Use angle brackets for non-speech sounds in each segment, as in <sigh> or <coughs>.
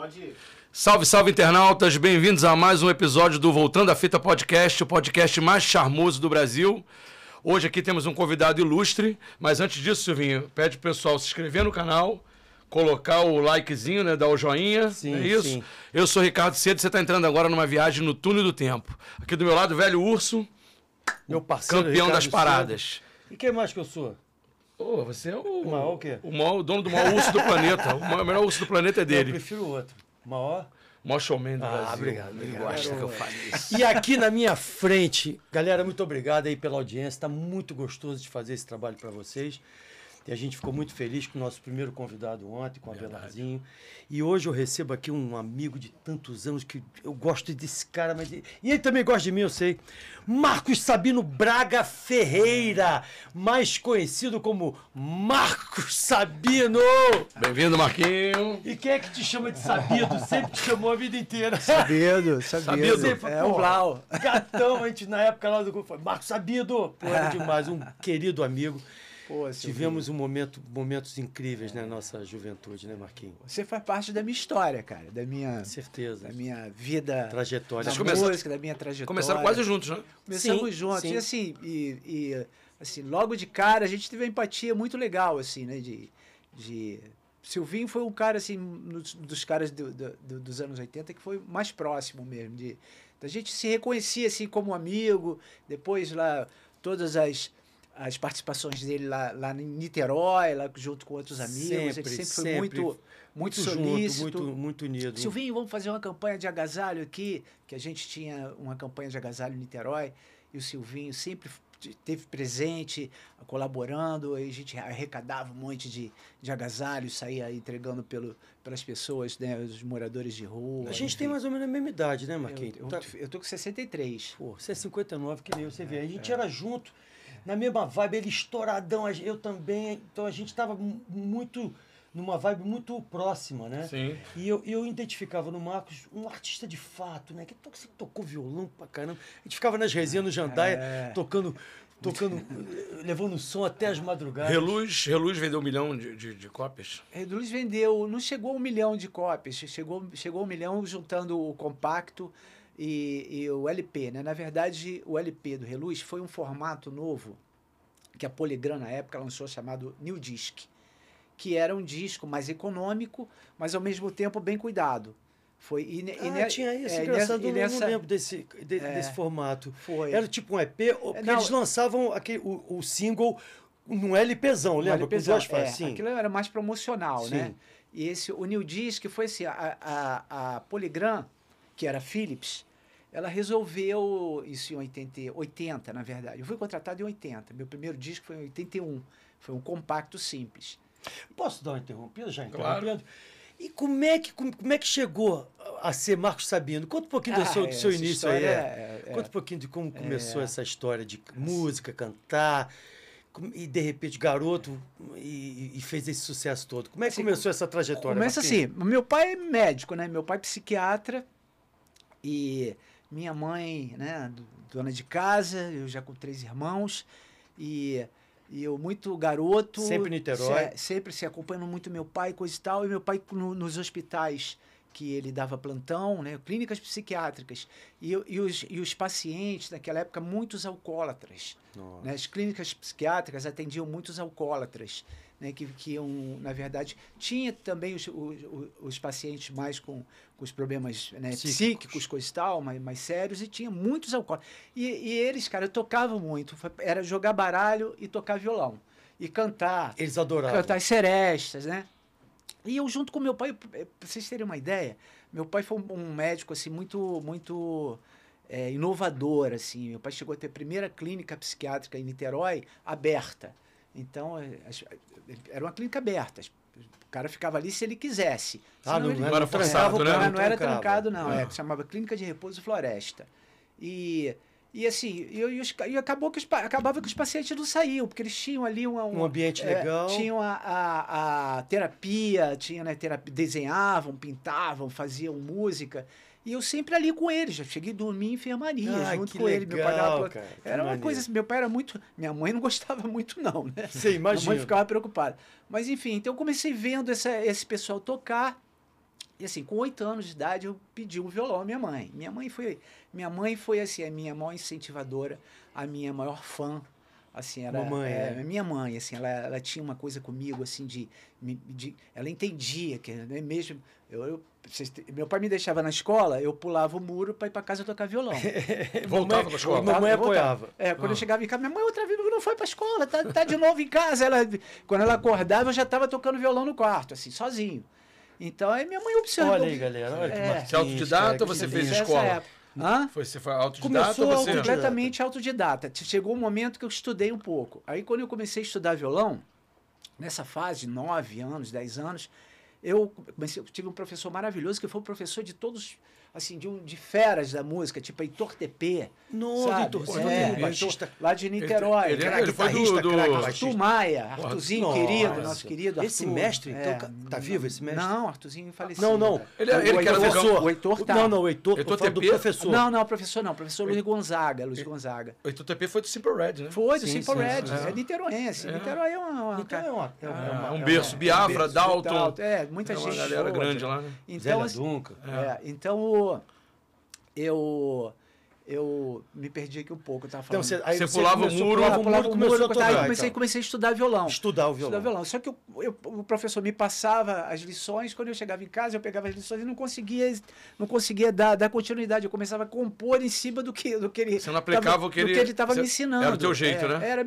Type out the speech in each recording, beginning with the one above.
Pode ir. Salve, salve internautas, bem-vindos a mais um episódio do Voltando à Fita Podcast, o podcast mais charmoso do Brasil. Hoje aqui temos um convidado ilustre, mas antes disso, Silvinho, pede pro pessoal se inscrever no canal, colocar o likezinho, né, dar o joinha, Sim, é isso? sim. Eu sou Ricardo Cedo, você está entrando agora numa viagem no túnel do tempo. Aqui do meu lado, velho Urso, Meu parceiro. campeão Ricardo das Cedo. paradas. E quem mais que eu sou? Ô, você é o, O maior o quê? o, maior- o dono do maior urso do planeta. O maior- o melhor urso do planeta é Eu dele. prefiro o outro. Maior? O maior showman do Ah, Brasil. obrigado, Ele gosta que eu fale isso. E aqui na minha frente, galera, muito obrigado aí pela audiência. Tá muito gostoso de fazer esse trabalho para vocês. E a gente ficou muito feliz com o nosso primeiro convidado ontem, com o Abelarzinho. E hoje eu recebo aqui um amigo de tantos anos que eu gosto desse cara, mas. E ele também gosta de mim, eu sei. Marcos Sabino Braga Ferreira, mais conhecido como Marcos Sabino! Bem-vindo, Marquinho. E quem é que te chama de Sabido? Sempre te chamou a vida inteira. Sabido, Sabido. sabido. É o Blau. Gatão, a gente na época lá do grupo foi Marcos Sabido. Pô, era demais, um querido amigo. Pô, Tivemos um momento, momentos incríveis na nossa juventude, né, Marquinhos? Você faz parte da minha história, cara. Da minha, Com certeza. da minha vida. Trajetória. Da Vocês começaram- música, da minha trajetória. Começaram quase juntos, né? Começamos Sim, juntos. sim. E assim, e, e, assim, logo de cara a gente teve uma empatia muito legal, assim, né? De. de... Silvinho foi um cara, assim, nos- dos caras do- do- dos anos 80 que foi mais próximo mesmo. De, a gente se reconhecia, assim, como amigo. Depois lá, todas as, as participações dele lá, lá em Niterói, lá junto com outros amigos. ele Sempre, sempre foi sempre. muito, muito, junto, solícito. muito, muito unido. Silvinho, vamos fazer uma campanha de agasalho aqui, que a gente tinha uma campanha de agasalho em Niterói, e o Silvinho sempre teve presente, colaborando, e a gente arrecadava um monte de, de agasalhos, saía entregando pelo, pelas pessoas, né, os moradores de rua. A gente enfim. tem mais ou menos a mesma idade, né, Eu, Marquinhos? eu, Tá- eu tô com 63. Pô, você é 59, que nem eu, você vê. A gente era junto, na mesma vibe, ele estouradão, eu também. Então a gente tava mu- muito, numa vibe muito próxima, né? Sim. E eu, eu identificava no Marcos um artista de fato, né? Que tocou violão pra caramba. A gente ficava nas resenhas no Jandaia, É. tocando, tocando, eh, levando som até as madrugadas. Reluz, Reluz vendeu um milhão de, de, de cópias. Reduz vendeu, não chegou a um milhão de cópias, chegou, chegou a um milhão juntando o compacto e, e o LP. Né? Na verdade, o LP do Reluz foi um formato novo que a Polygram, na época, lançou chamado New Disc, que era um disco mais econômico, mas ao mesmo tempo bem cuidado. Foi, e, ne- e Ah, ne- tinha isso, é, engraçado, e eu não- nessa- não lembro desse, de- É. desse formato. Foi. Era tipo um EP, ou- porque Não. eles lançavam aquele, o, o single num LPzão, Um lembra? LPzão, Com duas é, sim. Aquilo era mais promocional, né? Sim. E esse, o New Disc foi assim, a, a, a Polygram, que era Philips, ela resolveu, isso em 80, 80, na verdade. Eu fui contratado em 80, meu primeiro disco foi em 81, foi um compacto simples. Posso dar uma interrompida já Claro. interrompendo? E como é, que, como, como é que chegou a ser Marcos Sabino? Conta um pouquinho do Ah, seu, do seu início aí. é. é- é- Conta um pouquinho de como começou essa história de música, cantar, e de repente garoto e, e fez esse sucesso todo. Como é que Assim, começou essa trajetória? Começa Marquinhos? assim, meu pai é médico, né? Meu pai é psiquiatra e minha mãe, né, do- dona de casa, eu já com três irmãos e, e eu muito garoto. Sempre em Niterói. se- sempre se acompanhando muito meu pai, coisa e tal, e meu pai no- nos hospitais que ele dava plantão, né, clínicas psiquiátricas, e, e, os, e os pacientes, naquela época, muitos alcoólatras. Né? As clínicas psiquiátricas atendiam muitos alcoólatras, né? que, que iam, na verdade, tinha também os, os, os pacientes mais com, com os problemas né, Psíquicos. psíquicos, coisa e tal, mais, mais sérios, e tinha muitos alcoólatras. E, e eles, cara, tocavam muito, era jogar baralho e tocar violão, e cantar, Eles adoravam. cantar as serestas, né? E eu junto com meu pai, para vocês terem uma ideia, meu pai foi um- um médico assim muito muito é, inovador assim. Meu pai chegou a ter a primeira clínica psiquiátrica em Niterói aberta. Então é, as- era uma clínica aberta. O cara ficava ali se ele quisesse. Ah, não, ele- não era forçado, né? não, não era trancado, não. Ah. É, chamava Clínica de Repouso Floresta. E, e assim, e, e os e acabou que os, acabava que os pacientes não saíam, porque eles tinham ali uma, Um ambiente é, legal. Tinham a, a, a terapia, tinha, né, terapia, desenhavam, pintavam, faziam música. E eu sempre ali com eles, já cheguei a dormir em enfermaria Ah, junto com ele. Meu pai dava legal, cara, Era uma maneiro. coisa assim, meu pai era muito. Minha mãe não <laughs> gostava muito, não, né? Você Minha imagina. mãe ficava preocupada. Mas enfim, então eu comecei vendo essa, esse pessoal tocar E assim, com oito anos de idade, eu pedi um violão à minha mãe. Minha mãe foi, minha mãe foi assim, a minha maior incentivadora, a minha maior fã. Assim, era Mamãe, é, é. minha mãe, assim, ela, ela tinha uma coisa comigo, assim, de, de ela entendia que, né, mesmo, eu, eu- meu pai me deixava na escola, eu pulava o muro para ir para casa tocar violão. <laughs> Voltava pra escola. Mamãe apoiava. É, quando Ah. eu chegava em casa, minha mãe outra vez não foi pra escola, tá, tá de novo em casa. Ela, quando ela acordava, eu já estava tocando violão no quarto, assim, sozinho. Então, aí minha mãe observou. Olha aí, galera. Olha É. Você é autodidata cara, ou você fez escola? época. Hã? Foi, você foi autodidata Começou ou você... completamente autodidata. Chegou um momento que eu estudei um pouco. Aí, quando eu comecei a estudar violão, nessa fase, 9 anos, 10 anos, eu, comecei, tive um professor maravilhoso que foi o professor de todos, assim, de, um, de feras da música, tipo Heitor TP. Nossa? Heitor, É, baixista? lá de Niterói. Ele, ele, Craque, ele foi do... do... craque, Arthur. Maia, Arthurzinho Nossa. querido, nosso querido Esse Arthur. mestre, então, tá- tá vivo esse mestre? Não, Arthurzinho faleceu. Não, não. Ele- ele o que era Heitor- legal. O Heitor tá. Não, não, o Heitor, Heitor falando do TP? professor. Não, não, professor não, professor Luiz Gonzaga, Luiz Gonzaga. O Heitor TP foi do Simple Red, né? Foi, do Sim, Simple sim, Red, é niteroense. É. Niterói é uma... uma é uma... É uma, É, uma- um é berço, uma- Biafra. Dalton. É, muita É uma gente. galera boa. grande lá, né? Então, assim, é, então o- eu eu me perdi aqui um pouco, eu tava Então, falando. você, aí Você você pulava o muro, pulava o pulava muro o e começou muro, a aí tocar. comecei, então. comecei a estudar violão. Estudar o violão. Estudar violão. Só que eu- eu- o professor me passava as lições, quando eu chegava em casa, eu pegava as lições e não conseguia, não conseguia dar, dar continuidade. Eu começava a compor em cima do que, do que ele Você não aplicava tava- o que do ele- ele estava me ensinando. era o teu jeito, É, né? Era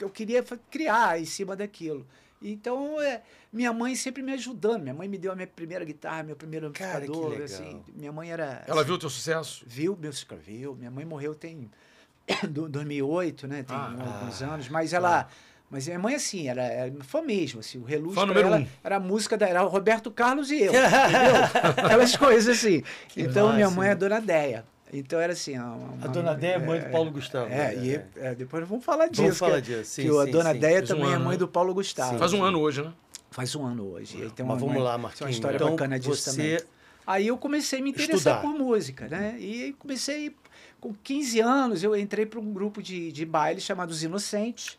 eu queria criar em cima daquilo. Então, é, minha mãe sempre me ajudando. Minha mãe me deu a minha primeira guitarra, meu primeiro Cara, amplificador. legal. Assim, minha mãe era. Ela viu o teu sucesso? Viu, meu escreveu. Minha mãe morreu tem <coughs> do- 2008, né? Tem Ah, alguns ah, anos. Mas ela. Mas minha mãe, assim, era, era fã mesmo, assim, o reluz Fã pra número ela um. era a música da, era o Roberto Carlos e eu, <laughs> entendeu? Aquelas coisas assim. Que então, minha máximo. mãe é a Dona Deia. Então, era assim... Uma, uma- A dona Déia é mãe do Paulo Gustavo. É, né? e é, depois vamos falar disso. Vamos falar disso, sim, que a sim, Dona sim. Deia Faz um também é mãe né? do Paulo Gustavo. Faz um ano hoje, né? Faz um ano hoje. Mas vamos mãe- lá, tem Marquinhos. uma história então, bacana disso você... também. Aí eu comecei a me interessar Estudar. por música, né? E comecei, com 15 anos, eu entrei para um grupo de, de baile chamado Os Inocentes,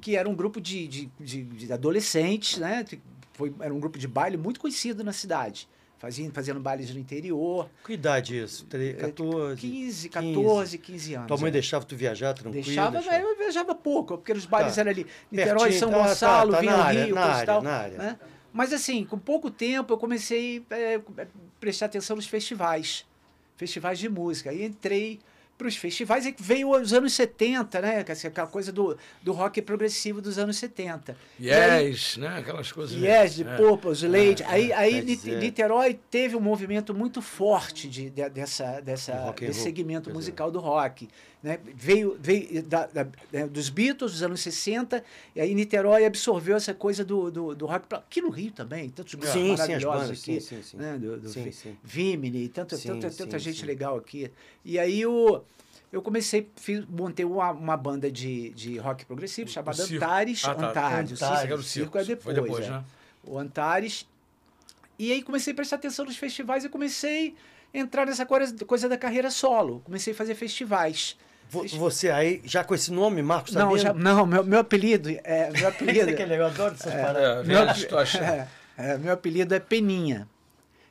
que era um grupo de, de, de, de adolescentes, né? Foi, era um grupo de baile muito conhecido na cidade. Fazendo, fazendo bailes no interior. Que idade é isso? Tre- 14? 15, 14, 15 anos. Tua mãe é. deixava tu viajar tranquilo? Deixava, deixava? eu viajava pouco, porque os bailes Tá. eram ali. Niterói, Pertinho, São tá, tá, Gonçalo, tá, área, Rio, e área, tal, área. né? Mas assim, com pouco tempo eu comecei a prestar atenção nos festivais. Festivais de música. Aí entrei para os festivais e veio os anos 70, né? Dizer, Aquela coisa do, do rock progressivo dos anos 70. E aí- Yes, né? Aquelas coisas. Yes, de é. Purples, Lady. aí aí quer Nite- dizer- Niterói teve um movimento muito forte de, de- dessa, dessa, desse roll, segmento musical do rock. Né? Veio, veio da- da- né, dos Beatles dos anos 60, e aí Niterói absorveu essa coisa do, do, do rock. Aqui no Rio também, tantos grupos Sim, sim, as maravilhosos bandas, aqui. sim, sim, sim. Né? Do, do Sim, sim. Vimini, tanta, Sim, tanta, sim, tanta gente sim. legal aqui. E aí o, eu comecei, fiz, montei uma, uma banda de, de rock progressivo chamada O. Antares. Ah, tá. Antares, o Antares, o o circo é depois. Foi depois, é né? o Antares. E aí comecei a prestar atenção nos festivais e comecei a entrar nessa coisa, coisa da carreira solo. Comecei a fazer festivais. Vo- Você aí, já com esse nome, Marcos Não, Sabino? já, não meu, meu apelido é meu <laughs> apelido. É legal, eu adoro essas paradas. É, meu, situação. é, é, meu apelido é Peninha.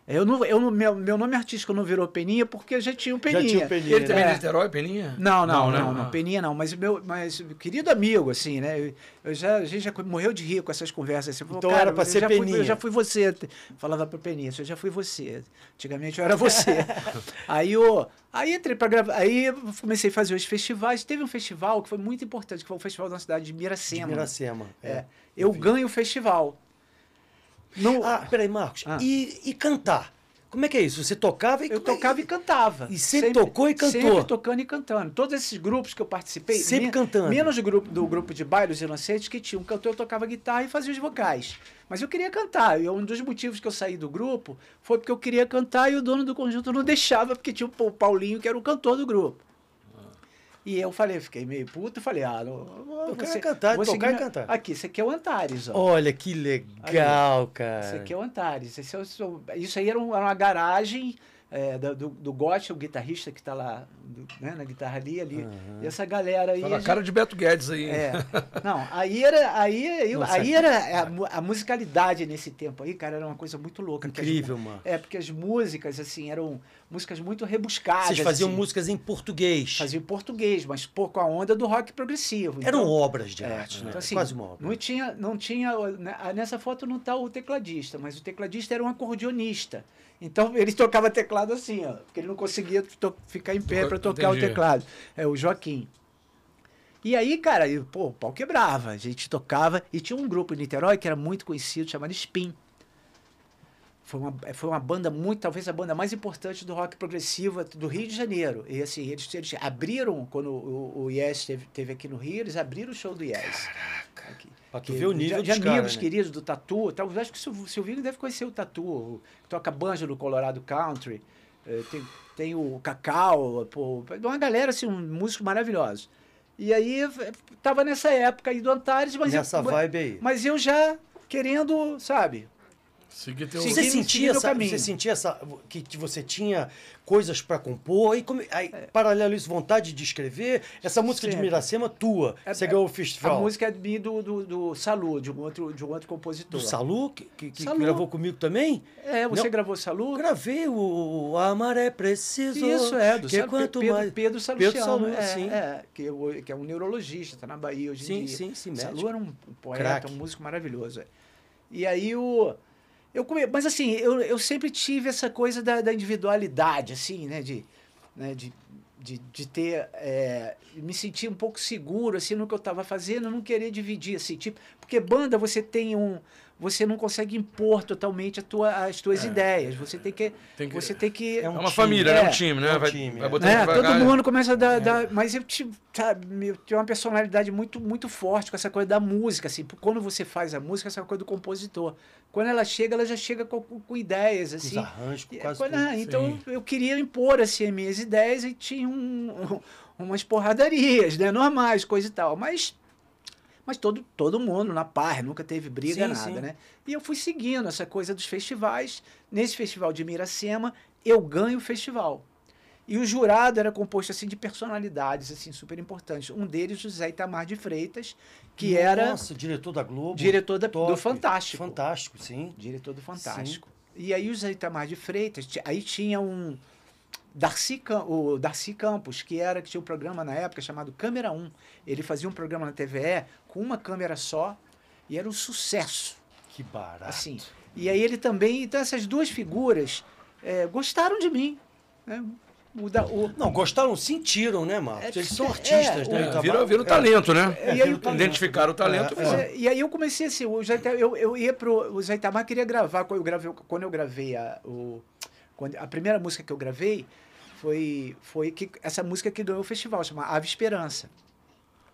Eu não, eu não, meu, meu nome artístico não virou Peninha porque eu já tinha o Peninha. tinha o Peninha. Ele também é É. de Niterói, Peninha? Não, não, né? não, não, Ah. Peninha não, mas meu, mas querido amigo, assim, né? eu- Eu já, a gente já morreu de rir com essas conversas. Assim, Então cara, era eu ser já fui- Peninha. eu já fui você. Falava pro Peninha, eu já fui você. Antigamente eu era você. <laughs> aí eu, aí entrei para gravar, aí eu comecei a fazer os festivais. Teve um festival que foi muito importante, que foi o festival da cidade de De Miracema. Miracema. É. Eu ganho o festival. Ah, peraí, Marcos. Ah. E, e cantar? Como é que é isso? Você tocava e... eu tocava e cantava. E sempre tocou e cantou? Sempre tocando e cantando. Todos esses grupos que eu participei. Sempre men- cantando. Menos do grupo, do grupo de baile, os Inocentes, que tinha um cantor, eu tocava guitarra e fazia os vocais. Mas eu queria cantar. E um dos motivos que eu saí do grupo foi porque eu queria cantar e o dono do conjunto não <laughs> deixava, porque tinha o Paulinho, que era o cantor do grupo. E eu falei, fiquei meio puto, falei, ah, não, Eu quero você- cantar, vou tocar seguir e minha- cantar. Aqui, esse aqui é o Antares, ó. Olha, que legal, Esse cara. aqui é o Antares. Esse é isso aí era uma garagem é, do, do, Gotti, o guitarrista que está lá do, né, na guitarra ali, ali. E essa galera aí. Fala a a cara de Beto Guedes aí. é. <laughs> Não, aí era, aí, eu- Nossa, aí era a, a musicalidade nesse tempo aí, cara, era uma coisa muito louca. porque as Incrível, mano. É, porque as músicas, assim, eram músicas muito rebuscadas. Vocês faziam assim. músicas em português. Faziam em português, mas pô, com a onda do rock progressivo. Eram Então, obras de é, arte, né? então, assim, Quase uma obra. Não tinha, não tinha. né, Nessa foto não está o tecladista, mas o tecladista era um acordeonista. Então ele tocava teclado assim, ó, porque ele não conseguia ficar em pé para tocar Entendi. o teclado. É o Joaquim. E aí, cara, e, pô, o pau quebrava. A gente tocava. E tinha um grupo em Niterói que era muito conhecido, chamado Spin. Foi uma, foi uma banda muito, talvez a banda mais importante do rock progressivo do Rio de Janeiro. E assim, eles, eles abriram, quando o, o Yes teve, teve aqui no Rio, eles abriram o show do Yes. Aqui. Pra tu ver o de- nível de, dos amigos caras, né? queridos do Tatu. Tal, acho que o Silv- Silvinho deve conhecer o Tatu, o- toca banjo no Colorado Country. Eh, tem, tem o Cacau, pô, uma galera, assim, um músico maravilhoso. E aí, eh, tava nessa época aí do Antares, mas Nessa eu, vibe aí. mas eu já querendo, sabe? Seguir teu... Você sentia, essa, caminho. você sentia essa, que, que você tinha coisas pra compor, aí, come, aí É. paralelo a isso, vontade de escrever, essa música de. Miracema tua, É- você é- ganhou o A festival música é minha do, do, do Salu, de um outro, de um outro compositor. do Salu, que, que, que Salu. gravou comigo também, É, você Não. gravou eu Salu? gravei o, o Amar é Preciso, Isso, é, do que Salu, quanto Pedro, mais... Pedro Salustiano. Pedro Salu, é, sim. é, que, é que é um neurologista, tá na Bahia hoje em Sim, dia. sim, sim, médico. Salu era um poeta, Craque. um músico maravilhoso. é. E aí o. Eu come... Mas assim, eu, eu sempre tive essa coisa da, da individualidade, assim, né? De, né? de, de, de ter. é, me sentir um pouco seguro, assim, no que eu estava fazendo, não querer dividir, assim, tipo. Porque banda você tem um. Você não consegue impor totalmente a tua, as tuas ideias. Você tem que. É. Tem que- Você tem que. É É um uma time, família, é. né? Um time, né? É um vai, time, vai é. botando É, devagar. todo mundo começa a dar. dar- mas eu sabe, eu tinha uma personalidade muito, muito forte com essa coisa da música. Assim, quando você faz a música, essa coisa do compositor. Quando ela chega, ela já chega com, com- com ideias, com os assim. arranjos, com quase quando- tudo. ah, então Sim. eu queria impor assim, as minhas ideias e tinha um- <laughs> umas porradarias, né? Normais, coisa e tal. Mas, mas todo, todo mundo na paz, nunca teve briga, Sim, nada, sim. né? E eu fui seguindo essa coisa dos festivais. Nesse festival de Miracema, eu ganho o festival. E o jurado era composto assim de personalidades assim super importantes. Um deles, José Itamar de Freitas, que era Nossa, diretor da Globo. diretor da- do Fantástico. Fantástico, sim. Diretor do Fantástico. E aí o Zé Itamar de Freitas, aí tinha um Darcy, o Darcy Campos, que era que tinha um programa na época chamado Câmera 1. Ele fazia um programa na TVE com uma câmera só e era um sucesso, Que barato. assim. E aí ele também, então essas duas figuras eh, gostaram de mim, né? O, da, o, Não, gostaram, sentiram, né, Marcos? É, Eles são é, artistas, o- né? É, Itamar? vira, vira o É. talento, né? É, e aí o talento. <laughs> Identificaram o talento. É, é, e aí eu comecei assim, o Zé eu, eu ia pro. O Zé Itamar queria gravar. Quando eu gravei, quando eu gravei a, o, quando, a primeira música que eu gravei foi, foi que, essa música que ganhou o festival, chama Ave Esperança.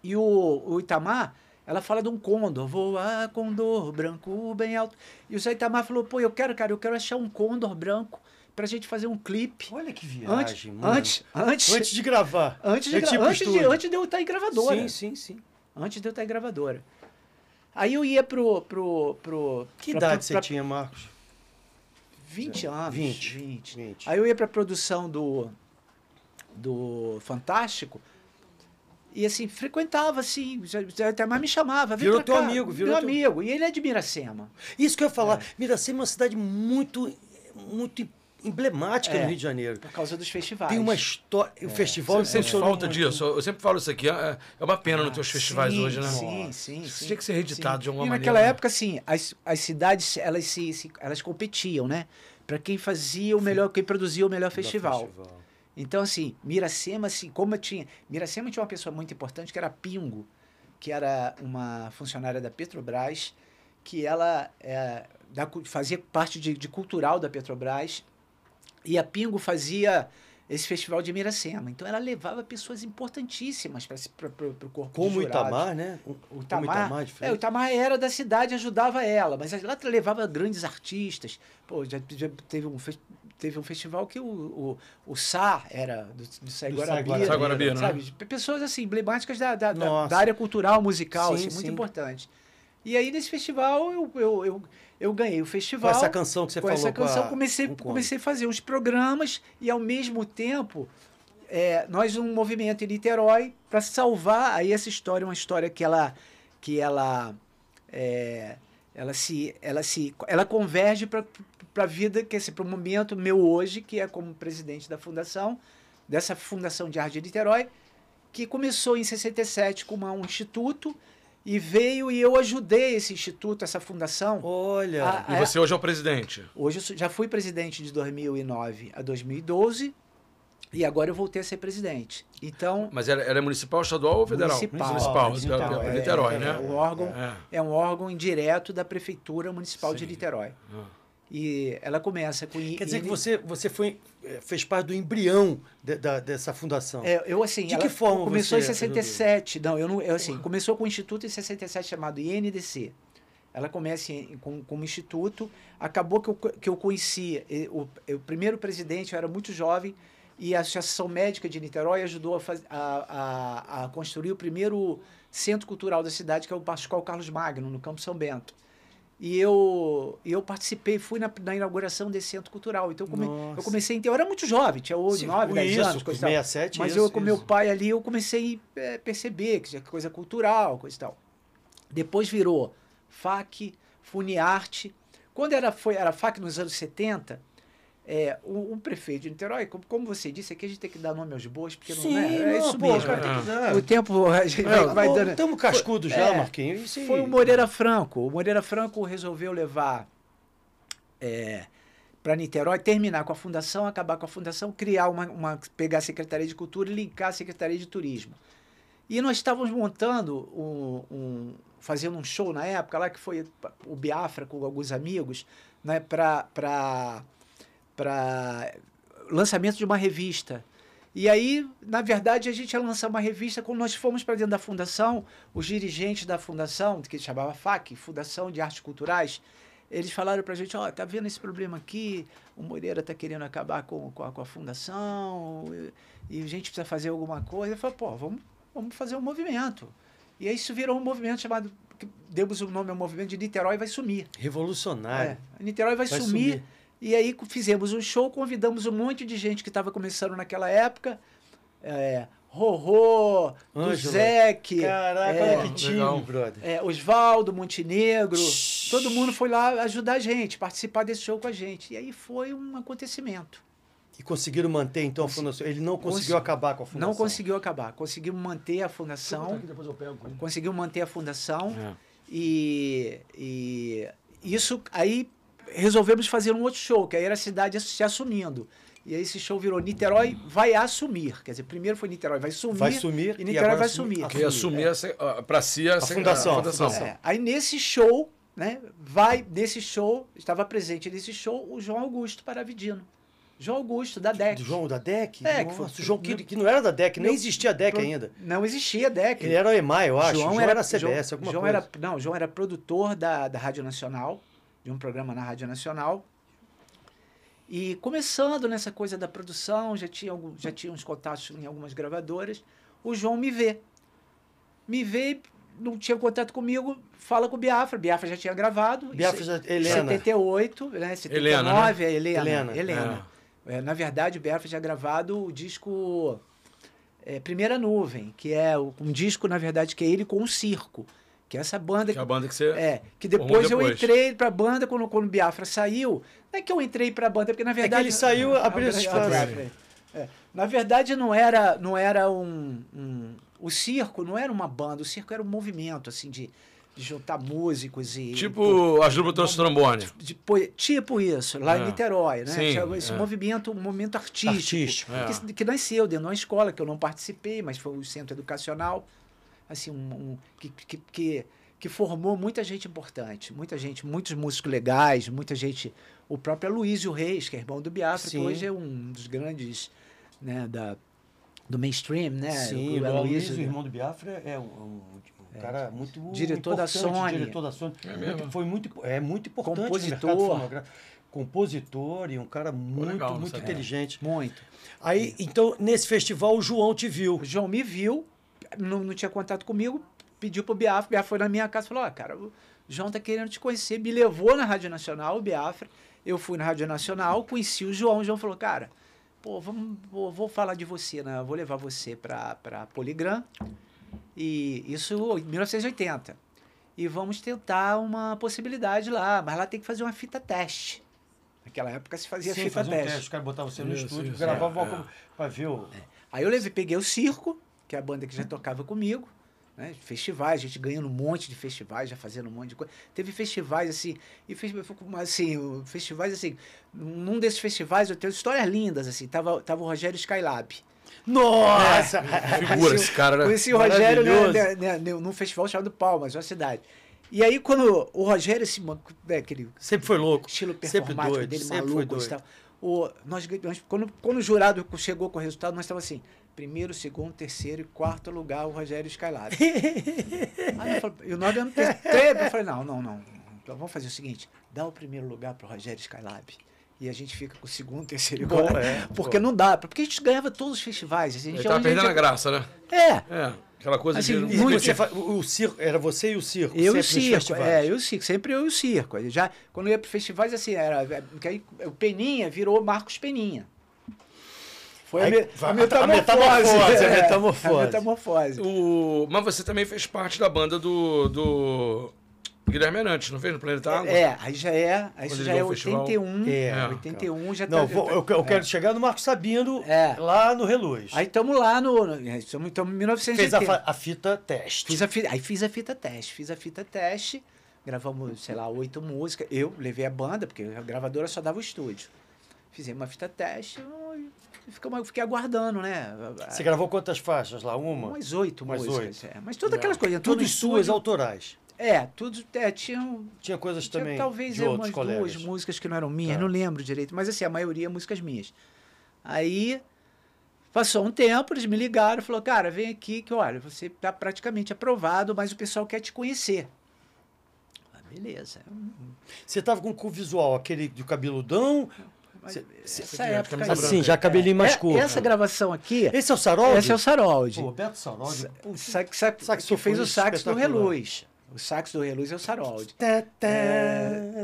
E o, o Itamar, ela fala de um condor, voar condor branco bem alto. E o Zé Itamar falou: pô, eu quero, cara, eu quero achar um condor branco pra gente fazer um clipe. Olha que Antes, viagem, mano. antes, antes, Antes de gravar. antes, de, Antes gra- pro antes, de, antes de eu estar em gravadora. Sim, sim, sim. Antes de eu estar em gravadora. Aí eu ia pro. pro, pro Que pra- idade pra- você pra- tinha, Marcos? 20 anos. 20. 20. 20. Aí eu ia pra produção do. do Fantástico. E assim, frequentava assim, até mais me chamava. Virou teu cá, amigo, virou meu teu- amigo. E ele é de Miracema. Isso que eu ia falar. Miracema é uma cidade muito, muito emblemática É. no Rio de Janeiro. Por causa dos festivais. Tem uma história. O festival Eu sempre funcionou falta muito. disso. Eu sempre falo isso aqui. É é uma pena nos teus Ah, festivais sim, hoje, né? Sim, sim, Isso sim. tinha que ser reeditado sim. de alguma e maneira. naquela né? época, assim, as, as cidades, elas se, se- elas competiam, né? Para quem fazia o melhor, quem produzia o melhor festival. Então, assim, Miracema, assim, como eu tinha. Miracema tinha uma pessoa muito importante que era Pingo, que era uma funcionária da Petrobras, que ela é, da fazia parte de, de cultural da Petrobras, e a Pingo fazia esse festival de Miracema. Então, ela levava pessoas importantíssimas para o corpo Como. Itamar, né? O O Como Itamar, Itamar de é, o. Itamar era da cidade, ajudava ela, mas ela levava grandes artistas. Pô, já, já teve, um, teve um festival que o, o, o Sá era do, do Sai Guarabira, né? Pessoas assim, emblemáticas da, da, da área cultural, musical, Sim, assim, muito sim. importante. E aí, nesse festival, eu, eu, eu, eu ganhei o Com festival. essa canção que você com falou. essa canção, a- comecei, com Conde. comecei a fazer uns programas e, ao mesmo tempo, é, nós um movimento em Niterói para salvar aí essa história, uma história que ela, que ela, é, ela se, ela se, ela converge para a vida, que é para o momento meu hoje, que é como presidente da fundação, dessa Fundação de Arte de Niterói, que começou em 67 com uma- um instituto e veio e eu ajudei esse instituto, essa fundação. Olha. Ah, E você hoje é o presidente. Hoje eu sou- já fui presidente de 2009 a 2012 e agora eu voltei a ser presidente. Então, Mas era, era municipal, estadual ou federal? Municipal. Municipal, Municipal, Niterói, é, Niterói, é, né? O órgão É. é um órgão indireto da prefeitura municipal de Sim. Niterói. Ah. E ela começa com Quer dizer que ele- você, você foi, eh, fez parte do embrião de- da- dessa fundação. É, eu assim, De que forma começou você em 67. Não, eu não, eu assim, começou com um instituto em 67 chamado INDC. Ela começa em- com, com um instituto. Acabou que eu, que eu conheci eh, o, o primeiro presidente, eu era muito jovem, e a Associação Médica de Niterói ajudou a, faz, a, a, a construir o primeiro centro cultural da cidade, que é o Pascoal Carlos Magno, no Campo São Bento. E eu, eu participei, fui na, na inauguração desse centro cultural. Então eu, come- eu comecei, então eu era muito jovem, tinha 8, Sim, 9, 10 isso, anos, coisa e tal. 67, Mas isso, eu, com meu isso. pai ali, eu comecei a é, perceber que tinha coisa cultural, coisa e tal. Depois virou FAC, Funiarte. Quando era, foi, era FAC nos anos 70, é, o, o prefeito de Niterói, como, como você disse, aqui a gente tem que dar nome aos bois, porque Sim, não é, é isso mesmo. dar. O tempo a gente vai, vai dando. Estamos cascudo já, é, Marquinhos. Aí. Foi o Moreira Franco. O Moreira Franco resolveu levar para Niterói, terminar com a fundação, acabar com a fundação, criar uma, uma. pegar a Secretaria de Cultura e linkar a Secretaria de Turismo. E nós estávamos montando um, um- fazendo um show na época lá que foi o Biafra com alguns amigos, né, para para lançamento de uma revista. E aí, na verdade, a gente ia lançar uma revista. Quando nós fomos para dentro da fundação, os dirigentes da fundação, que se chamava FAC, Fundação de Artes Culturais, eles falaram para a gente: ó, tá vendo esse problema aqui? O Moreira tá querendo acabar com, com, a, com a fundação e, e a gente precisa fazer alguma coisa. Eu falei: pô, vamos, vamos fazer um movimento. E aí isso virou um movimento chamado, que demos o nome ao movimento de Niterói vai sumir. Revolucionário. É, Niterói vai, Vai sumir. sumir. E aí fizemos um show, convidamos um monte de gente que estava começando naquela época. É, Rorô. Duzek, Caraca, é, olha que time, legal. brother. é, Osvaldo, Montenegro. Todo mundo foi lá ajudar a gente, participar desse show com a gente. E aí foi um acontecimento. E conseguiram manter, então, a fundação. Ele não conseguiu Consegui- acabar com a fundação. Não conseguiu acabar. Conseguimos manter a fundação. depois eu pego. Conseguimos manter a fundação. É. E, e isso aí resolvemos fazer um outro show, que aí era a cidade se assumindo. E aí esse show virou Niterói vai assumir. Quer dizer, primeiro foi Niterói vai sumir. Vai sumir E e Niterói agora vai assumir sumir. a Que ia assumir essa, para si a, fundação, a fundação. É, aí nesse show, né, vai, nesse show, estava presente nesse show o João Augusto Paravidino. João Augusto, da DEC. João da DEC? É, que foi- o João que, que não era da DEC, nem existia a DEC Pro- ainda. Não existia DEC. Ele era o EMAI, eu acho. João, era, CBS, João, alguma João coisa. Era, não, João era produtor da, da Rádio Nacional, de um programa na Rádio Nacional. E começando nessa coisa da produção, já tinha, algum, já tinha uns contatos em algumas gravadoras, o João me vê. Me vê, não tinha contato comigo, fala com o Biafra. Biafra já tinha gravado. em Biafra já- Helena. 78, né? 79, Helena, né? é Helena. Helena, Helena. É, na verdade, o Biafra tinha gravado o disco é, Primeira Nuvem, que é um disco, na verdade, que é ele com o circo. Que é essa banda Que é a banda que você. é, que depois, eu depois. entrei pra banda quando, quando o Biafra saiu. Não é que eu entrei pra banda, porque na verdade. ele saiu, abriu esse espaço. É, na verdade, não era, não era um, um- O circo não era uma banda, o circo era um movimento, assim, de, de juntar músicos e. Tipo as duplas trombone. de poe- tipo isso, lá É. em Niterói, né? Sim, esse é. movimento, um movimento artístico, Artístico. É. que, que nasceu dentro de uma escola que eu não participei, mas foi um centro educacional, assim, um, um- que, que, que, que formou muita gente importante, muita gente, muitos músicos legais, muita gente, o próprio Aloysio Reis, que é irmão do Biafra, que hoje é um dos grandes, né, da do mainstream, né? Sim, o o Aloysio, o irmão do Biafra, é um, um- um cara muito Diretor da Sony. Diretor da Sony. É? Muito- foi muito, é muito importante Compositor. Compositor e um cara muito, legal, muito inteligente. muito. Aí, então, nesse festival, o João te viu. O João me viu, não, não tinha contato comigo, pediu pro Biafra, o Biafra foi na minha casa e falou, ó, cara, João tá querendo te conhecer. Me levou na Rádio Nacional, o Biafra. Eu fui na Rádio Nacional, conheci o João. O João falou, cara, pô, vamos, vou, vou falar de você, né? Vou levar você para Poligram. E isso em 1980. E vamos tentar uma possibilidade lá, mas lá tem que fazer uma fita teste. Naquela época se fazia Sim, fita fazia um teste. teste. Os caras botavam você no Isso, estúdio, isso, gravavam é, é. pra ver o... Aí eu levei, peguei o Circo, que é a banda que já tocava comigo, né? Festivais, a gente ganhando um monte de festivais, já fazendo um monte de coisa. Teve festivais assim, e fez, assim, festivais assim, num desses festivais eu tenho histórias lindas, assim, tava, tava o Rogério Skylab. Nossa! Figura esse cara, né? Conheci o Rogério né, Maravilhoso. né, né, num festival chamado Palmas, uma cidade. E aí, quando o Rogério, esse, man- né, aquele Sempre foi louco. estilo performático doido, dele, maluco e tal. O, nós, ganhamos- quando, quando o jurado chegou com o resultado, nós estávamos assim, primeiro, segundo, terceiro e quarto lugar, o Rogério Skylab. <laughs> Aí eu falei, e nós dando terceiro, eu falei, não, não, não, então vamos fazer o seguinte, dá o primeiro lugar para o Rogério Skylab. E a gente fica com o segundo, <laughs> terceiro e quarto. é, porque não dá, porque a gente ganhava todos os festivais. A gente, Ele tava onde a gente- perdendo a graça, né? É, É, aquela coisa Assim, de... Muito. você o, o circo, era você e o circo? Eu e o circo, é, eu e o circo, sempre eu e o circo. Já, quando eu ia para festivais, assim, era. é, Porque aí o Peninha virou Marcos Peninha. Foi a, Aí, me- vai- a a metamorfose. metamorfose, a é, metamorfose. a metamorfose. O... Mas você também fez parte da banda do, do Guilherme Arantes, não fez no Planeta Água? É, aí já é. Aí já é o festival. 81. É, É, 81 já Não, tá. vou- eu, eu quero chegar no Marco Sabino, É. lá no Reluz. Aí estamos lá no. Estamos em 1980. Fez a, a fita teste. Fiz a fita, aí fiz a fita teste, fiz a fita teste, gravamos, sei lá, oito músicas. Eu levei a banda, porque a gravadora só dava o estúdio. Fizemos uma fita teste e ficamos- fiquei aguardando, né? Você gravou quantas faixas lá? Uma? Umas oito Umas músicas. oito. é. Mas todas aquelas coisas. entrou Tudo suas estúdio, autorais. É, tudo. É, tinham. Tinha coisas tinha também talvez de é, umas colegas. duas músicas que não eram minhas, Tá. não lembro direito. Mas assim, a maioria músicas minhas. Aí. Passou um tempo, eles me ligaram e falaram, cara, vem aqui que, olha, você está praticamente aprovado, mas o pessoal quer te conhecer. Ah, beleza. Você tava com o visual, aquele de cabeludão. Cê- essa de época branca. Assim, já cabelinho mais É, curto. Essa gravação aqui, Esse é o Saroldi? esse é o Saroldi. Pô, Beto Saroldi. Sa- sa- que saxofonista fez o sax do. Reluz. O sax do Reluz é o Saroldi. É, é.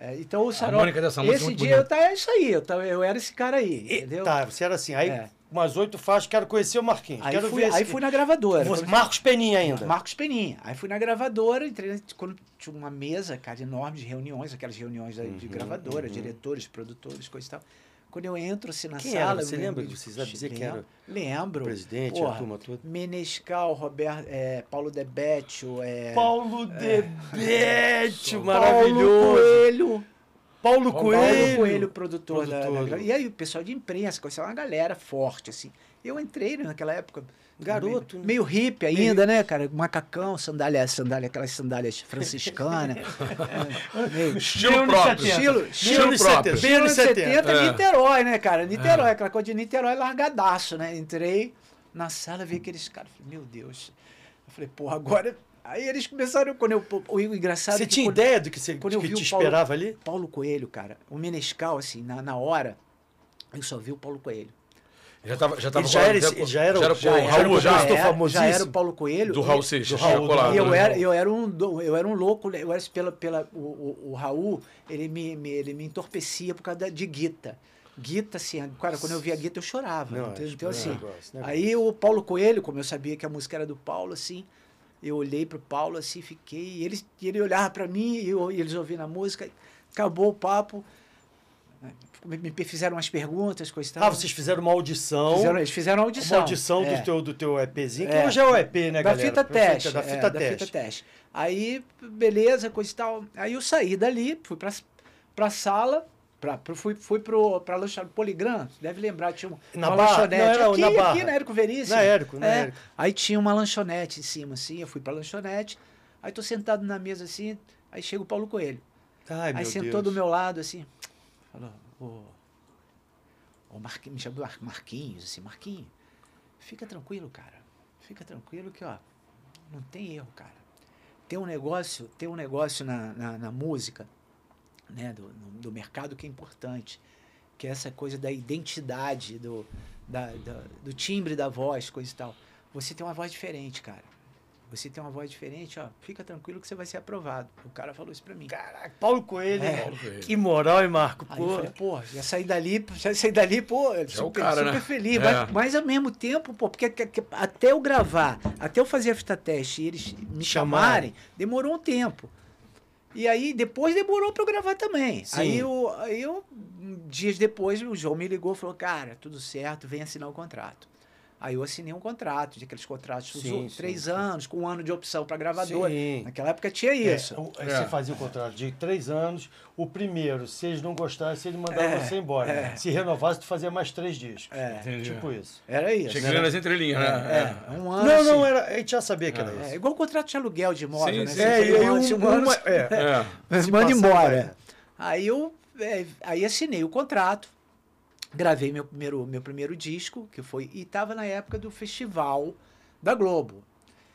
É, então o Saroldi. é esse dia eu, tá, é isso aí, eu, tava- eu era esse cara aí, E- entendeu? Tá, você era assim. Aí, É. umas oito faixas, quero conhecer o Marquinhos. Aí, quero fui, ver aí esse- fui na gravadora. Quando- Marcos Peninha ainda. Marcos Peninha. Aí fui na gravadora, entrei quando tinha uma mesa, cara, enorme de reuniões, aquelas reuniões de Uhum, gravadora, uhum. diretores, produtores, coisa e tal. Quando eu entro assim na Quem sala. era? Você lembra? lembro- Você sabe dizer quem era? Lembro. Presidente, Porra, a turma toda. Menescal, Roberto, é, Paulo Debetio, é, Paulo Debetio, Paulo maravilhoso. Coelho. Paulo Coelho. Paulo Coelho, produtor, da- Produtor. da, E aí o pessoal de imprensa, conheceu uma galera forte, assim. Eu entrei naquela época. Garoto, Meio, né? meio hippie ainda, né, cara? Macacão, sandália, sandália, aquelas sandálias franciscanas. <laughs> é, meio, Estilo próprio. 70. Estilo- estilo anos próprio. 70, Bem anos 70. É. Niterói, né, cara? Niterói, aquela coisa de Niterói largadaço, né? Entrei na sala, vi aqueles caras. Falei, meu Deus. Eu falei, pô, agora. Aí eles começaram. Quando eu, o engraçado. Você é que tinha quando- ideia do que, você, quando que eu vi te Paulo- esperava ali? Paulo Coelho, cara, o Menescal, assim, na, na hora, eu só vi o Paulo Coelho. Já tava, já tava Ele já era já era já era já era Raul o já. compositor era, já era o Paulo Coelho. Do e- Raul Seixas, do Raul, tinha colado. E eu né? era, eu era um, eu era um louco, eu era pela, pela o, o, o Raul, ele me, me- ele me entorpecia por causa de guita. Guita, assim, cara, quando eu via guita eu chorava. Não, então, é então, assim, negócio, negócio. aí o Paulo Coelho, como eu sabia que a música era do Paulo, assim, eu olhei pro Paulo, assim, fiquei, e ele, e ele olhava para mim, e, eu- e eles ouvindo a música, acabou o papo, me, fizeram umas perguntas, coisa tal. Ah, vocês fizeram uma audição. Fizeram, eles fizeram a audição. Uma audição é. do, teu, do teu EPzinho, que É. hoje é o EP, né, da galera? fita você- teste. Da é, fita da teste. fita teste. Aí, beleza, coisa e tal. Aí eu saí dali, fui pra, pra sala, pra, pro, fui, fui pro, pra lanchonete Poligram, deve lembrar, tinha um- Na uma Barra? lanchonete Não, aqui, na Barra. aqui na Érico Veríssimo. Na Érico, na É. Érico. Aí tinha uma lanchonete em cima, assim, eu fui pra lanchonete, aí tô sentado na mesa, assim, aí chega o Paulo Coelho. Ai, aí sentou Deus. do meu lado, assim, falou, ô, ô Marquinhos, me chamou Mar- Marquinhos, assim, Marquinhos, fica tranquilo, cara, fica tranquilo que, ó, não tem erro, cara. Tem um negócio, tem um negócio na, na, na música, né, do, no- do mercado que é importante, que é essa coisa da identidade, do, da, da- do timbre da voz, coisa e tal. Você tem uma voz diferente, cara. você tem uma voz diferente, ó, fica tranquilo que você vai ser aprovado. O cara falou isso pra mim. Caraca, Paulo Coelho, É. Paulo Coelho. Que moral, hein, Marco? Aí eu Pô. falei, pô, já saí dali, já saí dali, pô, super, o cara, super né? feliz. É. Mas, mas ao mesmo tempo, pô, porque que- que- até eu gravar, até eu fazer a fita teste e eles me chamarem, demorou um tempo. E aí, depois demorou pra eu gravar também. Sim. Aí eu, aí eu, dias depois, o João me ligou e falou, cara, tudo certo, vem assinar o contrato. Aí eu assinei um contrato, de aqueles contratos de Sim, três sim, anos, com um ano de opção pra gravadora. Naquela época tinha isso. É, o- É. Você fazia o contrato de três anos. O primeiro, se eles não gostassem, ele mandava É, você embora. é. Se renovasse, tu fazia mais três discos. É. Tipo isso. era isso. Chegando nas entrelinhas, né? É, um ano. Não, não, assim. era, a gente já sabia que era É isso. igual contrato de aluguel de imóvel, né? É, e aí um ano, um- <laughs> se um ano, é. É. Manda embora. Aí eu é, aí assinei o contrato, gravei meu primeiro, meu primeiro disco, que foi. E estava na época do festival da Globo.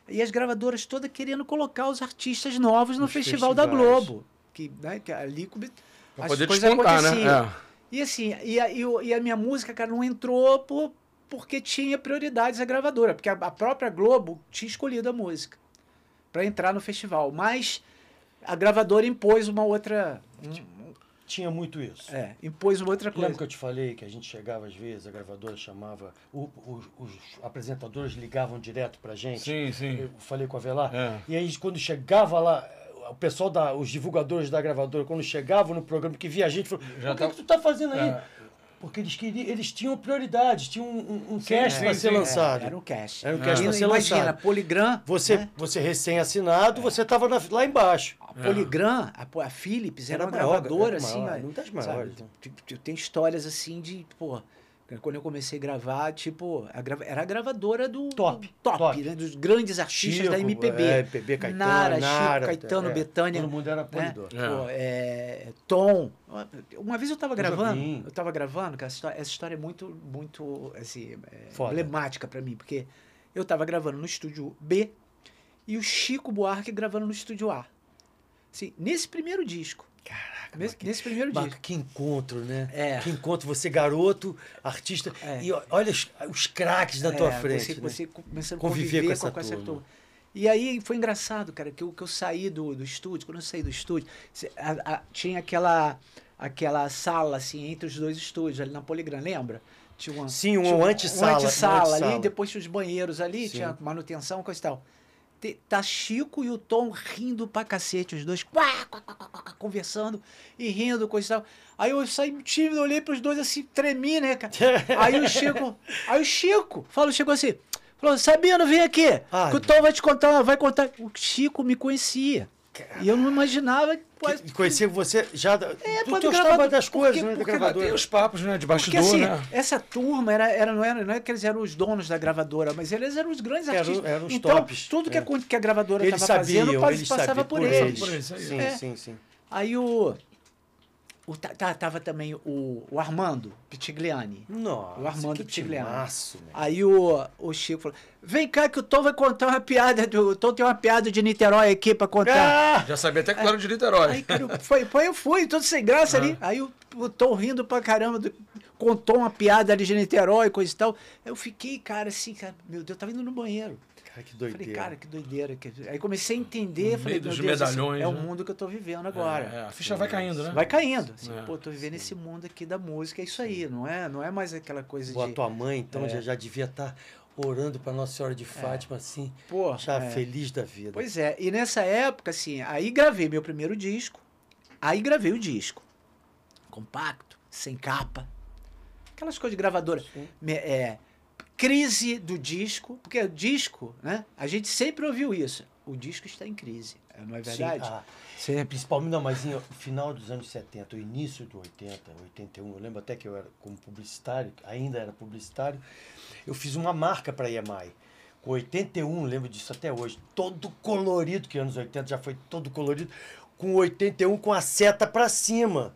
E as gravadoras todas querendo colocar os artistas novos no festival da festivais. Globo. Que, né, que ali come- Pra as poder coisas descontar, aconteciam. né? E assim, e a, e e a minha música, cara, não entrou por, porque tinha prioridades a gravadora, porque a, a própria Globo tinha escolhido a música para entrar no festival, mas a gravadora impôs uma outra, um- Tinha muito isso. é, impôs uma outra Lembra coisa. que eu te falei que a gente chegava às vezes, a gravadora chamava, o- os, os apresentadores ligavam direto pra gente. Sim, sim. Eu falei com a Velar. É. E aí, quando chegava lá, o pessoal, da, os divulgadores da gravadora, quando chegavam no programa, que via a gente, falou: Já O que, tá- que tu tá fazendo aí? É. Porque eles, queriam, eles tinham prioridades, tinham um, um, cast sim, para sim. ser É, lançado. Era um cash. Era um cast E pra ser Imagina, lançado. Poligram. Você, né? você recém-assinado, você estava lá embaixo. A Poligram, a, a Philips era, Era uma maior, gravadora, era assim. maior, uma das sabe? maiores, né? T- t- Tem histórias assim de, pô, quando eu comecei a gravar, tipo, a grava- era a gravadora do Top, do top, top. né? Dos grandes artistas Chico, da MPB. é, MPB, Caetano, Nara, Nara, Chico, Caetano, é, Betânia. todo mundo era né? polidor. É. Pô, é, Tom. Uma vez eu tava O gravando, Jobim. eu tava gravando, que essa história, essa história é muito, muito, assim, é, emblemática pra mim, porque eu tava gravando no estúdio B e o Chico Buarque gravando no estúdio A. Assim, nesse primeiro disco. Caraca, Nesse, que- nesse primeiro disco. que encontro, né? É. Que encontro, você garoto, artista, É. e olha os, os craques na tua É, frente. Você, né? você começando a Conviver conviver com com, essa com turma. E aí foi engraçado, cara, que eu, que eu saí do, do estúdio, quando eu saí do estúdio, a- a- tinha aquela, aquela sala, assim, entre os dois estúdios, ali na Poligram, lembra? Tinha uma, Sim, um tinha antessala, um antessala ali, depois tinha os banheiros ali, Sim. tinha manutenção, coisa e tal. Tá Chico e o Tom rindo pra cacete, os dois quá, quá, quá, conversando e rindo, coisa e tal. Aí eu saí tímido, olhei pros dois assim, tremi, né, cara? <laughs> Aí o Chico, aí o Chico, fala, chegou assim, falou, Sabino, vem aqui, Ah, que o Tom vai te contar, vai contar. O Chico me conhecia. E eu não imaginava. Pô, Que- Conhecer você já da, É, do teu estava das coisas, porque- né, da porque gravadora. Tem os papos, né? De Porque bastidor, assim, né? essa turma era, era, não, era, não é que eles eram os donos da gravadora, mas eles eram os grandes Eram- artistas. eram os então, tops, tudo que, é. a, que a gravadora estava fazendo eles passava sabiam por eles. Por eles, aí. Sim, É. sim, sim. Aí o. o tá- tava também o, o Armando Pitigliani. Nossa, O Armando que Pitigliani. timaço, né? Aí o, o Chico falou: vem cá que o Tom vai contar uma piada. Do, o Tom tem uma piada de Niterói aqui pra contar. Ah! Já sabia até que era de Niterói. Aí, cara, eu- foi, foi, eu fui, todo sem graça ali. Aí o, o Tom rindo pra caramba, do- contou uma piada ali de Niterói, coisa e tal. Eu fiquei, cara, assim, cara, meu Deus, eu tava indo no banheiro. Cara, que Falei, doideira. cara, que doideira. que- Aí comecei a entender, No falei, meio dos meu Deus, medalhões, é o né? mundo que eu tô vivendo agora. É, a ficha vai caindo, né? Vai caindo. Assim, É. Pô, tô vivendo esse mundo aqui da música, é isso aí, não é, não é mais aquela coisa Pô, a de. tua mãe, então, É. já, já devia estar orando para Nossa Senhora de Fátima, assim, Pô, já é. feliz da vida. Pois é, e nessa época, assim, aí gravei meu primeiro disco, aí gravei o disco. Compacto, sem capa. Aquelas coisas de gravadora. Sim. É, crise do disco, porque o disco, né? A gente sempre ouviu isso. O disco está em crise, não é verdade? Sim, ah, Sempre. principalmente, não, mas no final dos anos 70, o início do 80, 81, eu lembro até que eu era como publicitário, ainda era publicitário, eu fiz uma marca para a EMI. Com 81, lembro disso até hoje, todo colorido, que anos 80 já foi todo colorido, com 81 com a seta para cima.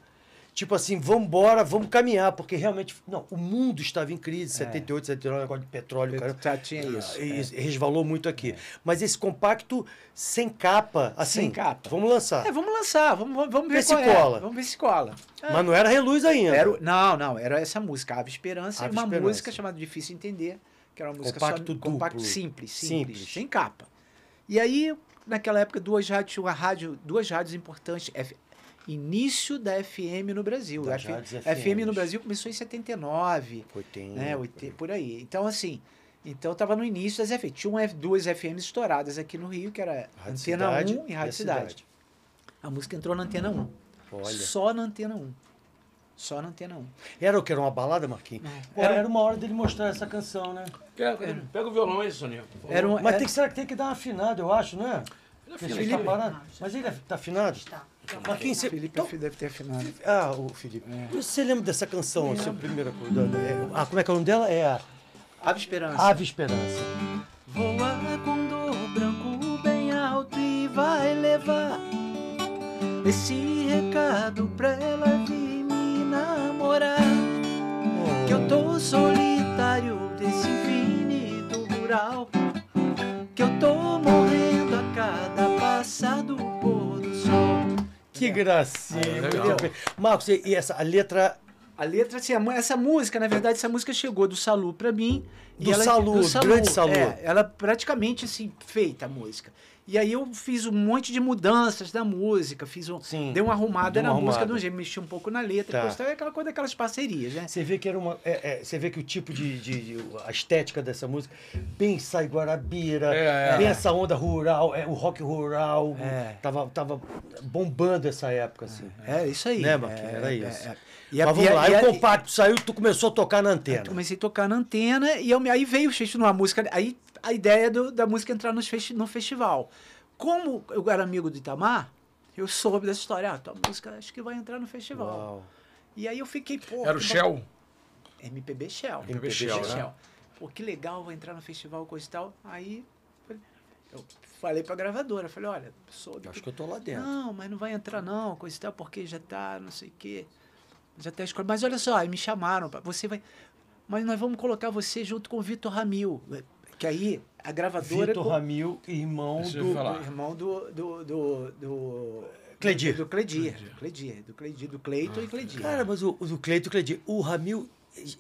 Tipo assim, vamos embora, vamos caminhar, porque realmente, não, o mundo estava em crise, 78, 79, negócio de petróleo, cara. Já tinha isso. E é. resvalou muito aqui. Mas esse compacto sem capa, assim. Sem capa. Vamos lançar. É, vamos lançar, vamos, vamos ver Vê se qual é. cola. Vamos ver se cola. É. Mas não era reluz ainda. Era não, não, era essa música, Ave Esperança, Ave uma Esperança. música chamada Difícil Entender, que era uma música Compacto só, compacto duplo. simples, simples, Simples. sem capa. E aí, naquela época, duas rádios, uma rádio, duas rádios importantes. F, início da FM no Brasil. Das F, FM no. Brasil começou em 79, 80. né? 80, por aí. Então, assim, então tava no início das FM. Tinha uma F- duas FMs estouradas aqui no Rio, que era Rádio Antena Cidade 1 e Rádio Cidade. A música entrou na Antena 1. Olha. Só na Antena 1. Só na Antena 1. Era o que? Era uma balada, Marquinhos? Não. Pô, Era, uma hora dele mostrar essa canção, né? Pega, pega o violão aí. Era um- Mas é- tem que, será que tem que dar uma afinada, eu acho, né? Ele é Felipe. ele tá parado. Mas ele é- tá afinado? Tá. Marquinhos, você... Felipe então- deve ter afinado. Ah, o Felipe. Você lembra dessa canção, a sua primeira coisa? É, ah, como é que é o nome dela? É a Ave Esperança. Ave Esperança. Voa condor branco bem alto e vai levar esse recado pra ela vir me namorar. Que eu tô solitário desse infinito rural. Que eu tô morrendo a cada passar Que gracinha. Ah, muito legal. bem. Marcos, e e essa, a letra A letra, assim, essa música, na verdade, essa música chegou do Salu pra mim. Do Salu, grande Salu. É, ela praticamente, assim, feita a música. E aí eu fiz um monte de mudanças da música, fiz um, Sim, dei uma arrumada na música, de um jeito, mexi um pouco na letra, Tá. tal, é aquela coisa daquelas parcerias, né? Você vê que era uma. é, é, você vê que o tipo de, de- de- A estética dessa música, bem Sai Guarabira, É, é. bem essa onda rural, é, o rock rural. É. Tava, tava bombando essa época, assim. É, isso aí. Né, Marquinhos? É, Era é, isso. é. E a- Mas vamos e a- lá, e aí o compacto saiu tu começou a tocar na antena. Comecei a tocar na antena e eu, aí veio o numa música. Aí a ideia do- da música entrar nos festi no festival. Como eu era amigo do Itamar, eu soube dessa história. Ah, tua música acho que vai entrar no festival. Uau. E aí eu fiquei, pô. Era o Shell? MPB Shell. MPB Shell, né? Pô, que legal, vou entrar no festival, coisa e tal. Aí eu falei pra gravadora, falei, olha, soube Acho que eu tô lá dentro. não, mas não vai entrar não, coisa e tal, porque já tá, não sei o quê. Já tá escolhido. Mas olha só, aí me chamaram, pra- você vai... Mas nós vamos colocar você junto com o Vitor Ramil. Que aí a gravadora... Vitor co- Ramil, irmão do. falar. irmão do... do, do, do Cledir. Do Cledir. Do Cledir. Do Cledir. Do Cleiton e Cledir. Cara, mas o, o do Cleito, o Cleide, o Ramil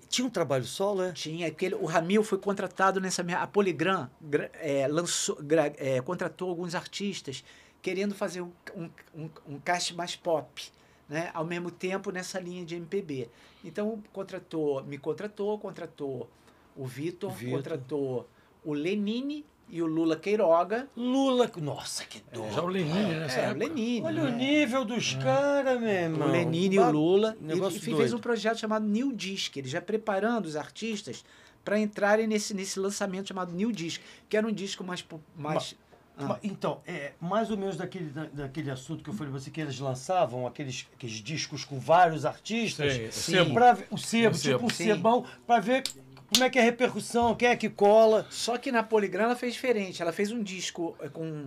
tinha um trabalho solo, é? Tinha, porque ele- o Ramil foi contratado nessa minha. A Poligram gra- é, lançou, gra- é, contratou alguns artistas querendo fazer um, um, um, um cast mais pop, né? Ao mesmo tempo nessa linha de MPB. Então contratou, me contratou, contratou o Vitor, O Vitor. contratou o Lenine e o Lula Queiroga. Lula. Nossa, que dó. Já o Lenine nessa É, o. Lenine. Olha né? o nível dos caras, meu irmão. O Lenine e o Lula. negócio Ele fez doido. um projeto chamado New Disc, ele já preparando os artistas para entrarem nesse, nesse lançamento chamado New Disc, que era um disco mais. mais ah, Ma- Então, é mais ou menos daquele, da- daquele assunto que eu falei pra você, que eles lançavam aqueles, aqueles discos com vários artistas. Sim, Sim. sebo. Pra o sebo, tipo um sebão, pra ver como é que é a repercussão, quem é que cola. Só que na Poligram ela fez diferente. Ela fez um disco eh, com.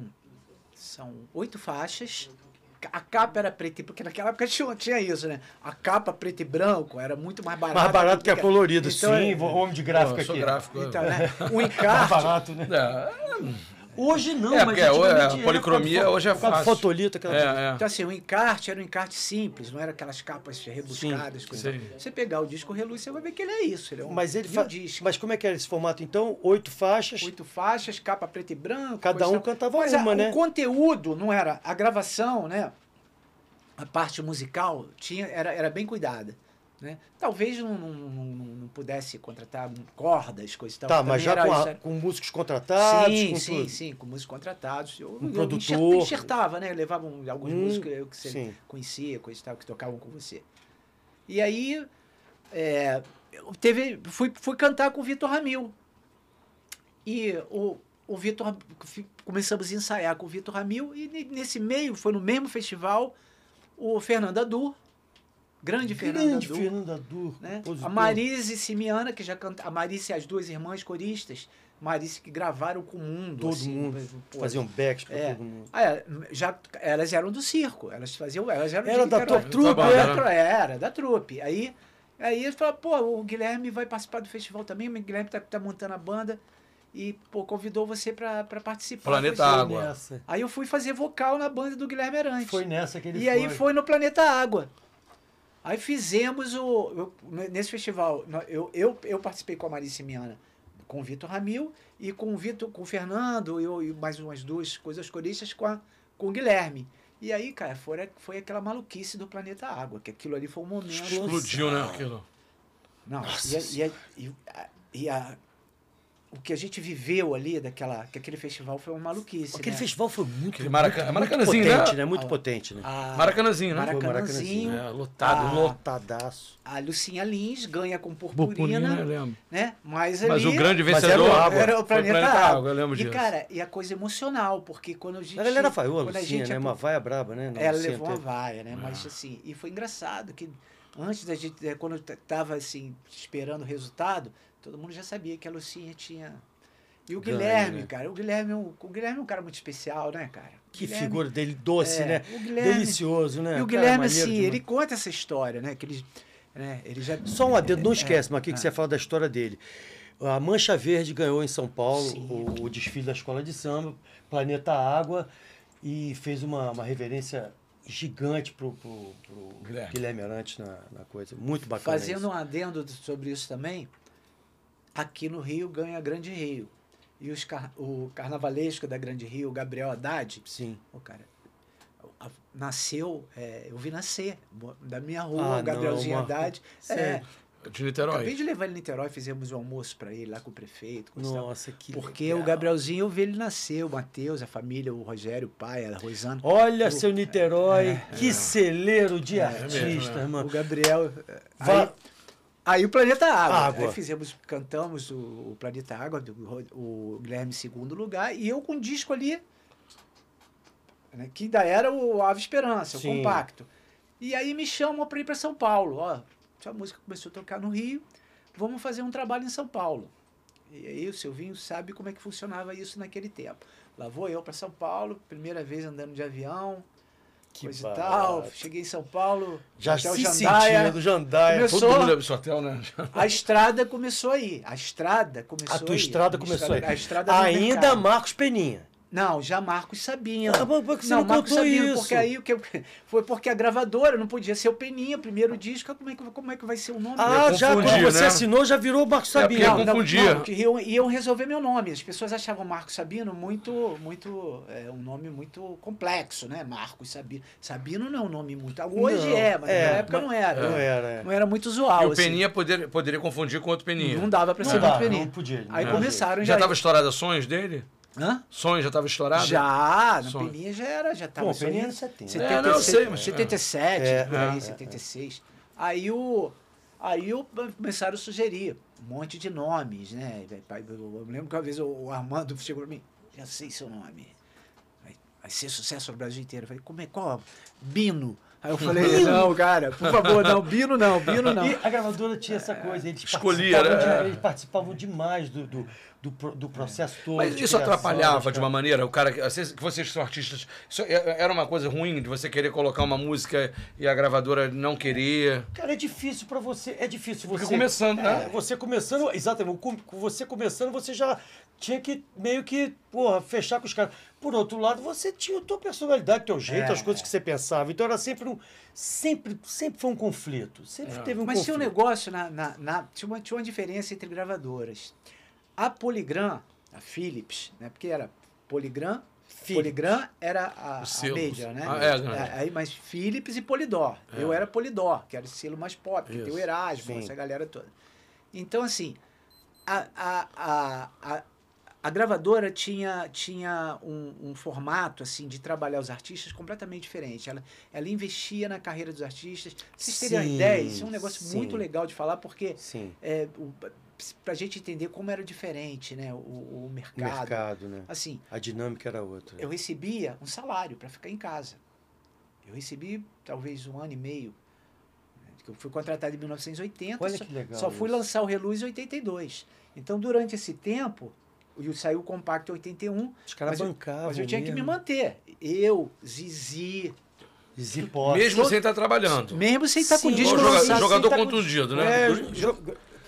São oito faixas. A capa era preta e porque naquela época <laughs> tinha, tinha isso, né? A capa preto e branco era muito mais barata. Mais barato que a colorido, Então, sim, é- homem de Pô, gráfico eu sou aqui. gráfico. Então, né? <laughs> O Mais encarte. barato, né? É, Hoje não, É, mas porque hoje antigamente a policromia hoje é fácil. fotolito, aquela é, é. Então, assim, o encarte era um encarte simples, não era aquelas capas rebuscadas. coisa. sim. Você pegar o disco reluz, você vai ver que ele é isso. Ele é um Mas ele fa... disco. Mas como é que era esse formato então? Oito faixas. Oito faixas, capa preto e branco. Cada um cantava Mas uma, a- né? O conteúdo não era. A gravação, né? A parte musical tinha, era, era bem cuidada. Né? Talvez não, não, não, não pudesse contratar cordas, coisa e tal. Tá, mas já com, a- era- com músicos contratados, Sim, com sim, tudo. sim, com músicos contratados. Eu, Um eu produtor. enxer- enxertava, né? Levava um- alguns Hum, músicos eu que você sim. conhecia, coisa e tal, que tocavam com você. E aí, é, eu teve, fui, fui cantar com o Vitor Ramil. E o, o Vitor, começamos a ensaiar com o Vitor Ramil, e ne- nesse meio, foi no mesmo festival, o Fernando Adu, grande Fernando Grande Adu Fernanda Dur, né? A Marise Simiana, que já canta, a Marise e as duas irmãs coristas, Marise que gravaram com o mundo. Todo assim, mundo. pô, Faziam backs pra é. todo mundo. Ah, é, já, elas eram do circo, elas faziam, elas eram Era de- da tua era- trupe, era, é? era, da trupe. Aí, aí ele falou, pô, o Guilherme vai participar do festival também, o Guilherme tá, tá montando a banda e, pô, convidou você pra, pra participar. Planeta Foi- Água. Nessa. Aí eu fui fazer vocal na banda do Guilherme Arantes. Foi nessa que ele E foi. aí foi no Planeta Água. Aí fizemos o. eu- nesse festival, eu, eu, eu participei com a Marice Miana com o Vitor Ramil e com o Vitor, com o Fernando e, e mais umas duas coisas coristas com, a, com o Guilherme. E aí, cara, foi, foi aquela maluquice do planeta Água, que aquilo ali foi um momento. Explodiu, né? Aquilo. Não, e, a, e, a, e, a, e a o que a gente viveu ali daquela que aquele festival foi uma maluquice aquele né? festival foi muito Maraca- muito, potente né? né muito Ah, potente né a, Maracanãzinho, né? Maracanãzinho, É, lotado, Ah, lotadaço. a Lucinha Lins ganha com Purpurina, purpurina, eu lembro. né? Mas, Mas ali o grande Mas vencedor era o Água. era o foi planeta, Água. eu lembro E disso. cara, e a coisa emocional, porque quando a gente a galera falou a quando a Lucinha gente né é uma vaia braba né ela Lucinha levou uma vaia, né? Mas assim, e foi engraçado que antes da gente, eh, quando eu t- tava assim, esperando o resultado, todo mundo já sabia que a Lucinha tinha. E o Ganho, Guilherme, né? cara, o Guilherme, é um, o Guilherme é um cara muito especial, né, cara? Que Guilherme- figura dele doce é, né Guilherme, delicioso né E o Cara, Guilherme, maneiro assim, ele conta essa história, né? Que ele, né, ele já. Só um adendo, não É, esquece, mas aqui que é. você fala da história dele. A Mancha Verde ganhou em São Paulo o, o desfile da escola de samba, Planeta Água, e fez uma, uma reverência gigante pro, pro, pro Guilherme. Guilherme. Arantes na, na coisa. Muito bacana. Fazendo isso. um adendo sobre isso também, aqui no Rio ganha a Grande Rio. E os car- o carnavalesco da Grande Rio, o Gabriel Haddad, Sim. o cara nasceu, é, eu vi nascer, da minha rua, Ah, o Gabrielzinho não, Marco. Haddad. É, Sério? De Niterói. acabei de levar ele em Niterói, fizemos um almoço para ele lá com o prefeito. tal. Nossa, que Porque legal. o Gabrielzinho, eu vi ele nascer, o Matheus, a família, o Rogério, o pai, a Rosana. Olha, O- seu Niterói, que celeiro de É artista, mesmo, né? irmão. O Gabriel. é, Va- Aí, o Planeta Água. Água. Aí fizemos, cantamos o, o Planeta Água, do, o Guilherme em segundo lugar, e eu com um disco ali, né, que ainda era o Ave Esperança, Sim. o compacto. E aí me chamam para ir para São Paulo. Ó, a música começou a tocar no Rio, vamos fazer um trabalho em São Paulo. E aí o Silvinho sabe como é que funcionava isso naquele tempo. Lá vou eu para São Paulo, primeira vez andando de avião, Que coisa e barato. tal. Cheguei em São Paulo, Já hotel se Jandaia. sentindo, Jandaia. Começou- Todo mundo hotel, né? <laughs> A estrada começou aí. A estrada começou A tua aí. estrada A começou aí. A estrada Ainda. Marcos Peninha. Não, já Marcos Sabino. Ah, por que você não, não Marcos Sabino, isso? porque aí o que eu- foi porque a gravadora não podia ser o Peninha, primeiro disco, como é que, como é que vai ser o nome? Ah, Eu já quando você né? assinou, já virou Marcos É, porque Sabino. eu confundia. que iam, iam resolver meu nome. As pessoas achavam Marcos Sabino muito, muito, é, um nome muito complexo, né? Marcos Sabino. Sabino não é um nome muito. Hoje Não, é, mas é, na época mas- não era. Não era, é. Não era muito usual. E o assim. Peninha poder, poderia confundir com outro Peninha. Não dava pra Não ser muito Peninha. não podia, não Aí começaram Já já. estava estourada sonhos dele? Hã? Sonhos já estava estourado? Já, na Sonho. Peninha já era, já estava Pô, Peninha anos 70. É, não, eu sei, mas- 77, É, por aí, é, 76. Aí o. Aí o, começaram a sugerir um monte de nomes, né? Eu lembro que uma vez o- o Armando chegou pra mim, já sei seu nome. Vai, vai ser sucesso no Brasil inteiro. Eu falei, como é qual? Bino. Aí eu falei, não, cara, por favor, não, Bino não, Bino <laughs> não. E a gravadora tinha essa coisa, eles Escolhia, participavam, né? de- eles participavam demais do, do, do, do processo todo. Mas isso criação, atrapalhava de uma maneira, o cara que vocês, que vocês são artistas, isso é- era uma coisa ruim de você querer colocar uma música e a gravadora não querer. Cara, é difícil pra você, é difícil Porque você... começando, né? É, você começando, exatamente, você começando, você já tinha que meio que, porra, fechar com os caras. Por outro lado, você tinha a tua personalidade, teu jeito, É, as coisas que você pensava. Então era sempre um, sempre, sempre foi um conflito, sempre É. teve um Mas conflito. tinha um negócio na. na, na- tinha, uma, tinha uma diferença entre gravadoras. A Polygram, a Philips, né? Porque era Polygram. Philips. Polygram era a, O a major, né? Ah, é, né? aí, mas Philips e Polydor. É. Eu era Polydor, que era o selo mais pop, que tem o. Erasmo, Sim. essa galera toda. Então, assim, a, a, a, a, a gravadora tinha, tinha um, um formato assim de trabalhar os artistas completamente diferente. Ela, ela investia na carreira dos artistas. Pra vocês terem uma Sim, ideia, isso é um negócio sim. muito legal de falar, porque Sim, é, o, pra gente entender como era diferente né, o, o o mercado. mercado, né? Assim, A dinâmica era outra. eu recebia um salário para ficar em casa. Eu recebi talvez um ano e meio. né, que Eu fui contratado em 1980, Olha só, que legal só fui isso. lançar o Reluz em 82. Então, durante esse tempo, e saiu o compacto em 81, Os caras bancavam mas eu tinha que me mesmo. manter. Eu, Zizi, Zipó. Mesmo sem estar trabalhando. mesmo sem estar com Sim, disco Igual joga- lançado, jogador tá com- contundido, né? É, jo-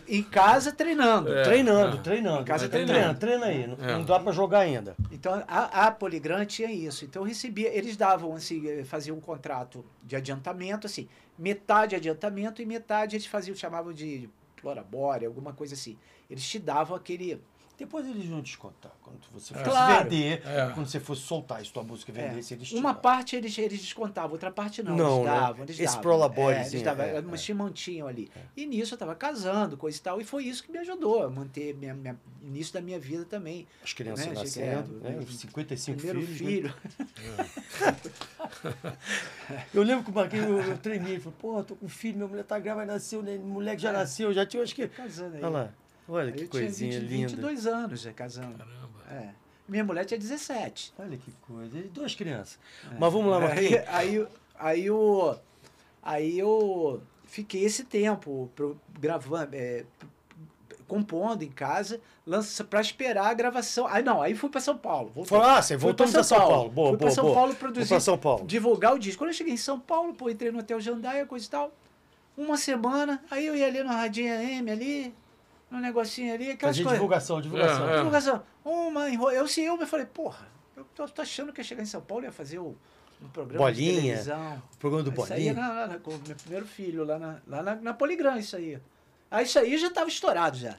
em casa treinando. É. treinando, é. treinando. Em casa treina, treinando. treina aí. Não, É. não dá pra jogar ainda. Então, a, a Poligram tinha isso. Então, eu recebia, eles davam, assim, eh, faziam um contrato de adiantamento, assim, metade adiantamento e metade eles faziam, chamavam de plorabória, alguma coisa assim. Eles te davam aquele, Depois eles vão descontar. Quando você fosse Claro. vender, É. quando você fosse soltar isso, tua música É, vendesse, eles Uma tiravam. parte eles, eles descontavam, outra parte não. Não, eles né? davam, eles Esse davam. É, eles davam, é, mas é. mantinham ali. E nisso eu estava casando, coisa e tal, e foi isso que me ajudou a manter minha, minha, início da minha vida também. As crianças né, nascendo, é, né? Os 55 Primeiro filhos. né? filho. <laughs> Eu lembro que o Marquinhos, eu, eu tremia, ele falou, pô, tô com filho, minha mulher tá grávida, nasceu, né? O moleque já nasceu, já tinha, acho que... Casando aí. Olha lá, olha que eu tinha coisinha 20, linda. 22 anos já casando. Caramba. É. Minha mulher tinha 17. Olha que coisa, e duas crianças. Mas vamos lá, Marquinhos. <laughs> Aí, aí, aí, eu, aí eu fiquei esse tempo pro- gravando, é, compondo em casa, lança para esperar a gravação. Aí não, aí fui para São Paulo. voltei. Ah, você voltou pra São Paulo. Boa, fui boa, pra São boa. Paulo produzir, São Paulo. divulgar o disco. Quando eu cheguei em São Paulo, pô, entrei no Hotel Jandaia, coisa e tal. Uma semana, aí eu ia ali no Radinha M ali, no negocinho ali, aquelas coisas. divulgação, divulgação. É, é. Divulgação. Uma enro... Eu sim, eu me falei, porra, eu tô, tô achando que ia chegar em São Paulo e ia fazer o, um programa de Bolinha, televisão. O programa do Isso aí Bolinho. na, na- com o meu primeiro filho, lá na, lá na, na Poligram, isso aí. Aí isso aí já tava estourado já.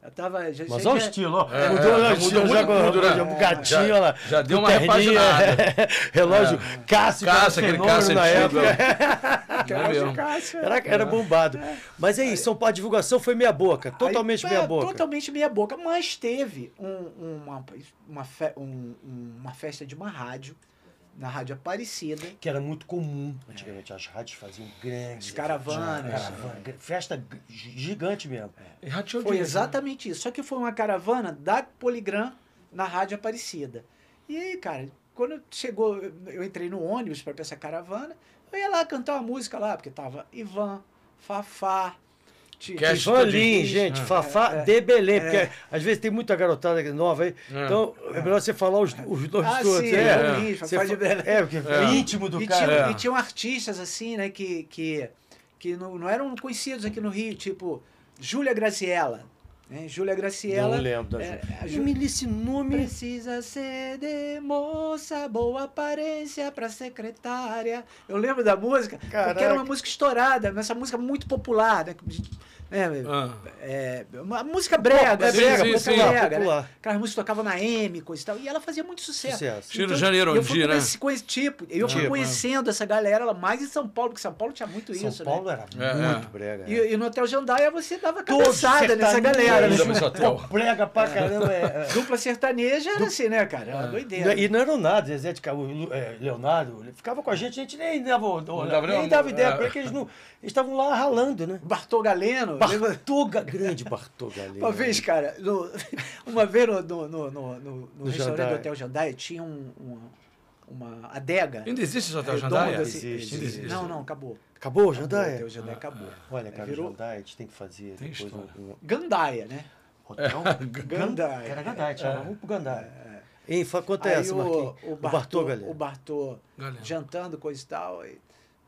Eu tava. Já, Mas já- olha o já- estilo, ó. É, mudou, é, né, o mudou estilo, muito já, né? já, o gatinho, Já- lá. já deu uma terninho, repaginada. <laughs> é, relógio Cássio. Cássio, aquele Cássio na antigo. época. <laughs> Não é Cássio? Cássio. Era, era bombado. Mas aí, São Paulo, a divulgação foi meia boca. Totalmente Aí, meia é, boca. Totalmente meia boca. Mas teve um- uma, uma, fe- um- uma festa de uma rádio, na Rádio Aparecida. Que era muito comum. Antigamente as rádios faziam grandes. As caravanas. Caravana, gra- festa gigante mesmo. E rateou Foi né? exatamente isso. Só que foi uma caravana da Poligram na Rádio Aparecida. E aí, cara, quando chegou, eu- entrei no ônibus para essa caravana, eu ia lá cantar uma música lá, porque tava Ivan, Fafá, Ivan todinho. Lin, gente, É. Fafá É. de Belém, porque às vezes tem muita garotada nova aí. É. Então é melhor você falar os, os nomes Ah, todos. sim, é. Ivan Lins, Você Fafá de fa- Belém. É, porque é, É. íntimo do e, cara. tinha, É. e tinham artistas assim, né, que, que, que não, não eram conhecidos aqui no Rio, tipo Júlia Graciela. Né? Júlia Graciela. Não lembro da é, Ju. a E Ju- me lê esse nome. Precisa ser de moça, boa aparência pra secretária. Eu lembro da música, porque Caraca. era uma música estourada, essa música muito popular, né? É, Ah. é, uma música brega, É Sim, brega, sim, sim. brega, popular. Né? Aquelas músicas tocavam na M, coisa e tal, e ela fazia muito sucesso. Sucesso. Tira o Janeiro eu um fui dia, né? conheci- conheci- tipo, eu fui Tipo, conhecendo essa galera lá mais em São Paulo, porque São Paulo tinha muito São isso, Paulo né? era É, muito é. brega. E, e no Hotel Jandaia você dava cabeçada nessa galera, né? Pô, prega pra caramba. é, é. Dupla sertaneja era assim, né, cara? Era doideira. E não era nada, Zezé de Caú, é, Leonardo, ele ficava com a gente, a gente nem dava, nem dava ideia, é. porque eles não. Eles estavam lá ralando, né? Bartô Galeno. Bartoga, grande Bartô Galeno. Uma vez, cara, no- <laughs> uma vez no, no, no, no, no- no restaurante Jandaia. do Hotel Jandaia tinha um, uma, uma adega. Ainda existe esse hotel redonda, Jandaia? assim. Existe, Ainda existe. Não, não, acabou. Acabou o O Jandaia? Hotel Jandaia acabou. Olha, cara, Virou o Jandaia, a gente tem que fazer Tem depois um, um Gandaia, né? hotel. Gandaia. Era Gandaia, tinha, vamos pro Gandaia. Fa- quanto é Aí essa, o, Marquinhos? o O Bartô, Bartô Galeno. o Bartô jantando, coisa e tal. E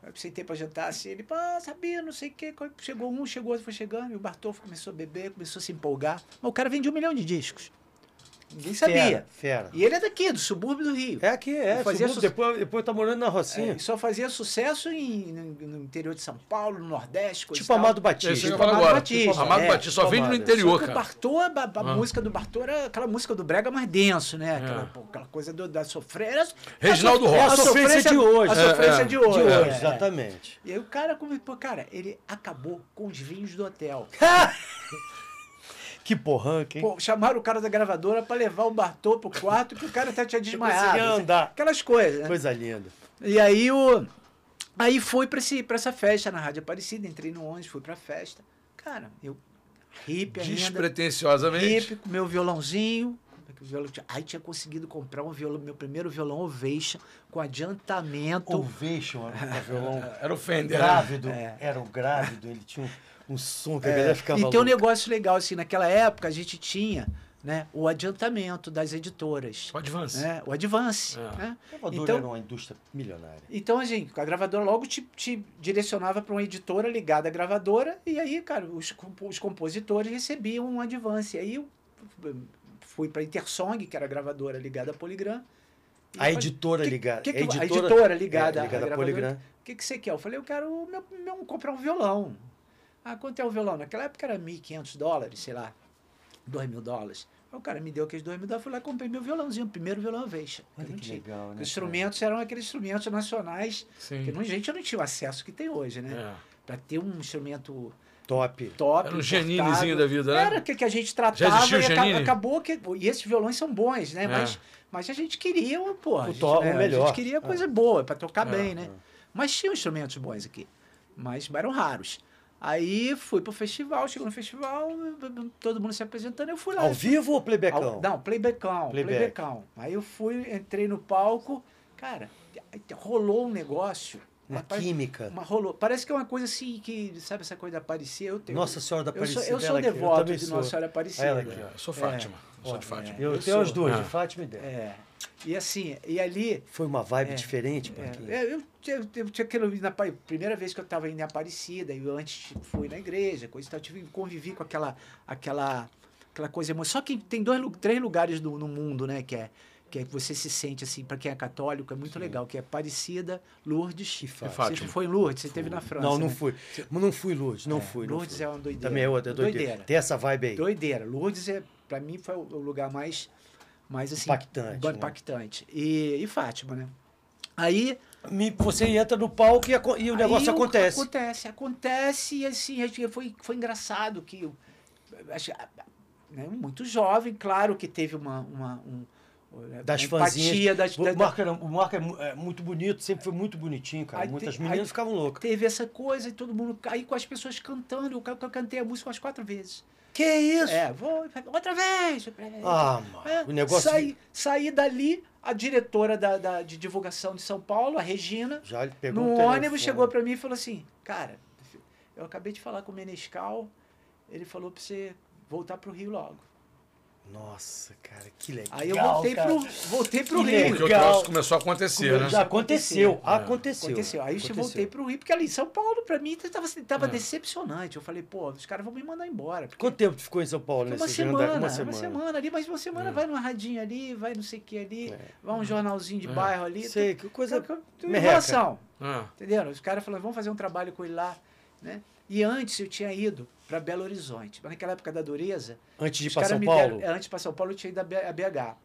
eu sentei pra jantar assim, ele, ah, sabia, não sei o quê. Chegou um, chegou outro, foi chegando, e o Bartô começou a beber, começou a se empolgar. Mas o cara vendia um milhão de discos. Ninguém sabia. Fera, fera. E ele é daqui, do subúrbio do Rio. É aqui, é. Fazia subúrbio, su- depois, depois tá morando na É, Rocinha. e só fazia sucesso em, no, no interior de São Paulo, no Nordeste, coisa tipo. Amado Batista. ia Tipo Amado agora. Batista, Amado é. Batista só vende no interior, Só que o cara. Bartô, a, a Ah. música do Bartô era aquela música do brega mais denso, né? Aquela, É. pô, aquela coisa do- da sofrência. Reginaldo a Rossi. É a sofrência de hoje. A sofrência É, é. de hoje. De hoje, é. exatamente. E aí o cara, come- pô, cara, ele acabou com os vinhos do hotel. <laughs> Que porranca, hein? Pô, chamaram o cara da gravadora pra levar o Bartô pro quarto que o cara até tinha <laughs> desmaiado. assim, andar. Aquelas coisas, né? Coisa linda. E aí o. Aí fui pra, esse, pra essa festa na Rádio Aparecida, entrei no ônibus, fui pra festa. Cara, eu. Hippie ainda. Despretensiosamente. Hippie, com meu violãozinho. como é que o violão tinha- Aí tinha conseguido comprar um violão, meu primeiro violão Ovation, com adiantamento. Ovation era um violão <laughs> Era o Fender. né? grávido. É. Era um grávido, ele tinha um, som que a galera ficava E tem um louca. negócio legal, assim, naquela época a gente tinha né, o adiantamento das editoras. O Advance. né, o Advance. É. né? A gravadora Então- era uma indústria milionária. Então, a gente, a gravadora logo te, te direcionava para uma editora ligada à gravadora, e aí, cara, os, os compositores recebiam um advance. Aí eu fui para a Intersong, que era a gravadora ligada à Poligram. A falei, editora que- ligada. que que- a a editora, editora ligada é, à ligada à. Poligram. O que, que você quer? Eu falei, eu quero meu, meu- comprar um violão. Ah, quanto é o violão? Naquela época era 1.500 dólares, sei lá, 2 mil dólares. Aí o cara me deu aqueles dois mil dólares, fui lá e comprei meu violãozinho, o primeiro violão. Olha não que legal, né, Os instrumentos eram aqueles instrumentos nacionais, Sim. que não, gente não tinha o acesso que tem hoje, né? É. Pra ter um instrumento Top. top. Era um. Geninezinho da vida, né? Era que, que a gente tratava e aca- Giannini? acabou que. E esses violões são bons, né? É. Mas, mas a gente queria, pô, a O gente, to- o é, A melhor. gente queria É. coisa boa, pra tocar É, bem, né? Mas tinha instrumentos bons aqui. Mas eram raros. Aí fui pro festival, chegou no festival, todo mundo se apresentando, eu fui lá. Ao vivo ou playbackão? Ao- não, playbackão, Playback. playbackão. Aí eu fui, entrei no palco, cara, rolou um negócio. Uma Parece- química. uma- rolou. Parece que é uma coisa assim que, sabe essa coisa da Aparecida? Eu tenho, Nossa Senhora da eu sou, Aparecida. eu sou eu devoto também de sou. Nossa Senhora Aparecida. Ela aqui, ó. Eu sou Fátima. Eu sou de é. Fátima. Eu, Eu tenho sou. as duas, É. de Fátima e dela. É. E assim, e ali. Foi uma vibe É, diferente, é, Marquinhos? é, eu, eu, eu tinha aquilo na primeira vez que eu estava indo em Aparecida, e eu antes fui na igreja, coisa e tal, eu tive que conviver com aquela, aquela, aquela coisa Só que tem dois, três lugares do, no mundo, né, que é que é que você se sente assim, para quem é católico, é muito legal, que é Aparecida, Lourdes E Você foi em Lourdes, você esteve na França. Não, não né? fui. Mas não fui, Lourdes. Não É, fui. não Lourdes fui. é uma doideira. Também é outra, é doideira. Doideira. Tem essa vibe aí. Doideira. Lourdes, é, para mim, foi o lugar mais, mais assim, Impactante, né? impactante. E, e Fátima, né? Aí Me- Você entra no palco e, e o negócio acontece. Acontece, acontece e assim, foi, foi engraçado que eu, acho- né, muito jovem, claro que teve uma, uma um, Das uma empatia fãzinhas. das, o Marco, era- o Marco é, mu- é muito bonito, sempre foi muito bonitinho, cara. Aí Muitas te- meninas ficavam loucas. teve essa coisa e todo mundo aí com as pessoas cantando, eu, eu cantei a música umas quatro vezes. Que isso? É, vou outra vez. Ah, mano. É, o negócio. saí, saí dali, a diretora da, da- de divulgação de São Paulo, a Regina, Já pegou no o ônibus chegou para mim e falou assim, cara, eu acabei de falar com o Menescal, ele falou para você voltar pro Rio logo. Nossa, cara, que legal. Aí eu voltei cara. pro, voltei pro Que Rio. Porque o Legal. troço começou a acontecer, né? Já aconteceu, É. aconteceu. Aconteceu. Aí eu voltei pro Rio, porque ali em São Paulo, pra mim, tava, tava É. decepcionante. Eu falei, pô, os caras vão me mandar embora. porque Quanto tempo tu ficou em São Paulo Foi nesse uma semana, uma Uma semana, semana. ali, mas uma semana É. vai numa radinha ali, vai não sei o que ali, É. vai um jornalzinho de É. bairro ali. Sei, que coisa. Tudo, tudo merreca. enrolação. Entendeu? Os caras falaram, vamos fazer um trabalho com ele lá, né? E antes eu tinha ido para Belo Horizonte. Mas naquela época da dureza, Antes de ir caras São Paulo, deram- é, antes para São Paulo eu tinha ido a BH.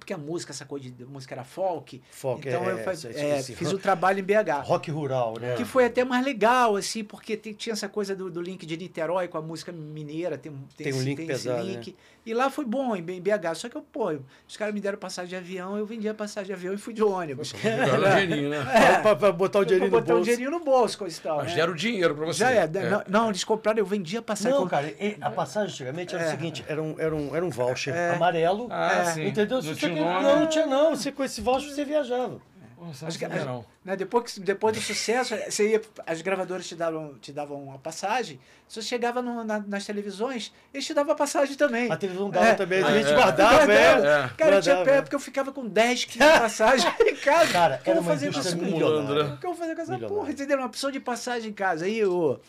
Porque a música, essa coisa de música era folk. Foco, então é, eu faz- esse- é, esse fiz rock- o trabalho em BH. rock rural, né? Que foi até mais legal, assim, porque tem- tinha essa coisa do, do link de Niterói com a música mineira, tem, um- Tem um esse, link esse pesado, né? link. E lá foi bom, em BH. Só que eu, pô, os caras me deram passagem de avião, eu vendi a passagem de avião e fui de ônibus. jogaram o <laughs> dinheirinho, né? Pra, pra- pra botar o dinheirinho pra no botar um bolso. dinheirinho no bolso, coisa e tal. Mas né? deram o dinheiro pra você. Já é, Não, não, eles compraram, eu vendi a passagem. Não, com- cara, a passagem antigamente era o É. seguinte, era um, era um, era um voucher amarelo, Ah, É, sim. entendeu? Não Se tinha você- nome. não, não tinha não, você com esse voucher você viajava. Nossa, Acho que- não não. né, depois, que, depois do sucesso, você ia, as gravadoras te davam, te davam uma passagem. Se você chegava no- na- nas televisões, eles te davam a passagem também. A televisão dava É. também, a Ah, gente é. guardava, é. É. Cara, eu tinha pé, é. porque eu ficava com 10, 15 <laughs> passagens em casa. Cara, O que eu era vou uma fazer com indústria essa- milionária. né? O que eu vou fazer com essa Milionário. porra? Entendeu? Uma opção de passagem em casa. Aí eu.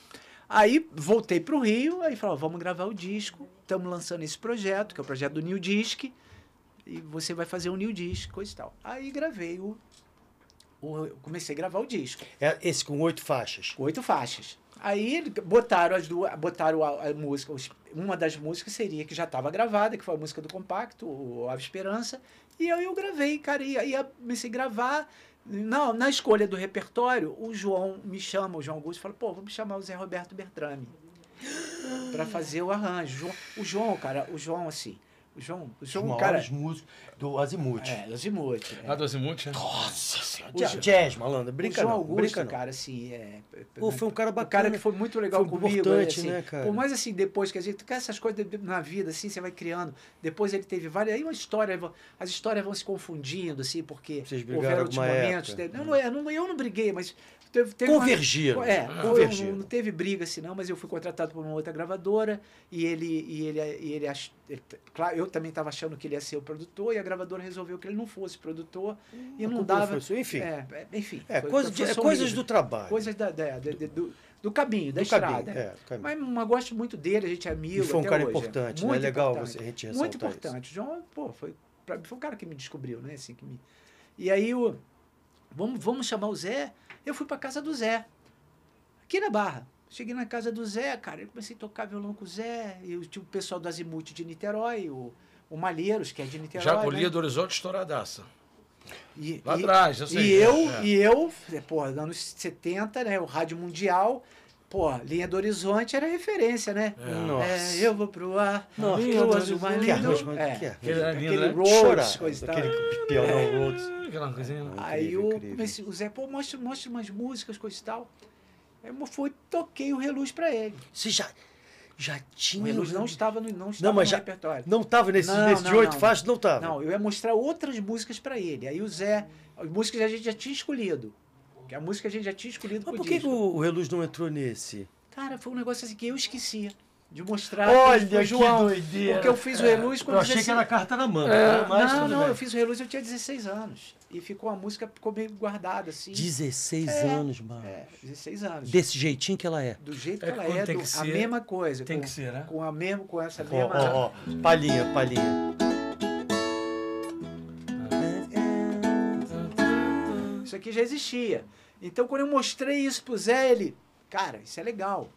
Aí voltei pro Rio, aí falou, vamos gravar o disco, estamos lançando esse projeto, que é o projeto do New Disc, e você vai fazer um New Disc, coisa e tal. Aí gravei o. o eu comecei a gravar o disco, É esse com oito faixas. oito faixas. Aí botaram as duas, botaram a, a música, os- uma das músicas seria que já estava gravada, que foi a música do compacto, o Ave Esperança, e aí eu gravei, cara, e aí eu comecei a gravar. Não, na escolha do repertório, o João me chama, o João Augusto, fala, pô, vamos chamar o Zé Roberto Bertrame para fazer o arranjo. O João, cara, o João, assim, o João, o Os João, maiores cara, músicos do Azimuth. é, Azimuth, é. Ah, do Azimuth, né? Nossa senhora. O Jazz, malandro. o Brinca João não, Augusto, brinca não. cara, assim, é... Pô, foi um cara O bacana. cara que foi muito legal Foi comigo. importante, assim, né, cara? Por mais assim, depois que a gente. Essas coisas na vida, assim, você vai criando. Depois ele teve várias. Aí uma história. As histórias vão se confundindo, assim, porque Vocês brigaram houveram momentos. época. Não, não, é, não, eu não briguei, mas. Teve, teve uma- Convergiram. é, Ah. eu- Convergiram. não teve briga assim não, mas eu fui contratado por uma outra gravadora e ele e ele e ele, ach- ele- claro, eu também estava achando que ele ia ser o produtor e a gravadora resolveu que ele não fosse produtor e A não dava. foi enfim. É, é, enfim. É, foi- coisa foi é coisas do trabalho. Coisas da, da- da- da- do, do caminho, da Do caminho, estrada. é, do caminho. Mas, mas gosto muito dele, a gente é amigo. E foi um cara hoje, é. importante, né? Muito É legal importante. você- a gente Muito isso. importante. O João, pô, foi, pra- foi o cara que me descobriu, né? Assim, que me... E aí, o, vamos, vamos chamar o Zé. Eu fui pra casa do Zé, aqui na Barra. Cheguei na casa do Zé, cara, eu comecei a tocar violão com o Zé, e eu tinha o pessoal do Azimuth de Niterói, o, o Malheiros, que é de Niterói. Já né? colhia do Horizonte estouradaça. E, Lá e- atrás, eu sei. E eu, É. e eu, pô, nos anos 70, né? O Rádio Mundial, pô, Linha do Horizonte era referência, né? Nossa. É, eu vou pro ar, Nossa, Linha do azul que marido. arranjo, É, que. Aquele lindo, aquele né? Rhodes, coisa e tal. aquele pianão Rhodes. Aquela coisinha. Aí Incrível, eu comecei, o Zé, pô, mostra, mostra umas músicas, coisa e tal. Aí eu fui, toquei o reluz pra ele. Você já, já tinha... O reluz não estava no, não estava Não, mas no já- repertório. Não tava nesse, Não, nesse não, de oito faixas? Não tava. Não, eu ia mostrar outras músicas pra ele. Aí o Zé, as músicas a gente já tinha escolhido. Que a música a gente já tinha escolhido Mas por que, que disco. o, o Reluz não entrou nesse? Cara, foi um negócio assim que eu esquecia de mostrar Olha pro que João. doideira. Porque eu fiz o reluz quando Eu achei 16 que era carta na manga. É, mas não, não, bem. eu fiz o reluz eu tinha 16 anos. E ficou a música, ficou meio guardada, assim. 16 É. anos, mano. É, 16 anos. Desse jeitinho que ela é. Do jeito É que ela é, tem do- que a ser, mesma coisa. tem com, que ser, né? Com, a mesma, com essa Ó, mesma... ó, ó. Palhinha, palhinha. Isso aqui já existia. Então, quando eu mostrei isso pro Zé, ele... Cara, isso é legal.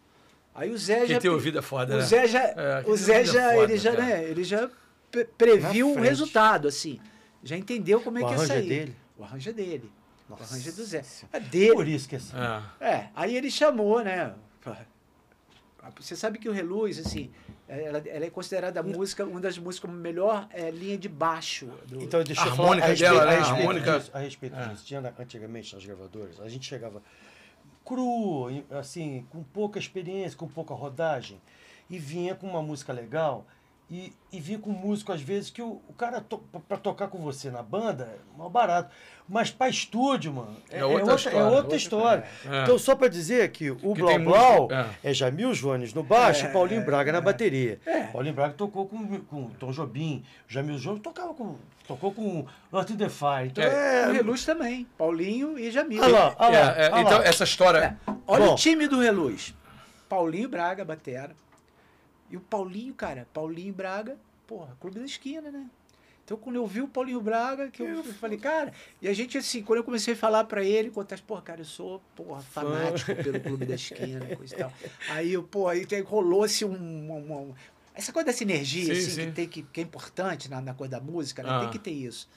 Aí o Zé Quem já... tem ouvido é foda, O né? Zé já, É, quem o Zé é já, foda, ele já, cara. né, ele já pre- previu o frente. resultado, assim. Já entendeu como é O que ia arranjo é sair. dele? O arranjo é dele. Nossa. O arranjo é do Zé. É Por dele. isso que é assim. É. É, aí ele chamou, né? Você sabe que o Reluz, assim, ela, ela é considerada a música, uma das músicas melhor é, linha de baixo. do- Então, deixa A eu falar harmônica a respeito, dela, né? a A respeito harmônica- disso. A respeito É. disso. Tinha antigamente nas gravadoras, a gente chegava cru, assim, com pouca experiência, com pouca rodagem, e vinha com uma música legal, e, e vinha com músico, às vezes, que o, o cara, to, para tocar com você na banda, é mal barato. Mas para estúdio, mano, é, É outra outra, história. é outra Outra- história. é. Então, só para dizer que o Que Blau Blau música- é. Jamil Jones no baixo É, e Paulinho Braga na bateria. É. Paulinho Braga tocou com, com Tom Jobim, Jamil Jones tocava com, tocou com Earth in the Fire. Então É. é... O Reluz também, Paulinho e Jamil. Olha lá, olha lá, É, é, olha então, lá. essa história. Olha Bom. o time do Reluz. Paulinho Braga, batera. E o Paulinho, cara, Paulinho Braga, porra, clube da esquina, né? Então, quando eu vi o Paulinho Braga, que eu, falei, cara, e a gente, assim, quando eu comecei a falar pra ele, contar, porra, cara, eu sou, porra, fanático pelo clube da esquina, coisa e tal. Aí, eu, pô, aí tem- rolou-se um, um- um- Essa coisa da sinergia, Sim, assim, sim. Que, tem que, que é importante na, na coisa da música, né? Ah. Tem que ter isso.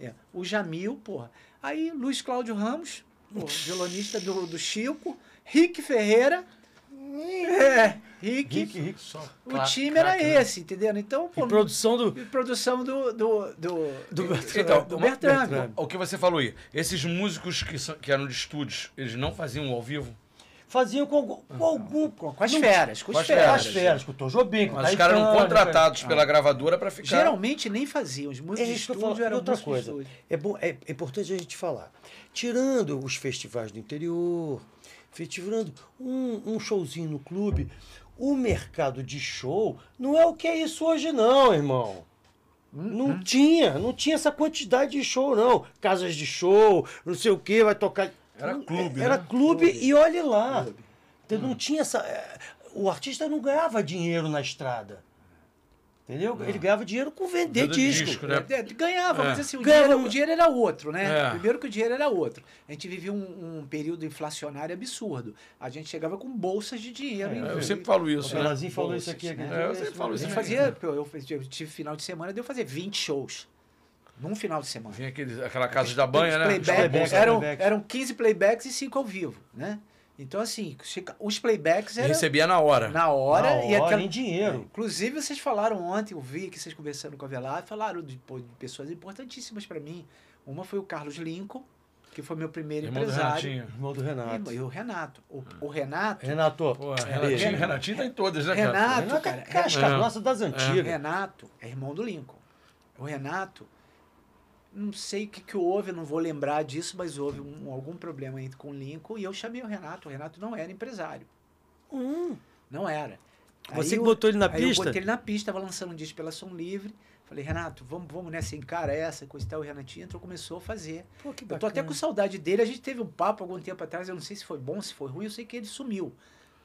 É. O Jamil, porra. Aí, Luiz Cláudio Ramos, pô, <laughs> violonista do, do Chico, Rick Ferreira. É, Rick. Rick, Rick. Só o time craque, era né? esse, entendeu? Então, pô, E produção do... e produção do. do, do, Do Bertrand. Então, do Bertrand. Bertrand. O que você falou aí, esses músicos que, são- que eram de estúdios, eles não faziam ao vivo? Faziam com, algum- com algum... Com, com as feras, com Com as as Com feras. as feras, com o Tom Jobim, com Mas os caras eram contratados né? pela gravadora pra ficar. Geralmente nem faziam. Os músicos É de estúdio eram outra coisa, estúdio. é, bom, é, é importante a gente falar. Tirando os festivais do interior, fe- tirando um, um showzinho no clube, o mercado de show não é o que é isso hoje não, irmão. Não tinha, não tinha essa quantidade de show, não. Casas de show, não sei o que, vai tocar. Era clube, Era né? clube, e olhe lá. Clube. Então, Não tinha essa. é, O artista não ganhava dinheiro na estrada. Entendeu? Ele ganhava dinheiro com vender disco. disco, né? É, ganhava, É. mas assim, o, Ganhava dinheiro, um- o dinheiro era outro, né? É. Primeiro que o dinheiro era outro. A gente vivia um, um período inflacionário absurdo. A gente chegava com bolsas de dinheiro. em- É, eu sempre falo O isso, né? Belazinho falou Bolsas, isso aqui. né? aqui. É, eu sempre falo isso gente também. fazia, eu, eu tive final de semana, deu fazer 20 shows. Num final de semana. Vinha aquele, aquela casa da banha, né? playback- eram, eram 15 playbacks e 5 ao vivo, né? Então, assim, os playbacks E eram recebia na hora. na hora. Na e hora, aquela... em dinheiro. Inclusive, vocês falaram ontem, eu vi que vocês conversando com a Velar, falaram de, de pessoas importantíssimas para mim. Uma foi o Carlos Lincoln, que foi meu primeiro Irmão empresário. Renatinho. Irmão do Renato. E, e o Renato. O, o Renato. Renato. Pô, é Renatinho. Renatinho tá em todas, né, cara? Renato, Renato é cara. casca É. grossa das antigas. Renato é irmão do Lincoln. O Renato, não sei o que, que houve, eu não vou lembrar disso, mas houve um- algum problema aí com o Lincoln e eu chamei o Renato. O Renato não era empresário. Hum. Não era. Você Aí que eu- botou ele na aí eu pista? botei ele na pista, tava lançando um disco pela Som Livre. Falei, Renato, vamos, vamos nessa, encara essa, coisa e tal. O Renatinho entrou, começou a fazer. Pô, que Eu tô até com saudade dele. A gente teve um papo algum tempo atrás, eu não sei se foi bom, se foi ruim, eu sei que ele sumiu.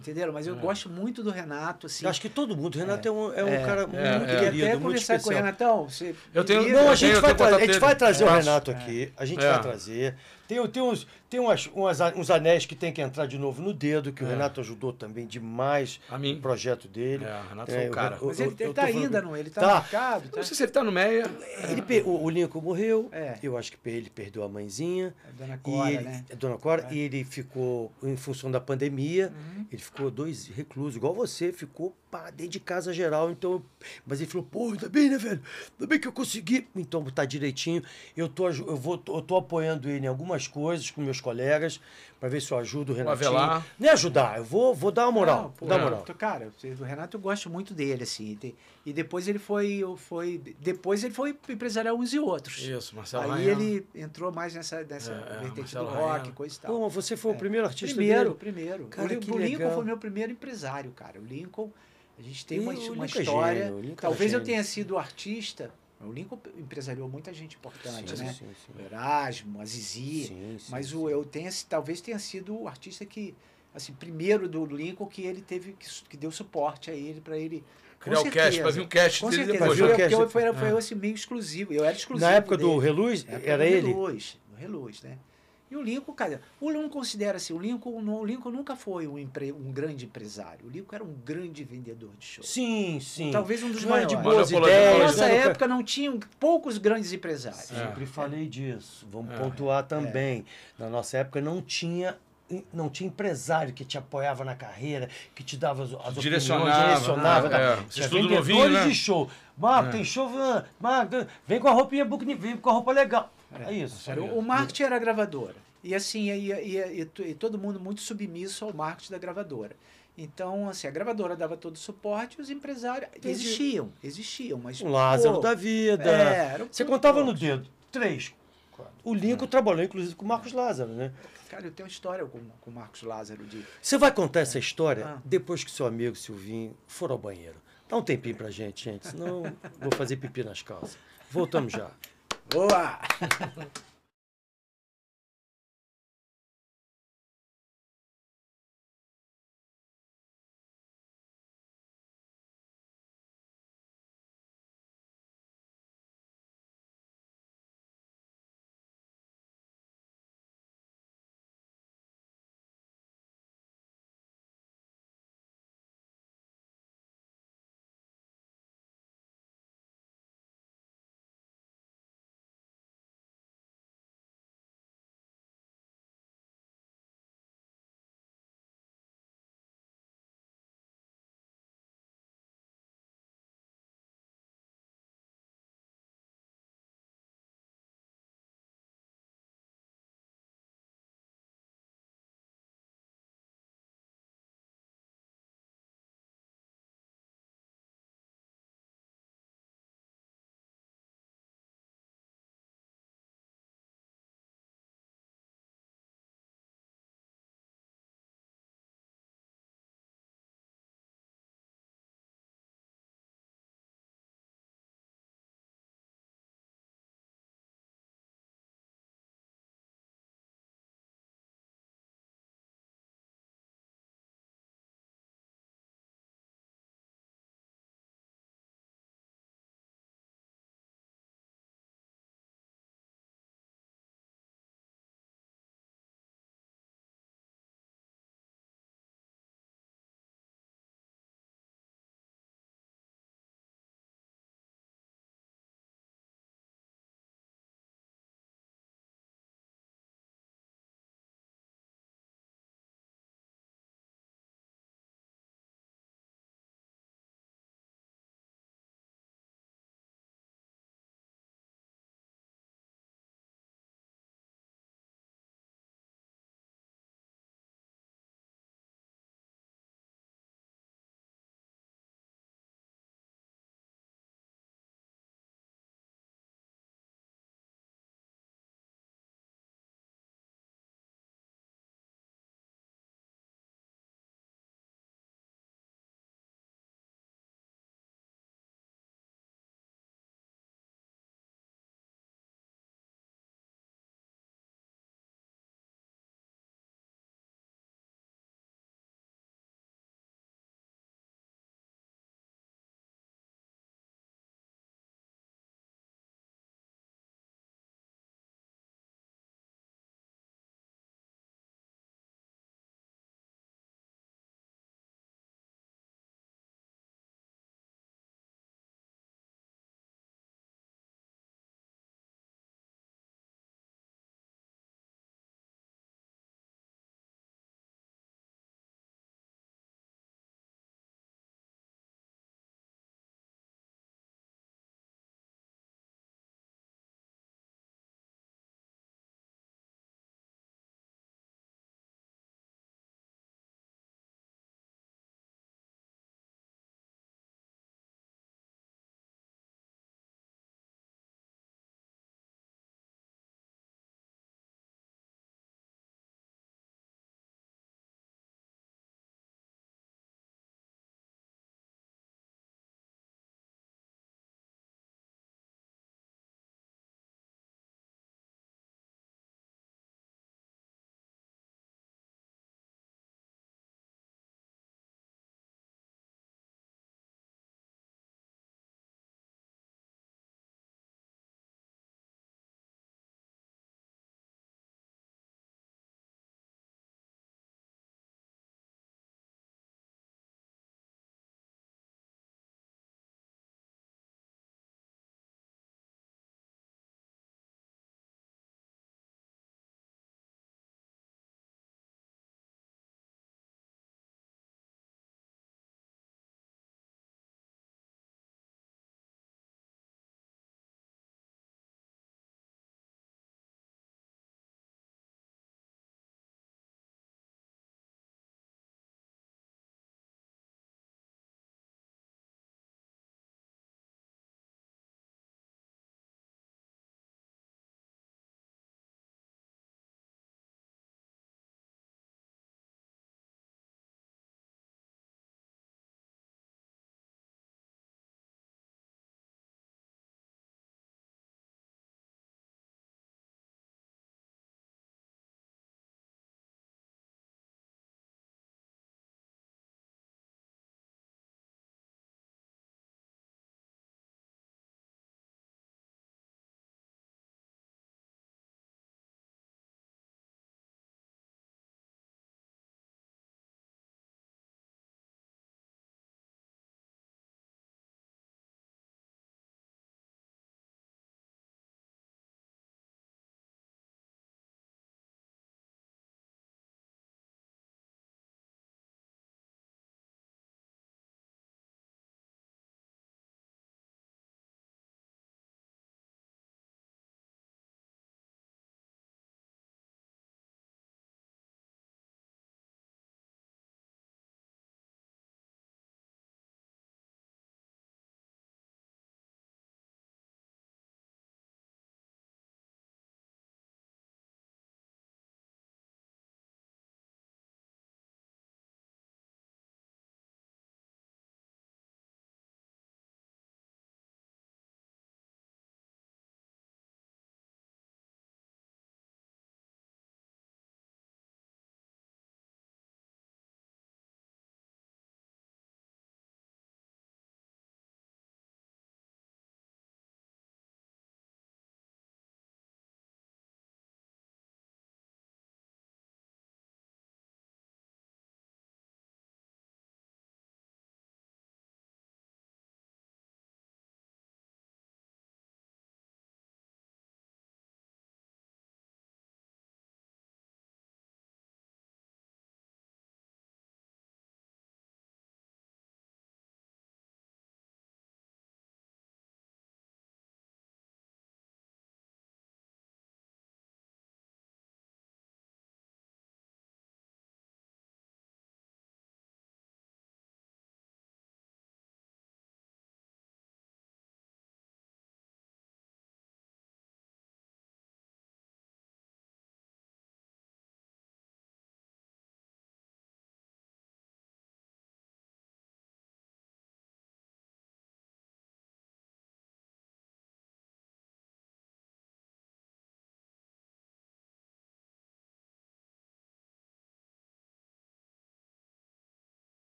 Entenderam? Mas eu É. gosto muito do Renato, assim. Eu acho que todo mundo. O Renato é, um, é um É, cara é, muito é. Eu queria querido, até muito conversar com o. Renatão. Você Eu tenho- Não, a gente, Eu vai, tra- a gente vai trazer o. Renato aqui. A gente É. vai trazer. Tem, tem, uns, tem umas, umas uns anéis que tem que entrar de novo no dedo, que o É. Renato ajudou também demais A mim. no projeto dele. É, o Renato foi o cara. eu- Mas eu- ele, ele tá falando- ainda, não? Ele tá, Tá. no mercado? Tá? Não sei se ele tá no Meia. Ele per- o, o Lincoln morreu, É. eu acho que ele perdeu a mãezinha. A dona E Cora, ele, né? a Dona Cora, e ele ficou, em função da pandemia, Uhum. ele ficou dois reclusos, igual você, ficou pá, dentro de casa geral. Então, mas ele falou, pô, ainda bem, né, velho? Ainda bem que eu consegui. Então, tá direitinho. Eu tô, eu vou, eu tô apoiando ele em algumas coisas com meus colegas, para ver se eu ajudo o Renatinho. Não é ajudar, eu vou, vou dar uma moral. Não, pô, dar é. uma moral. tô- Cara, o Renato eu gosto muito dele, assim. E, depois ele foi, foi. Depois ele foi empresariar uns e outros. Isso, Marcelo Aí Rainha. ele entrou mais nessa, nessa É, é, vertente Marcelo do rock, Rainha. coisa e tal. Pô, você foi o primeiro artista Primeiro, dele. primeiro. Cara, o, o Lincoln legal. foi meu primeiro empresário, cara. O Lincoln, a gente tem E uma, uma é história. gênio, é Talvez eu tenha sido artista. O Lincoln empresariou muita gente importante, Sim, né? sim, sim. O Erasmo, a Zizi. Sim, sim, mas sim. o, eu tenha, talvez tenha sido o artista que, assim, primeiro do Lincoln que ele teve, que, que deu suporte a ele, para ele. Criar o cast, vir o cast Com dele certeza, depois. Viu foi, o cast? porque eu, foi, Ah. foi assim, meio exclusivo. Eu era exclusivo. Na época do dele. Reluz, Na época era do ele? Reluz, do Reluz, né? E o Lincoln, cara, o Lincoln considera assim, o Lincoln, o Lincoln nunca foi um, empre- um grande empresário. O Lincoln era um grande vendedor de show. Sim, sim. Talvez um dos Não era de maiores. boas ideias. Nessa né? época não tinham poucos grandes empresários. É. Sempre falei disso. Vamos É. pontuar também. Na nossa época não tinha não tinha empresário que te apoiava na carreira, que te dava as, as Direcionava, opiniões, direcionava. né? tá? É. Tinha vendedores novinho, né? de show. Marco, É. tem show, Marco, vem com a roupinha book, vem com a roupa legal. É, isso. Era o, o marketing era a gravadora. E assim, e, e- e e todo mundo muito submisso ao marketing da gravadora. Então, assim, a gravadora dava todo o suporte e os empresários existiam, existiam, mas Um Lázaro pô, da vida. É, Você contava no dedo. Três. O Lincoln trabalhou, inclusive, com o Marcos Lázaro, né? Cara, eu tenho uma história com com o Marcos Lázaro de Você vai contar essa história Ah. depois que seu amigo Silvinho for ao banheiro. Dá um tempinho pra gente, gente, senão <laughs> vou fazer pipi nas calças. Voltamos já. Boa! <laughs>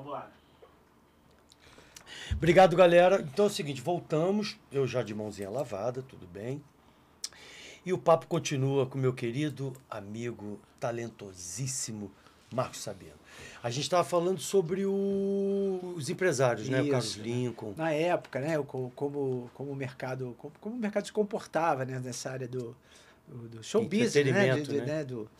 Vambora. Obrigado, galera. Então é o seguinte, voltamos. Eu já de mãozinha lavada, tudo bem. E o papo continua com meu querido amigo talentosíssimo Marcos Sabino. A gente estava falando sobre o- os empresários, né? O Isso, Carlos né? Lincoln. Na época, né? co- Como, como, o mercado, como, como o mercado se comportava né, nessa área do, do, do show business, né? De- né? né, do-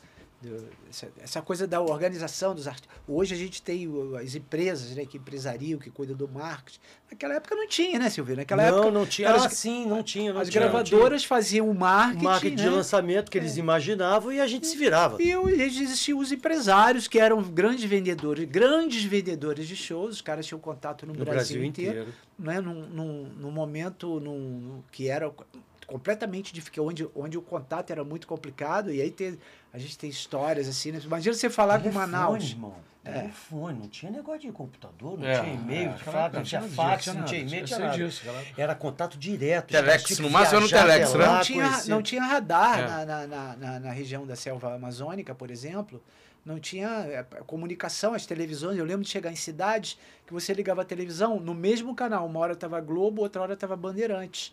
essa, coisa da organização dos artistas. Hoje a gente tem as empresas né, que empresariam, que cuidam do marketing. Naquela época não tinha, né, Silvio? Naquela não, época não tinha. eram Ah, as, sim, não tinha. Não as tinha, gravadoras faziam o tinha. marketing, O marketing né? de lançamento que eles imaginavam e a gente se virava. E e existiam os empresários que eram grandes vendedores, grandes vendedores de shows, os caras tinham contato no, No Brasil, Brasil inteiro, inteiro. né? num, num, num momento num- que era completamente difícil, onde, onde o contato era muito complicado, e aí tem, a gente tem histórias assim, né? Imagina você falar com Telefone, Manaus. irmão. É. Telefone, não tinha negócio de computador, não É, tinha e-mail, é, de época não tinha fax, não tinha e-mail, tinha nada. disso. Era contato direto. Telex, que no máximo era no telex, né? não, tinha, não tinha radar É. na, na, na, na- na região da selva amazônica, por exemplo. Não tinha é, comunicação, as televisões. Eu lembro de chegar em cidades que você ligava a televisão no mesmo canal. Uma hora estava Globo, outra hora estava Bandeirantes.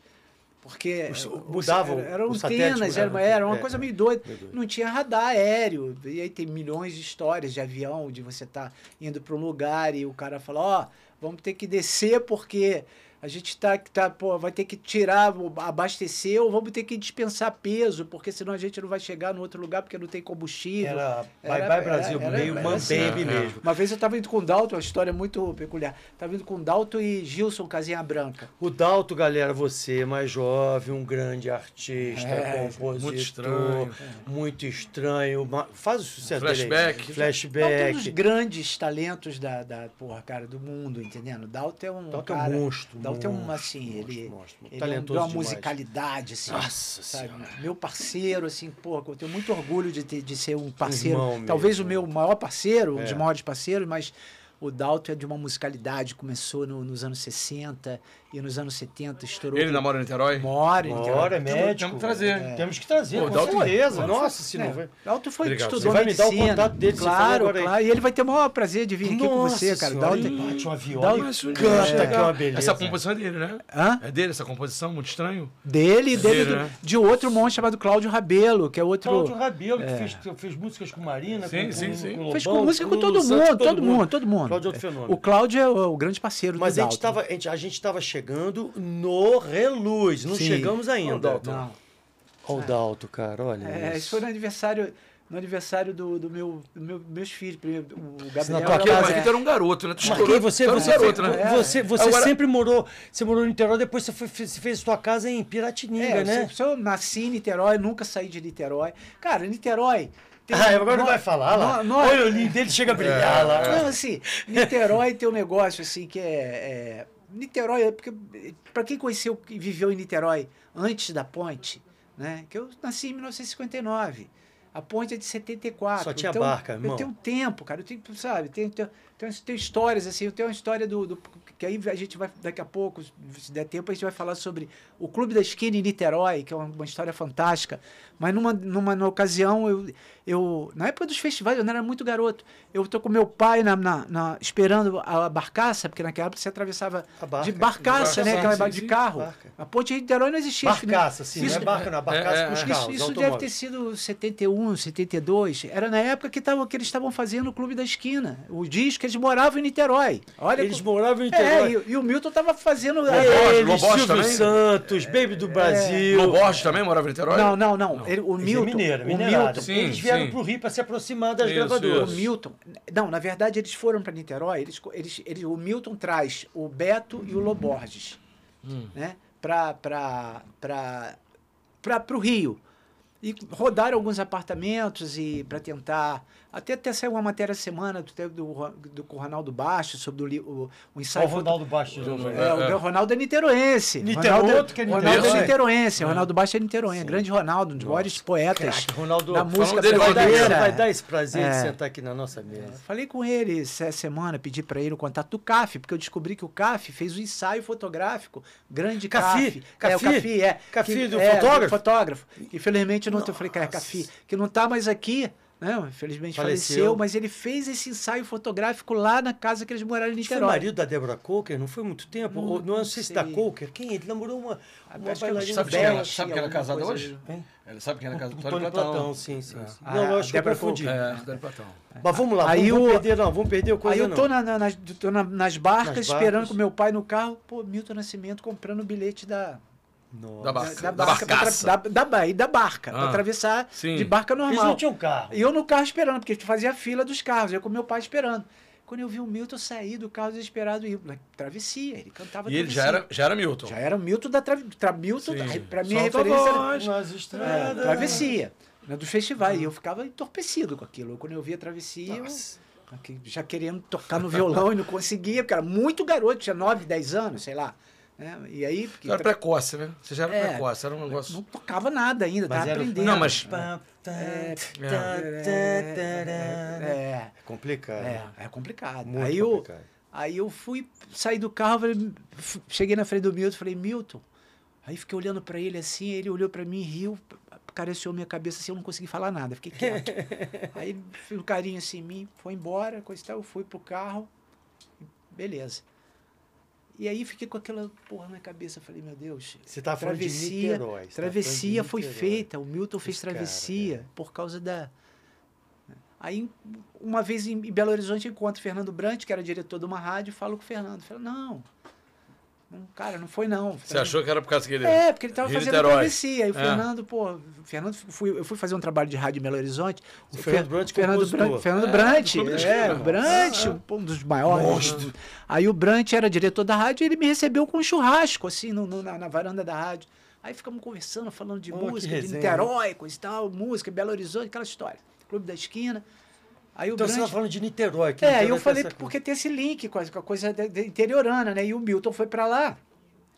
Porque mudavam, era- eram antenas, era, era uma coisa meio doida. meio doido. Não tinha radar aéreo. E aí tem milhões de histórias de avião, de você estar indo para um lugar e o cara fala, ó, vamos ter que descer porque a gente tá, tá, pô, vai ter que tirar, abastecer, ou vamos ter que dispensar peso, porque senão a gente não vai chegar no outro lugar porque não tem combustível. Era Era- Bye Brasil, era- meio Mambembe assim, é, mesmo. Uma vez eu estava indo com o Dalton, uma história muito peculiar. Estava indo com o Dalton e Gilson Casinha Branca. O Dalto, galera, você mais jovem, um grande artista, É, compositor, muito estranho. muito estranho. Faz o sucesso dele aí. Flashback. Dalton é um dos Flashback. grandes talentos da, da porra, cara, do mundo, entendendo? Dalton é um Dalton é um monstro. Dalton é um, monstro, assim, monstro, ele, monstro. ele é um- Talentoso uma demais. musicalidade, assim. Nossa sabe? Senhora. Meu parceiro, assim, porra, eu tenho muito orgulho de, ter, de ser um parceiro. talvez mesmo. o meu maior parceiro, um dos É. maiores parceiros, mas o Dalton é de uma musicalidade, começou no- nos anos 60 e nos anos 70 estourou. Ele namora em Niterói? Mora. Mora, é Temos- médico. temos que trazer. É. Temos que trazer, Pô, com Dalton- certeza. Nossa, se não é, vai... Dalton foi Obrigado. estudou Você vai me dar o medicina. contato dele, Claro, claro. E ele vai ter o maior prazer de vir aqui com Nossa você, cara. senhora, Dalton, ele bate uma viola Dalton- e Mas, canta, é, que é uma beleza. Essa composição é dele, né? Hã? É dele essa composição, muito estranho. Dele, É dele, dele, do- né? de outro monstro chamado Cláudio Rabelo, que é outro. Cláudio Rabelo, que fez, fez músicas com Marina, Sim, com, sim, sim. com Fez com música com todo mundo, todo mundo, todo mundo. Cláudio é outro fenômeno. O Cláudio é o, o grande parceiro Mas do a gente, Dalton. tava, a, gente, a gente tava chegando no Reluz, não Sim. chegamos ainda. Dalton. Não. Olha o Dalto, cara, olha É, isso. isso foi no aniversário, no aniversário do, do meu, do meu, meus filhos. primeiro, O na Gabriel. tua Porque era- casa, um garoto, né? Tu Marquei, você, tu era um você, garoto, né? você, você Agora- sempre morou, você morou no Niterói, depois você, foi, você fez sua casa em Piratininga, É, né? se eu nasci em Niterói, nunca saí de Niterói. Cara, Niterói. tem- Ah, agora não vai falar lá. Olha o olhinho dele chega a brilhar lá. Não, assim, Niterói tem um negócio assim que é. é Niterói, é porque. Para quem conheceu e viveu em Niterói antes da ponte, né? Que eu nasci em 1959. A ponte é de 74. Só tinha então, barca, irmão. Eu tenho tempo, cara. Eu tenho, sabe, tem, tem, tem, tem histórias assim. Eu tenho uma história do, do. Que aí a gente vai, daqui a pouco, se der tempo, a gente vai falar sobre o Clube da Esquina em Niterói, que é uma, uma história fantástica. Mas numa, numa, numa ocasião, eu, eu. Na época dos festivais, eu não era muito garoto. Eu tô com meu pai na, na, na- esperando a barcaça, porque naquela época você atravessava barca. de barcaça, De né? barcaça, Aquela sim, de carro. Barca. A ponte de Niterói não existia. não- Barcaça, sim, não isso- é barca, não, é barcaça é, com os é. carros, isso, isso deve ter sido 71, 72. Era na época que, tava, que eles estavam fazendo o Clube da Esquina. O disco, eles moravam em Niterói. Olha Eles co- moravam em É, Niterói. e, e o Milton tava fazendo. Loborges, É, Eles, Loborges Silvio também? Santos, Baby do Brasil. Loborges também morava em Niterói? não, não, não. Ele- o Eles é Milton. mineiro, o. Milton. Sim, eles vieram sim. pro Rio para se aproximar das Isso, gravadoras. O Milton. Não, na verdade, eles foram para Niterói. Eles, eles, eles, o Milton traz o Beto e o Loborges né, para o Rio. E rodaram alguns apartamentos e para tentar. Até, até saiu uma matéria semana do, do, do, com o Ronaldo Baixo sobre o, o, o ensaio. Olha o Ronaldo Baixo de novo. É, o É, é. Ronaldo é niteroense. Nite- Ronaldo, outro que é Ronaldo é niteroense. niteroense. Ronaldo Baixo é niteroense. Grande Ronaldo, um dos maiores poetas Craque, Ronaldo, da música dele vai, dar, brasileira. vai dar esse prazer de É. sentar aqui na nossa mesa. Falei com ele essa semana, pedi para ele o contato do CAF, porque eu descobri que o CAF fez um ensaio fotográfico, grande Cafi? CAF. É, o? Cafi, é. Cafi que- do é, fotógrafo? fotógrafo. Infelizmente, não, eu falei, cara, Cafi, que não tá mais aqui, Não, infelizmente Faleceu. faleceu. mas ele fez esse ensaio fotográfico lá na casa que eles moraram em Ele foi Niterói. marido da Débora Coker, não foi muito tempo? Não Ou, não sei se da Coker. Quem? Ele namorou uma, uma Acho que é bailarina. Sabe bela. quem sabe quem era casado coisa hoje? Hein? Ele sabe quem era casado? O Tony Platão. Platão, sim, sim. sim. Ah, não, acho que eu Débora confundi. Coker. É, Platão. Mas vamos lá, Aí vamos, o- perder, não, vamos perder coisa Aí eu não. tô, na- na- nas, tô na- nas barcas, Nas esperando barcas. com meu pai no carro, pô, Milton Nascimento comprando o bilhete da, Nossa. Da barca. da, Da barca, pra barcaça. da, da, da barca, Ah, pra atravessar sim. de barca Eles normal. não tinham carro. E eu no carro esperando, porque fazia a fila dos carros, eu com meu pai esperando. Quando eu vi o Milton sair do carro desesperado e ir, na travessia, ele cantava E ele já travessia. era, já era Milton. Já era o Milton da tra, tra, Milton, Sim. da- pra mim a a referência era- voz. É, estradas. travessia, né, dos festivais. E eu ficava entorpecido com aquilo. Quando eu via a travessia, eu, já querendo tocar no violão e não conseguia, porque era muito garoto, tinha 9, 10 anos, sei lá. Né? E aí, porque era precoce, né? Você já era É. precoce, era um negócio. não tocava nada ainda, Mas tava era- aprendendo. Não, mas- É, É é, complicado. é, é complicado. Muito aí eu, complicado. Aí eu fui sair do carro, falei, cheguei na frente do Milton, falei, Milton. Aí fiquei olhando pra ele assim, ele olhou pra mim, riu, acariciou minha cabeça assim, eu não consegui falar nada, fiquei quieto. <laughs> aí fez um carinho assim em mim, foi embora, coisa e tal, eu fui pro carro, beleza. E aí fiquei com aquela porra na cabeça, falei, meu Deus, Você falando de travessia, Niterói. falando de travessia foi Niterói. feita, o Milton fez Esse cara, travessia é. por causa da. Aí, uma vez em Belo Horizonte, eu encontro o Fernando Brant, que era diretor de uma rádio, e falo com o Fernando. Falo, não, cara, não foi não. Você achou que era por causa que ele. É, porque ele estava Rio fazendo Niterói. travessia. Aí o É. Fernando, pô, Fernando, fui, eu fui fazer um trabalho de rádio em Belo Horizonte. O Fernando Brant, Fernando. Brant, Fernando É, Brant, é, o Brant, Ah, um dos maiores. Monstro. Aí o Brant era diretor da rádio e ele me recebeu com um churrasco, assim, no, no- na, na varanda da rádio. Aí ficamos conversando, falando de Oh, música, de. Niterói, coisa e tal, música, Belo Horizonte, aquela história. Clube da Esquina. Aí o Então você Brant... estava falando de Niterói. que É, eu falei essa- porque tem esse link com a, com a coisa de- de interiorana, né? E o Milton foi pra lá,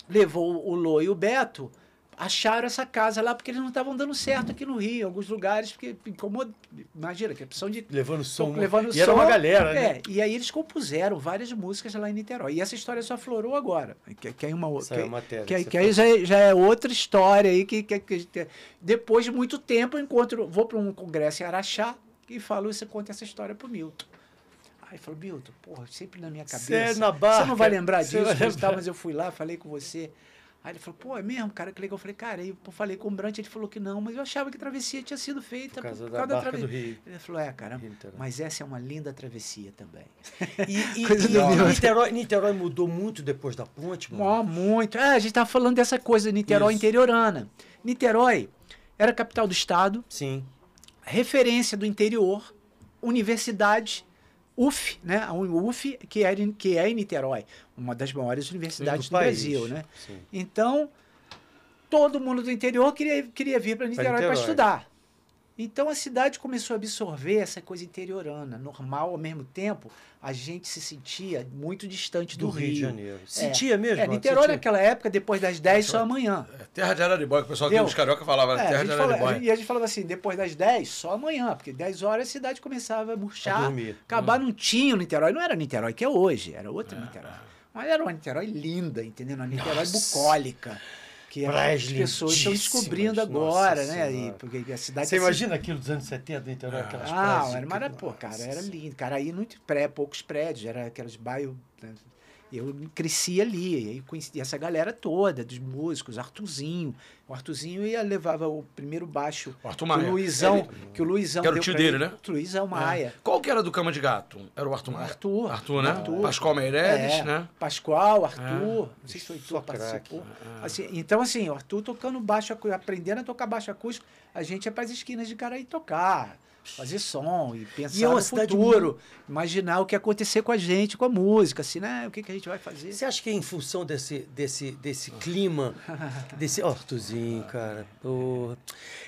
levou o Lô e o Beto, acharam essa casa lá porque eles não estavam dando certo aqui no Rio, em alguns lugares, porque incomoda. Imagina, que a opção de. Levando som. levando e era som, uma galera, né? É, e aí eles compuseram várias músicas lá em Niterói. E essa história só aflorou agora. Que, que é uma outra. Que, matéria que, que que você aí já, é- já é outra história aí que, que, que depois de muito tempo eu encontro, vou para um congresso em Araxá e falo, você conta essa história pro Milton. Aí falou, Milton, porra, sempre na minha cabeça. Você é na Você barca, não vai lembrar você disso, vai e tal, lembrar." mas eu fui lá, falei com você. Aí ele falou, pô, é mesmo, cara, que legal. Eu falei, cara, aí eu falei com o Brant, ele falou que não, mas eu achava que a travessia tinha sido feita Por causa da barca do Rio. Ele falou, é, cara, Niterói. mas essa é uma linda travessia também. E, e- <laughs> e. Niterói, Niterói mudou muito depois da ponte, mano? Ó, muito. É, a gente tava falando dessa coisa, Niterói Isso. interiorana. Niterói era a capital do estado, Sim. Referência do interior, universidade, UF, né? A UF, que é, em- que é em Niterói, uma das maiores universidades Do do. Brasil, né? Sim. Então, todo mundo do interior queria, queria vir para Niterói para estudar. Então a cidade começou a absorver essa coisa interiorana, normal, ao mesmo tempo, a gente se sentia muito distante do, Do Rio de Janeiro. É. Sentia mesmo? É? Niterói Sentia? naquela época, depois das 10, só amanhã. É, Terra de Araribóia, que o pessoal dos carioca falava? É, a Terra de Araribóia. e a gente falava assim, depois das 10, só amanhã, porque 10 horas a cidade começava a A murchar. dormir. Acabar não tinha o Niterói, não era Niterói que é hoje, era outro É. Niterói. Mas era uma Niterói linda, entendeu? Uma Niterói Nossa. bucólica. Que as pessoas estão descobrindo nossa agora, né? E, porque a cidade Você assim- imagina aquilo dos anos 70, Niterói, aquelas ah, era mara, pô, cara, era lindo. Cara, aí muito pré, poucos prédios, era aqueles bairros. né? Eu cresci ali, e aí conheci essa galera toda, dos músicos, Artuzinho. O Artuzinho ia levava o primeiro baixo O Arthur que Maia. o Luizão, Ele- que o Luizão que era o deu tio dele, ele. né? O Luizão Maia. Qual que era do Cama de Gato? Era o Arthur Maia? Arthur. Arthur, né? Arthur. Pascoal Meireles, É, né? Pascoal, Arthur, não sei se o Só Heitor participou. Assim, então, assim, o Arthur tocando baixo, aprendendo a tocar baixo acústico, a gente ia para as esquinas de Caraí tocar, fazer som e pensar E é uma no futuro, imaginar o que ia acontecer com a gente, com a música, assim, né? O que, que a gente vai fazer. Você acha que é em função desse, desse, desse clima, <laughs> desse. Ó, Arthurzinho, cara. porra.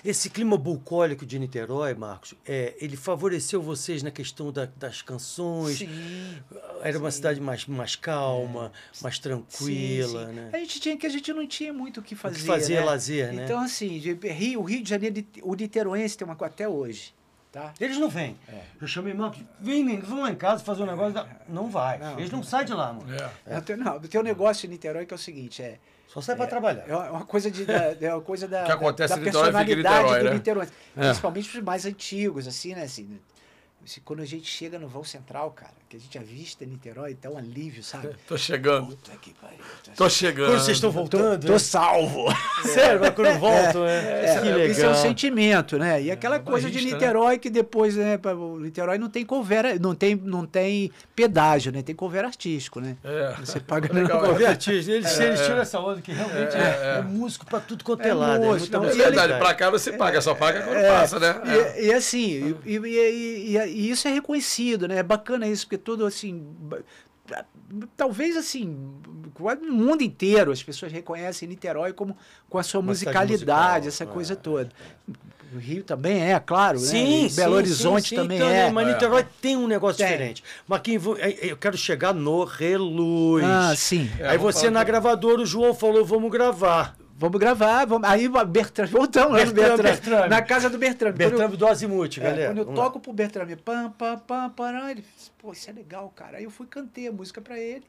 esse clima bucólico de Niterói, Marcos, é, ele favoreceu vocês na questão da- das canções? Sim. Era uma sim. cidade mais, mais calma, mais tranquila, Sim, né? A gente tinha que a gente não tinha muito o que fazer. fazer né? lazer, né? Então, assim, de- Rio, o Rio de Janeiro, o niteroense tem uma coisa até hoje, tá? Eles não vêm. Eu chamei Marcos, vem, menino, vamos lá em casa fazer um negócio. da- Não vai. Não. Eles não saem de lá, mano. É. Não, tem- Não, tem um negócio em Niterói que é o seguinte, é Só sai pra trabalhar. É uma coisa, de, da, é uma coisa da, Que acontece da em Niterói, fica em personalidade Niterói, do né? Niterói. É. Principalmente os mais antigos, assim, né? Assim, quando a gente chega no voo central, cara, que a gente avista Niterói, dá um alívio, sabe? <laughs> Tô chegando. Puta que pariu. Tô chegando. Quando vocês estão Tô, voltando, tô né? salvo. <laughs> Sério, mas quando voltam, é, É, que Isso é legal. um sentimento, né? E aquela coisa de barrista, né? Niterói que depois, né? O Niterói não tem cover, não tem, não tem pedágio, né? Tem cover artístico, né? É. Você paga <laughs> Legal, Pô, Vertigem, eles, eles tiram essa onda que realmente é, é músico pra tudo quanto é, É lado. músico, é É verdade, pra cá você paga, só paga quando É, passa, né? E, e assim, e, e- e- e- e isso é reconhecido, né? É bacana isso, porque tudo assim. Talvez assim, quase no mundo inteiro as pessoas reconhecem Niterói como com a sua Uma musicalidade, musical, essa coisa é, toda. O Rio também é, claro, Sim, né? sim, Belo sim, Horizonte sim, também então, é. né, Mas Niterói tem um negócio Tem. diferente. Marquinhos, vou- eu- quero chegar no Reluz. Ah, sim. É, Aí vamos você na do- gravadora, o João falou, vamos gravar. Vamos gravar, vamos... aí o Bertrand, voltamos lá no Bertrand, Bertrand, Bertrand. na casa do Bertrand. Eu- Bertrand do Azimuth, É, galera. quando eu toco pro Bertrand, pam, pam, pam, pam, ele disse, pô, isso é legal, cara. Aí eu fui cantei a música pra ele.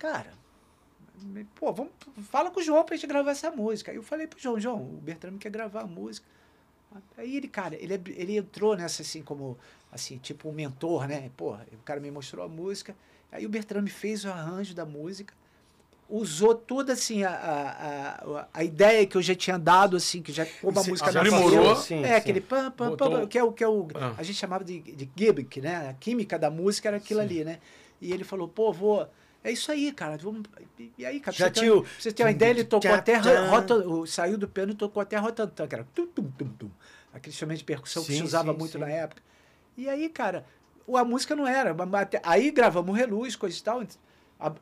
Cara, pô, vamos, fala com o João pra gente gravar essa música. Aí eu falei pro João, João, o Bertrand quer gravar a música. Aí ele, cara, ele, ele entrou nessa assim, como, assim, tipo um mentor, né? Porra, o cara me mostrou a música. Aí o Bertrand me fez o arranjo da música. Usou toda, assim, a, a, a, ideia que eu já tinha dado, assim, que já como a Sim, música já aprimorou. sim, é, sim. aquele pam, pam, pam, que é o que é o Ah. a gente chamava de, de gimmick, né? A química da música era aquilo ali, né? E ele falou, pô, vou. É isso aí, cara. Vamos... E- aí, cara, Já você, pra você ter uma ideia, ele tocou até rota, o- saiu do piano e tocou até rotantan, que era tum, tum, tum, tum. Aquele instrumento de percussão que Sim, se usava sim, muito sim. na época. E aí, cara, a música não era. Aí gravamos reluz, coisa e tal. A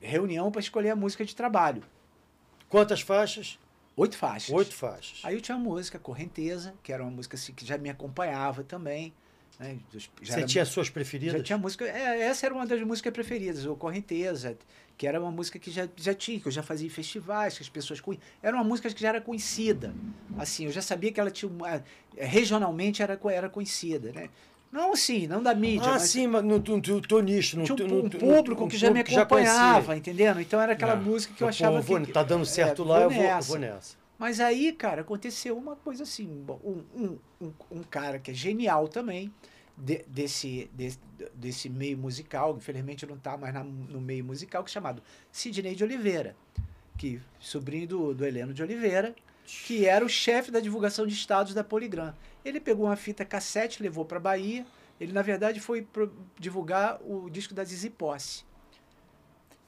reunião para escolher a música de trabalho. Quantas faixas? Oito faixas. Oito faixas. Aí eu tinha a música Correnteza, que era uma música assim, que já me acompanhava também. Né? Já Você era- tinha suas preferidas? já tinha música. é, essa era uma das músicas preferidas, o Correnteza, que era uma música que já, já tinha, que eu já fazia em festivais, que as pessoas conheciam. Era uma música que já era conhecida. Assim, eu já sabia que ela tinha uma. Regionalmente era, era conhecida, né? Não assim, não da mídia. Ah, mas sim, mas no, no, no, no nicho. No, tinha um, no- um no- público um que já me acompanhava, conhecia. entendendo? Então era aquela É. música que eu Pô, achava vou- que. Tá dando certo é, lá, eu vou, eu nessa. vou nessa. Mas aí, cara, aconteceu uma coisa assim. Um, um, um, um cara que é genial também, de- desse, desse, desse meio musical, infelizmente não está mais na- no meio musical, que é chamado Sidney de Oliveira, que sobrinho do, do Heleno de Oliveira, que era o chefe da divulgação de estados da Poligram. Ele pegou uma fita cassete, levou para Bahia. Ele, na verdade, foi divulgar o disco da Zizi Posse.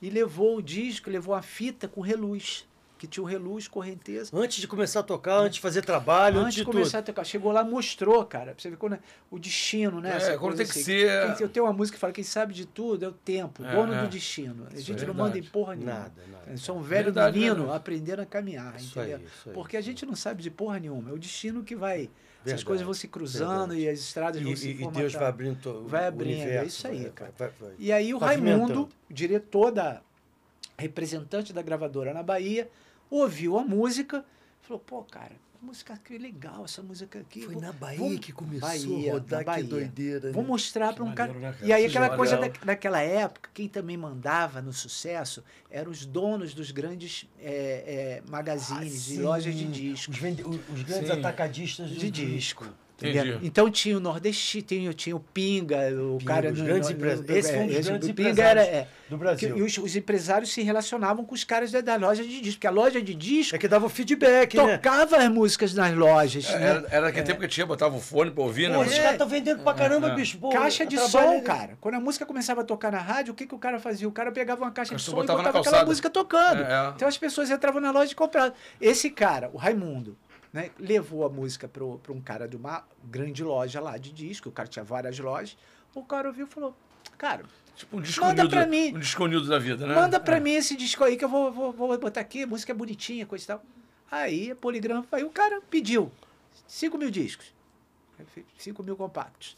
E levou o disco, levou a fita com reluz, que tinha o reluz, correnteza. Antes de começar a tocar, antes de fazer trabalho, antes, Antes de começar a tocar, chegou lá, mostrou, cara. Pra você ver quando é o destino, né? É, essa quando tem que assim. ser- Quem- Eu tenho uma música que fala: quem sabe de tudo é o tempo, É, dono é. do destino. A gente é não manda em porra nenhuma. Nada, nada. Eu sou um velho Verdade, menino verdade. aprendendo a caminhar, Isso aí, entendeu? isso aí. Porque a gente não sabe de porra nenhuma. É o destino que vai. Essas Verdade, coisas vão se cruzando verdade. e as estradas E, vão se e- e. Deus vai abrindo Vai abrindo, é universo, isso aí, vai- cara. vai- vai- E aí o Pavimentando. Raimundo, diretor da representante da gravadora na Bahia, ouviu a música, falou: "Pô, cara, música que legal essa música aqui". Foi vou- na Bahia vamos- que começou Bahia, a rodar, Bahia. que doideira. Vou né? mostrar para um Que cara. né? E aí aquela é coisa da, daquela época, quem também mandava no sucesso eram os donos dos grandes é, é, magazines Ah, e lojas de disco. Os, vende- os- os grandes Sim. atacadistas De disco. Entendi. Entendeu? Então tinha o Nordeste, tinha, tinha o Pinga, o Pinga, cara. os no- grandes no- empre- no- esse foi um é, dos esse grandes empresários era, é, do Brasil. que- e os, os empresários se relacionavam com os caras da, da loja de disco, porque a loja de disco É que dava o feedback, né? tocava as músicas nas lojas. É, né? Era, era naquele tempo que tinha, botava o fone pra ouvir, né? Pô, Mas- esses caras estão vendendo pra caramba, É. bicho. Pô, Caixa de som, cara. Quando a música começava a tocar na rádio, o que, que o cara fazia? O cara pegava uma caixa de som e botava na botava aquela música tocando. É, é. Então as pessoas entravam na loja e compravam. Esse cara, o Raimundo, né, levou a música para um cara de uma grande loja lá de disco, o cara tinha várias lojas. O cara ouviu e falou: Cara, Tipo um disco Manda pra mim. Um disco da vida, né? manda pra É. mim esse disco aí que eu vou, vou, vou botar aqui, a música é bonitinha, coisa e tal. Aí a Poligram, aí o cara pediu 5 mil discos, 5 mil compactos.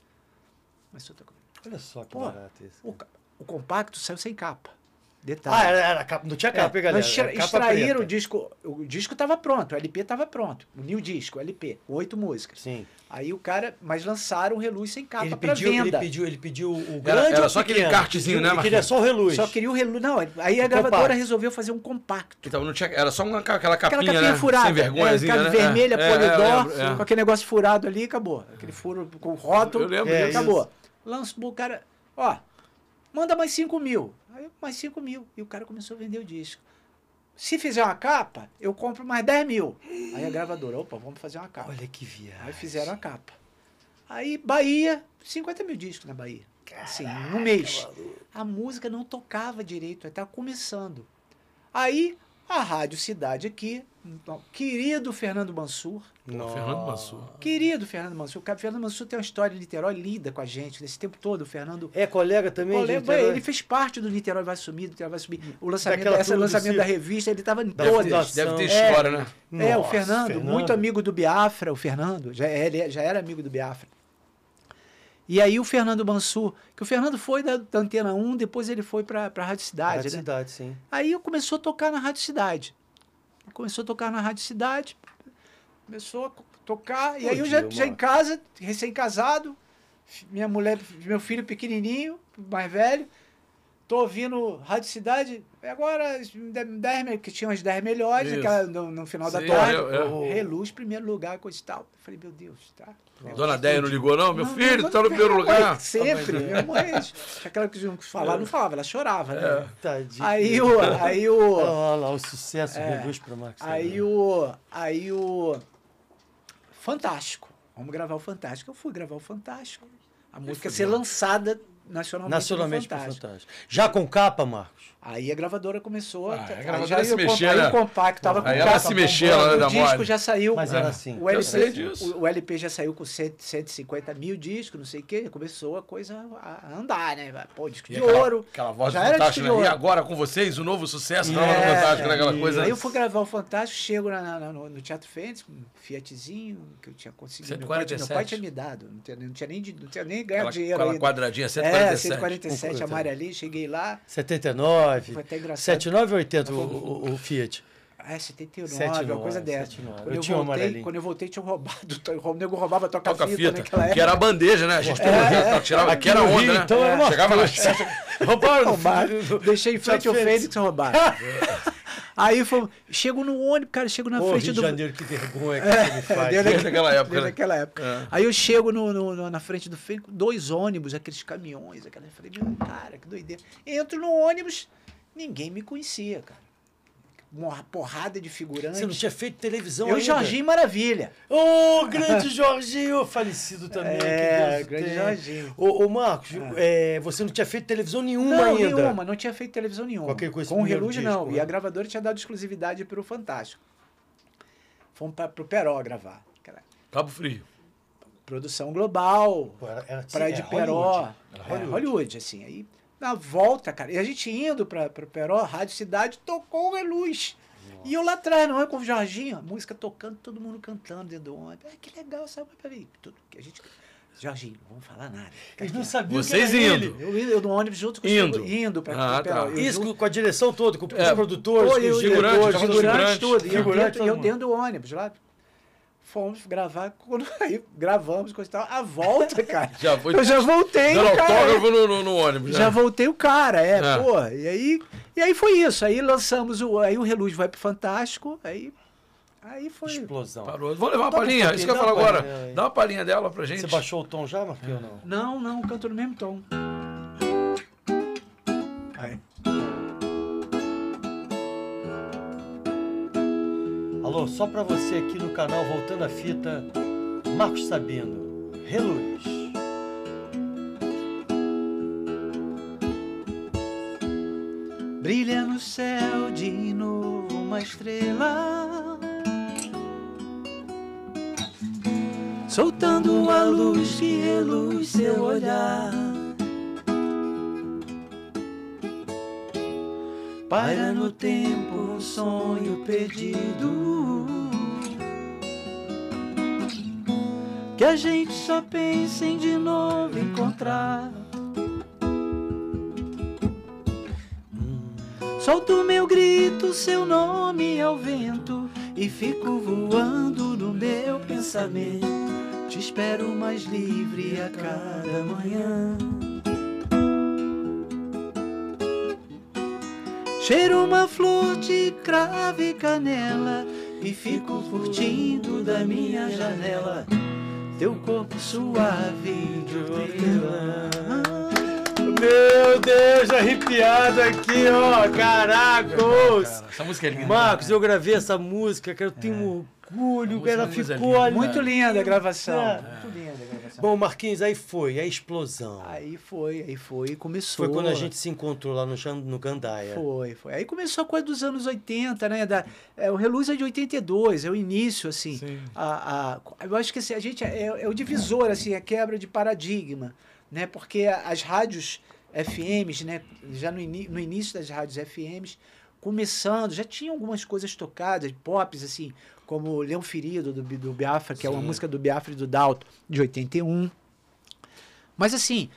Mas eu tô Olha só que Pô, barato isso. o, o compacto saiu sem capa. Detalhe. Ah, era, era capa, não tinha capa, É, hein, galera? extra- Era extraíram preta. o disco. O disco estava pronto, o LP estava pronto. O new disco, o LP, oito músicas. Sim. Aí o cara, mas lançaram o Reluz sem capa Ele pediu, ele venda. pediu, ele pediu o Era- grande era o só aquele pequeno? encartezinho, Ele né, queria Marquinhos? só o reluz. Só queria o Reluz. Não, aí a Um gravadora compacto. resolveu fazer um compacto. Então não tinha, era só uma, aquela capinha, Aquela capinha né? furada. Sem vergonhazinha, é, né? vermelha, É, é, polidor, eu lembro, é. com aquele negócio furado ali, acabou. Aquele furo com rótulo, Eu lembro acabou. Lança o cara, ó, manda mais 5 mil. Mais 5 mil. E o cara começou a vender o disco. Se fizer uma capa, eu compro mais 10 mil. Aí a gravadora, opa, vamos fazer uma capa. Olha que viagem. Aí fizeram a capa. Aí, Bahia, 50 mil discos na Bahia. Assim, em um mês. A música não tocava direito, estava começando. Aí, a Rádio Cidade aqui, então, querido Fernando Mansur, Nossa. Fernando Mansur. querido Fernando Mansur, o cara, Fernando Mansur tem uma história de Niterói linda com a gente, nesse tempo todo, o Fernando... É colega também? Niterói? ele fez parte do Niterói Vai Sumir, do Niterói Vai Sumir. O lançamento, essa lançamento da revista, ele estava em Da todas. Deve ter É. história, né? É, o Nossa, Fernando, Fernando. muito amigo do Biafra, o Fernando, já, ele já era amigo do Biafra. E aí o Fernando Mansur, que o Fernando foi da, da Antena 1, depois ele foi para a Rádio Cidade, Rádio né? Cidade, sim. Aí eu começou a tocar na Rádio Cidade. Começou a tocar na Rádio Cidade, começou a tocar, e aí eu já, já em casa, recém-casado, minha mulher, meu filho pequenininho, mais velho, tô ouvindo Rádio Cidade, agora, as 10, me- que tinha as 10 melhores, aquela no, no final da Sim, tarde, eu- eu- Reluz, primeiro lugar, coisa e tal. Eu falei, meu Deus, tá? Dona Déia não ligou, não? Meu Não, filho, não, tá no primeiro mãe, lugar. Sempre, minha mãe, aquela que não falar, não falava, ela chorava, É. né? Tadinho. Aí o, aí o, Olha lá, o sucesso É. reluz para Marcos. Aí o. Aí o. Fantástico. Vamos gravar o Fantástico. Eu fui gravar o Fantástico. A música ser lançada nacionalmente. Nacionalmente no para Fantástico. Fantástico. Já com capa, Marcos? Aí a gravadora começou. Ah, a aí gravadora já se mexia, Aí né? o compacto tava com Aí ela se mexia bombando, lá, né, da O disco mole. já saiu. Mas era assim. O LP, sei disso. o, o LP já saiu com 100, 150 mil discos, não sei o quê. Começou a coisa a andar, né? Pô, disco E de aquela, ouro. Aquela voz Já era fantástica, disco de né? E ouro. agora com vocês, o novo sucesso da É, Hora Fantástica, né? Aquela e- coisa. Aí eu fui gravar o Fantástico, chego na- na- no, no Teatro Fênix, com um Fiatzinho, que eu tinha conseguido. Meu pai, meu 147. pai tinha me dado, não tinha, não tinha nem, de- não tinha nem Aquela, ganhado dinheiro aquela ainda. quadradinha, É, 147. 147, amarelinho, cheguei lá, 79. Foi até engraçado. 79 ou 80 o, o, o Fiat? Ah, 79, 79, uma coisa dessa. 79. Quando Eu eu, tinha voltei, quando eu voltei, tinha roubado, o nego roubava toca-fita Toca-fita, naquela época. que era a bandeja, né? A gente É, uma tirava, Aqui que era onda, Rio, né? então, era uma Chegava lá, <laughs> Roubaram. Deixei em frente ao Fênix roubaram. <laughs> Aí foi, chego no ônibus, cara, chego na Pô, frente Rio do. de Janeiro, que vergonha que você me faz. deu Desde aquela época, Desde né? aquela época. É. Aí eu chego no, no- no- na frente do Fênix, dois ônibus, aqueles caminhões, aquela. Eu falei, meu, cara, que doideira. Entro no ônibus, ninguém me conhecia, cara. Uma porrada de figurantes. Você não tinha feito televisão Eu e ainda? Jorginho Maravilha. Ô, grande <laughs> Jorginho, falecido também. que É, grande tenha. Jorginho. Ô, ô Marcos, é, você não tinha feito televisão nenhuma Não, ainda? nenhuma, não tinha feito televisão nenhuma. Com aquele- com o disco, não. né? E a gravadora tinha dado exclusividade para o Fantástico. Fomos para o Peró gravar. Cabo Frio. produção global. Pô, era, era, Praia de é, Peró. Hollywood. Era É, Hollywood. Hollywood. assim. Aí, na volta, cara, e a gente indo para o Peró, Rádio Cidade, tocou o Reluz. E eu lá atrás, não é com o Jorginho, a música tocando, todo mundo cantando dentro do ônibus. Ah, que legal, sabe? Peraí, tudo que a gente. Jorginho, não vamos falar nada. Eles não sabiam Vocês que era indo. ele. Eu, indo- eu no ônibus junto com Indo. os indo para Ah, o Peró. tá. Isso junto- com a direção toda, com os É. produtores, com os figurantes, figurantes, tudo. E eu, dentro, eu dentro do ônibus lá. Fomos gravar, quando <laughs> aí gravamos, coisa e tal. A volta, <laughs> cara. Já foi eu já voltei, dando cara. autógrafo no, no, no ônibus. Já né? voltei o cara, é, É. pô. E aí, e aí foi isso. Aí lançamos o. Aí o Reluz vai pro Fantástico. Aí. Aí foi. Explosão. Parou. Vamos levar uma um palhinha. Isso que eu uma agora. aí. Dá uma palhinha dela pra gente. Você baixou o tom já, Marquinhos, ou não? Não, não, canto no mesmo tom. Aí. Alô, só pra você aqui no canal, voltando a fita, Marcos Sabino, Reluz. Brilha no céu de novo uma estrela, soltando a luz que reluz seu olhar. Paira no tempo um sonho perdido. Que a gente só pensa em de novo encontrar. Solto meu grito, seu nome ao vento e fico voando no meu pensamento. Te espero mais livre a cada manhã. Cheiro uma flor de cravo e canela e fico curtindo da minha janela teu corpo suave de hortelã. Meu Deus, arrepiado aqui, ó. Caracos! Cara, essa música é linda. Marcos, eu gravei essa música, cara. Eu tenho orgulho, música ela é linda, ficou linda. ali. Muito linda a gravação. É. Muito linda a gravação. <laughs> Bom, Marquinhos, aí foi, a explosão. Aí foi, aí foi, começou. Foi quando a gente se encontrou lá no, no Gandaia. Foi, foi. Aí começou a coisa dos anos 80, né? Da, é, o Reluz é de 82, é o início, assim. Sim. A, a, eu acho que assim, a gente é, é o divisor, assim, a quebra de paradigma, né? Porque as rádios FMs, né? Já no, no início das rádios FMs, começando, já tinha algumas coisas tocadas, pops, assim, como Leão Ferido, do, do Biafra, que é uma Sim. música do Biafra e do Dalto, de 81. Mas assim,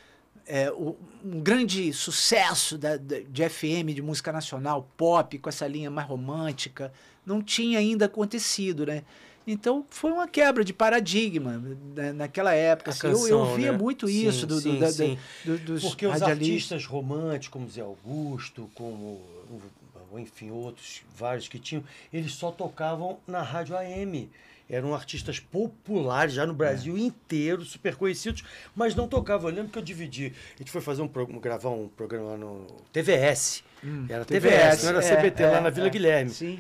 é, o- um grande sucesso da, da- de FM, de música nacional, pop, com essa linha mais romântica, não tinha ainda acontecido, né? Então foi uma quebra de paradigma né, naquela época. Assim. eu, eu canção, ouvia né? muito Sim, isso do, do- sim, da- sim. do- dos Porque os artistas românticos, como Zé Augusto, como, enfim, outros vários que tinham, eles só tocavam na rádio AM. Eram artistas populares já no Brasil inteiro, super conhecidos, mas não tocavam. Eu lembro que eu dividi. A gente foi fazer um programa, gravar um programa lá no TVS. Era TVS, não era é, CBT, é, lá na Vila é. Guilherme. Sim.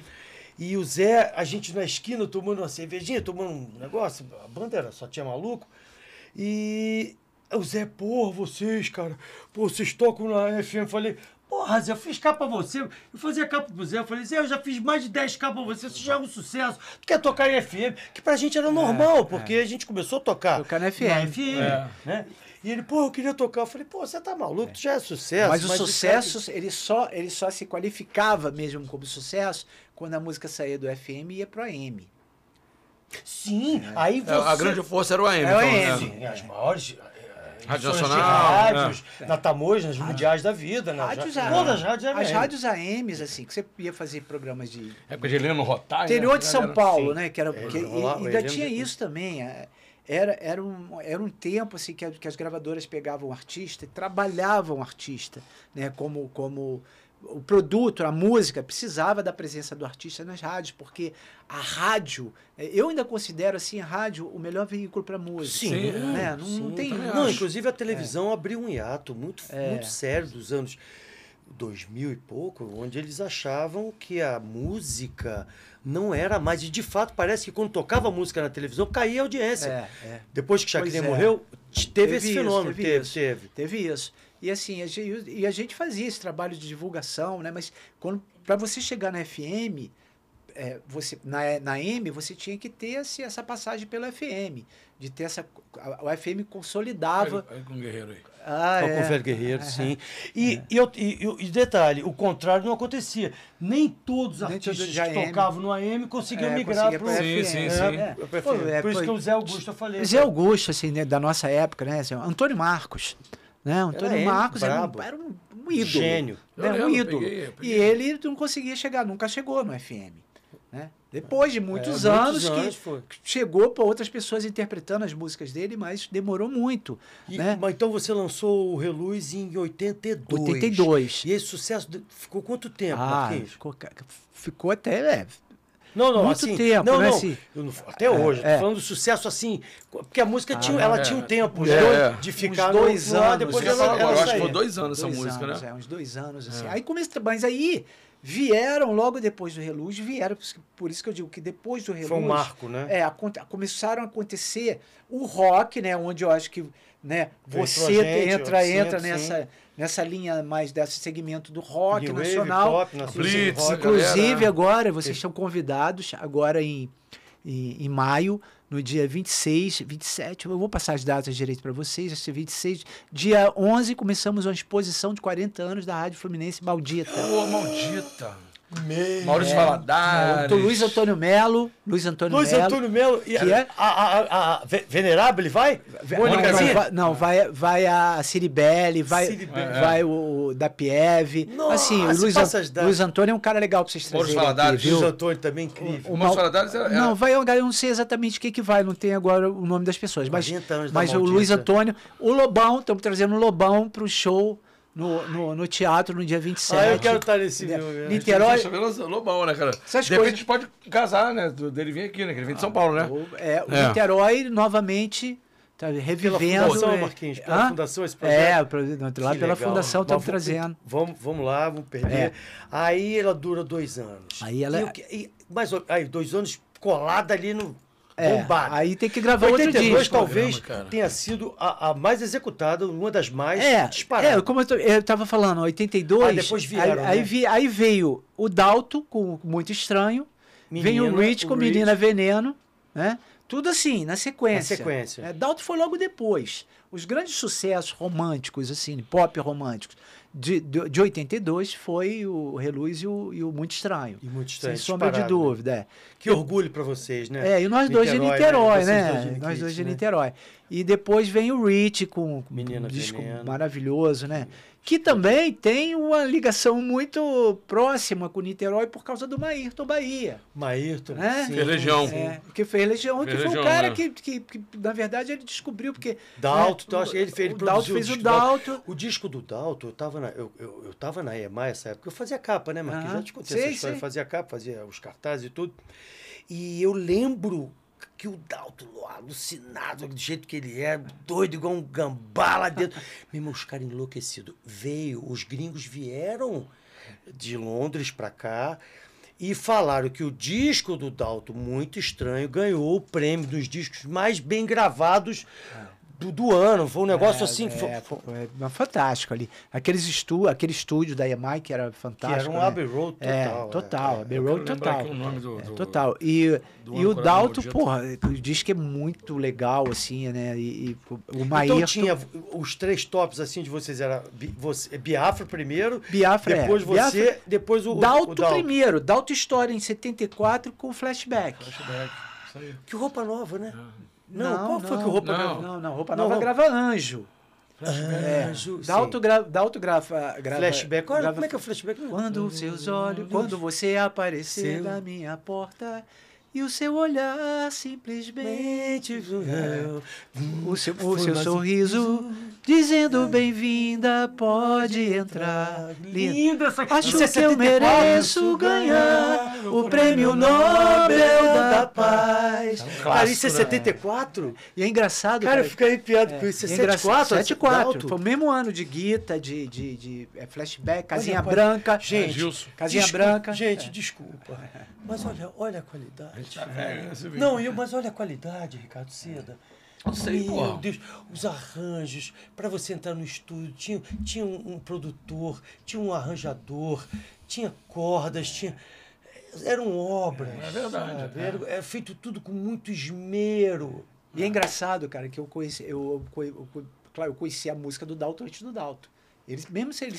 E o Zé, a gente na esquina tomando uma cervejinha, tomando um negócio, a banda era, só tinha maluco. E o Zé, porra, vocês, cara, pô, vocês tocam na FM. Eu falei, porra, Zé, eu fiz capa pra você. Eu fazia capa pro Zé. Eu falei, Zé, eu já fiz mais de 10 capas pra você, isso já é um sucesso. Tu quer tocar em FM? Que pra gente era normal, porque a gente começou a tocar. Tocar na FM. Na FM, É. né? E ele, pô, eu queria tocar. Eu falei, pô, você tá maluco, tu já é sucesso. Mas o cara sucesso, ele, só, ele só se qualificava mesmo como sucesso quando a música saía do FM e ia pro AM. Sim, aí você... É, a grande força era o AM. É o então, AM. né? Sim, as maiores Rádio emissoras de Nacional, rádios, na Tamoios, nas mundiais da vida, né? Rádios Já- AM. Todas as rádios As rádios AMs, assim, que você ia fazer programas de Época de Heleno Rotai. interior né? de São Paulo, sim. né? Que era, É, que, e- rolava, e ainda tinha de- isso também. é, Era, era, um, era um tempo assim, que, a- que as gravadoras pegavam o artista e trabalhavam o artista, né? Como, como o produto, a música, precisava da presença do artista nas rádios, porque a rádio, é, eu ainda considero assim a rádio o melhor veículo para música. Sim, né? Não, sim. não tem. Não, inclusive a televisão abriu um hiato muito, É. muito sério dos anos 2000 e pouco, onde eles achavam que a música não era mais. E de fato, parece que quando tocava música na televisão, caía a audiência. É, é. Depois que Chacrinha é. morreu, teve, Teve esse isso, fenômeno. teve Teve, isso. teve. Teve isso. E assim, a gente, e a gente fazia esse trabalho de divulgação, né? Mas quando para você chegar na FM, é, você, na, na M, você tinha que ter esse, essa passagem pela FM. De ter essa. A, a FM consolidava. Aí, aí com o Guerreiro aí. Ah, Só com é. o Velho Guerreiro, sim. E, e, eu- e- e- e detalhe, o contrário não acontecia. Nem todos os artistas que AM. tocavam no AM conseguiam É, migrar para o Sim, FM, sim, é, sim. é. Pô, é, Por isso que o Zé Augusto eu falei. Zé Augusto, assim, né, da nossa época, né? Assim, Antônio Marcos. Né? Antônio ele, Marcos era um, brabo. era um, um ídolo. Gênio. Né? Um ídolo. peguei, peguei. E ele não conseguia chegar, nunca chegou no FM. Né? Depois de muitos É, anos muitos que anos foi. chegou para outras pessoas interpretando as músicas dele, mas demorou muito. E- né? Mas então você lançou o Reluz em 82. 82. E esse sucesso ficou quanto tempo, Ah, Marquinhos? ficou, ficou até. é, Não, não, muito assim, tempo, não, né, não, assim? eu não- até hoje, é. tô falando do sucesso assim, porque a música tinha, não, ela é. tinha um tempo, Uns né, dois- de uns ficar dois no, anos, depois eu ela, ia ela acho que foi dois anos essa dois música, anos, né? é, uns dois anos, assim. É. Aí começou, mas aí vieram, logo depois do Reluz, vieram, por isso que- eu digo que depois do Reluz... Foi um marco, né? É, aconte- começaram a acontecer o rock, né? Onde eu acho que né, você a gente, entra, entra sinto, nessa, nessa linha mais desse segmento do rock New Wave, nacional. pop, nacional, Blitz, rock. Inclusive galera. agora, vocês estão convidados, agora em, em, em maio, no dia 26, 27, eu vou passar as datas direito para vocês, esse 26, dia 11 começamos uma exposição de 40 anos da Rádio Fluminense Maldita. Ô, maldita. Meio. Maurício É, Valadares. o Luiz Antônio Melo. Luiz Antônio Luiz Melo. Antônio Melo. E que é? a, a, a, a Ve- Venerável, ele vai? Não, Mônicazinha? não, vai, não, vai, vai a Ciribelli, vai, Ciribelli. vai o, o da Pieve. Nossa, assim, o Luiz, datas. Luiz Antônio é um cara legal pra vocês Maurício trazerem. Valadares, aqui? Luiz Antônio também incrível. O Maurício Valadares era- era- Não, vai um eu não sei exatamente o que, que vai, não tem agora o nome das pessoas. Mas, 40 anos da mas o. Luiz Antônio, o Lobão, estamos trazendo o Lobão pro show no, no, no teatro no dia 27. Ah, eu quero estar nesse Né? filme. Niterói- Niterói. Lobão, né, cara? Essas de repente coisas- a gente pode casar, né? Dele vir aqui, né? Que ele vem de São Paulo, né? O, é, o É. Niterói novamente tá Pela revivendo. fundação, é, Marquinhos, pela hã? fundação esse projeto. É, pro- lá Que pela legal. fundação estamos trazendo. Vamos, vamos lá, vamos perder. É. Aí ela dura dois anos. Aí ela- E e- mas aí, dois anos colada ali no. É, bombada. aí tem que gravar outro 82 disco. talvez Programa, tenha sido a, a mais executada, uma das mais É, disparadas. é, como eu, tô- eu tava falando, 82. Ah, depois vieram, aí, aí, né? vi- aí veio o Dalto com Muito Estranho, veio o Menina, Rich com o Rich. Menina Veneno, né? Tudo assim, na sequência. Na sequência. É, Dalto foi logo depois. Os grandes sucessos românticos, assim, pop românticos, de, de, de 82 foi o Reluz e o, e o Muito Estranho. E muito estranho. Sem sombra de né? dúvida, é. Que orgulho pra vocês, né? É, e nós dois de Niterói, Vocês né? dois de Nós dois de né? Niterói. E depois vem o Rich com com Menina um disco Veneno. maravilhoso, né? Que também tem uma ligação muito próxima com Niterói por causa do Maírton Bahia. Maírton, É? sim. Fez Legião. É, que fez Legião, que Fez foi Legião, um cara né? que, que, que, na verdade, ele descobriu, porque... Dalto, né, então, acho que ele fez, ele o Dalto fez o disco do Dalto. O disco do Dalto, eu tava na, eu, eu, eu tava na EMA essa época, eu fazia capa, né, Marquinhos? Já te contei Sei, essa história, sei. eu fazia capa, fazia os cartazes e tudo. E eu lembro que o Dalto, alucinado, do jeito que ele é, doido, igual um gambá lá dentro. <laughs> Meu os caras enlouquecidos. Veio, os gringos vieram de Londres pra cá e falaram que o disco do Dalto, muito estranho, ganhou o prêmio dos discos mais bem gravados do, do ano. Foi um negócio assim. que foi- É, foi- é, fantástico ali. Aqueles estu, aquele estúdio da EMI que era que fantástico. era um né? Abbey Road total. É, total. é. Abbey Road total. aqui o nome do- do- Total. E, do e o Dalto, porra, o disco é muito legal, assim, né? E, e o Então Maírton... tinha os três tops assim de vocês era você, Biafra primeiro, Biafra, é. depois você, Biafra- depois o, Dalto, o Dalto. primeiro. Dalto História em 74 com flashback. Flashback. Isso aí. Que roupa nova, né? Não, Não, qual foi que o roupa não. Não, não. Roupa Não, Nova não. grava Anjo. É. Anjo, sim. Dalto, gra, Dalto grava, grava... Flashback. Olha, grava- como é que é o flashback? Quando os seus olhos, quando você aparecer na minha porta e o seu olhar simplesmente o seu, o seu sorriso dizendo bem-vinda, pode entrar. Lindo. Linda essa Acho é que eu 74. mereço ganhar o prêmio Nobel da Paz. Cara, isso é né? 74? E é engraçado, Cara, eu cara. fico arrepiado com isso. É É engraçado. 74? 74. Foi o mesmo ano de Guita, de, de, de é, flashback, casinha Olha, branca. Gente, Gilson. casinha desculpa, branca. Gente, desculpa. Mas olha, olha a qualidade. Tá velho, vê. Não, eu, mas olha a qualidade, Ricardo Seda. Eu sei, Meu porra. Deus, os arranjos, para você entrar no estúdio, tinha, tinha um, um produtor, tinha um arranjador, tinha cordas, tinha. Eram obras. É verdade, sabe? é. Era, era feito tudo com muito esmero. E é engraçado, cara, que eu conheci, eu, eu, eu- claro, eu conheci a música do Dalton antes do Dalton. Ele, mesmo se ele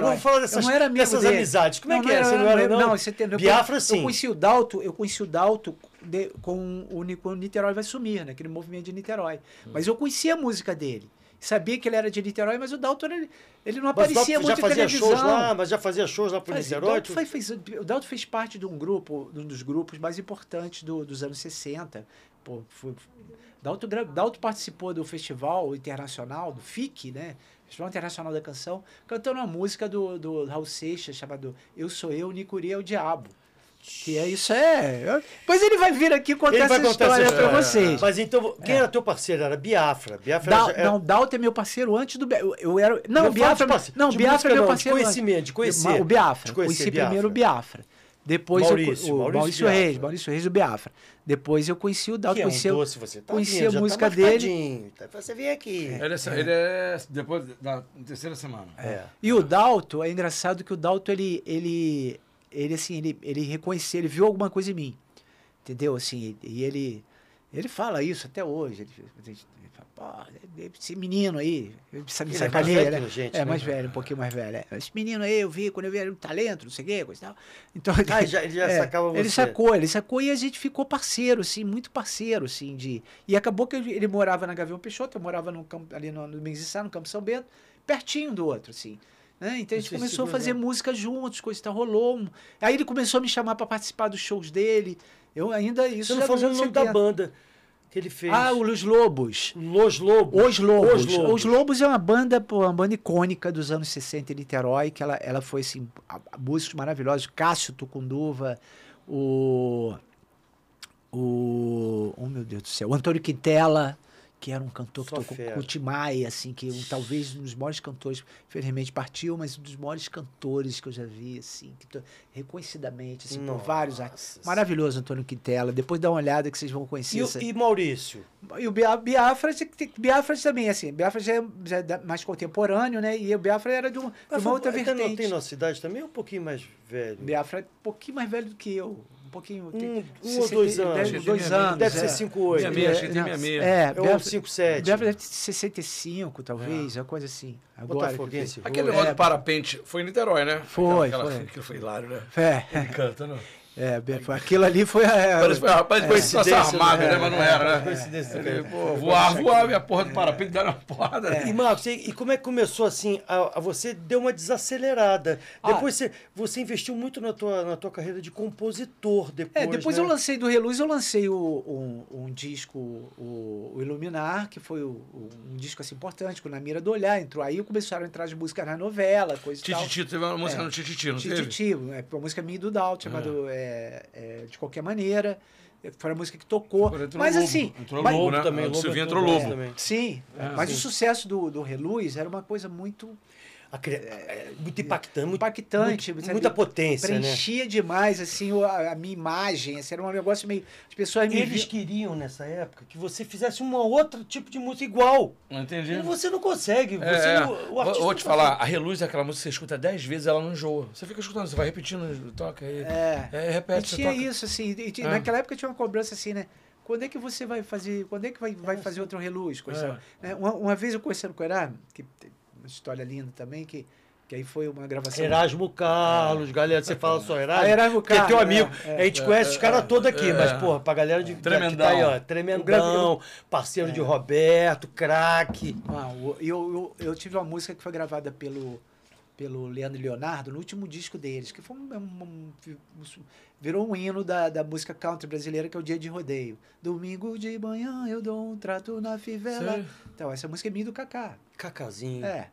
vamos falar eu dessas- não era amigo dessas dele. amizades. Como é que é? Você não era, não? Não, você entendeu? Biafra, eu, sim. Eu conheci o Dalton, eu conheci o Dalton de- com o, Ni- com o Niterói vai sumir, né? Aquele movimento de Niterói. Hum. Mas eu conhecia a música dele. Sabia que ele era de Niterói, mas o Dalton ele, ele não Mas aparecia muito já fazia televisão. shows lá, mas já fazia shows lá pro Fazia. Niterói. O Dalton, foi- fez, o Dalton fez parte de um grupo, de um dos grupos mais importantes do- dos anos 60. Pô, foi, Dalton, Dalton participou do festival internacional, do FIC, né? Festival Internacional da Canção, cantando uma música do, do Raul Seixas chamado Eu Sou Eu, Nicuri é o Diabo. Que é isso é. Depois ele vai vir aqui contar Ele essa contar história essa pra vocês. Mas então, quem era teu parceiro? Era Biafra. Biafra já era- Não, Dalton é meu parceiro antes do. Eu, eu era. Não, Biafra. parceiro. Não, Biafra é meu não, de parceiro. antes. conhecimento, de conhecer. O Biafra. Conheci primeiro o Biafra. Depois Maurício, eu, o Maurício Maurício. Reis, Maurício Reis e o Biafra. Depois eu conheci o Dalton, Que é um conheci, o- doce, você tá conheci vindo, a tá música dele. tá? Você vem aqui. Ele é, ele é depois da terceira semana. É. E o Dalton, é engraçado que o Dalton, ele, ele, ele assim, ele, ele reconheceu, ele viu alguma coisa em mim. Entendeu? Assim, e ele, Ele fala isso até hoje. Ele, esse menino aí, essa me Ele é mais sacaneia, velho né? gente, é, né? mais velho, um pouquinho mais velho. é. Esse menino aí, eu vi, quando eu vi, era um talento, não sei o quê, coisa e tal. Então, Ah, <laughs> já- ele já sacava Ele você. sacou, ele sacou e a gente ficou parceiro, assim, muito parceiro, assim, de... E acabou que ele morava na Gavião Peixoto, eu morava no campo, ali no, no Mengissá, no Campo São Bento, pertinho do outro, assim. Né? Então a gente começou a fazer música juntos, coisa e tal, rolou. um- Aí ele começou a me chamar para participar dos shows dele. Eu ainda, isso Você não falou o nome da 70. banda que ele fez. Ah, o Los Lobos. Los Lobos. Os Lobos. Os Lobos. Os Lobos é uma banda, pô, uma banda icônica dos anos 60 em Niterói, que ela, ela foi assim, músicos maravilhosos, Cássio Tucunduva, o o oh meu Deus do céu, o Antônio Quintela, que era um cantor que Só tocou fera. com o Timaya, assim, que um, talvez um dos maiores cantores, infelizmente partiu, mas um dos maiores cantores que eu já vi, assim, que to- reconhecidamente, assim, por vários artistas. Nossa. Maravilhoso, Antônio Quintela. Depois dá uma olhada que vocês vão conhecer. E, essa- e Maurício? e o Bia- Biafra, que Biafra também, assim, Biafra já é, já é mais contemporâneo, né? E o Biafra era de uma, de uma outra foi- ainda não vertente. tem nossa idade também? É um pouquinho mais velho. Biafra é um pouquinho mais velho do que eu. Um pouquinho. tem Um- um 60 ou dois anos. deve- dois anos. Deve é. ser 5'8". Meia meia, acho que tem Não, meia meia. É, É o Biafra, 5'7". Biafra deve ter 65, talvez, uma coisa assim. Agora. Aquele É. do parapente foi em Niterói, né? Foi, Aquela, foi. Aquilo foi hilário, né? É, Ele canta, não? É, Biafra, aquilo ali foi. a- Parece, parece que foi situação Coincidência, armada, né? né? Mas não era, né? Coincidência do Ele, pô, voar, voar, e a porra do parapente deram uma porrada. né? E Marcos, e, e como é que começou assim? A, a você deu uma desacelerada. Ah. Depois você, você investiu muito na tua, na tua carreira de compositor. Depois, É, depois né? eu lancei do Reluz, eu lancei o- um, um disco, o, o Iluminar, que foi o- o- um disco assim, importante, com Na Mira do Olhar, entrou aí, começaram a entrar as músicas na novela, coisa e tal. Tititi, teve uma música É. no Tititi, não teve? Tititi, é uma música minha e do Dalt, chamado é, é, De Qualquer Maneira. Foi a música que tocou. Mas Lobo, assim, entrou mas- Lobo, né? também, O Lobo Silvinho entrou Lobo. também. sim, É, mas sim. o sucesso do, do Reluz era uma coisa muito cri- é, muito impactante. Muito, impactante. muito- sabe? muita potência, né? Preenchia demais, assim, a, a minha imagem. Assim, era um negócio meio... As pessoas me Eles queriam, nessa época, que você fizesse um outro tipo de música igual. Não entendi. E você não consegue. Você É, é. não- o Vou, artista vou te falar, a Reluz é aquela música que você escuta dez vezes, ela não enjoa. Você fica escutando, você vai repetindo, toca aí. É. É, E repete, você tinha toca. isso, assim. e tinha- É. Naquela época tinha uma cobrança assim, né? Quando é que você vai fazer. Quando é que vai, vai fazer outro reluz? Coisa, né? uma, uma vez eu conhecendo com o Erasmo, que história linda também, que, que aí foi uma gravação. Erasmo Carlos, galera, você fala só Erasmo. Ah, Erasmo porque é teu Carlos, amigo. é, é. a gente conhece os caras todos aqui, é, mas, é. porra, pra galera de. Tremendão. que tá aí, ó, tremendão, parceiro de Roberto, craque. Ah, eu, eu, eu tive uma música que foi gravada pelo, pelo Leandro e Leonardo no último disco deles, que foi um, um- um- virou um hino da, da música country brasileira, que é o Dia de Rodeio. Domingo de manhã eu dou um trato na fivela. Sei. Então, essa música é minha do Cacá. Cacazinho. É.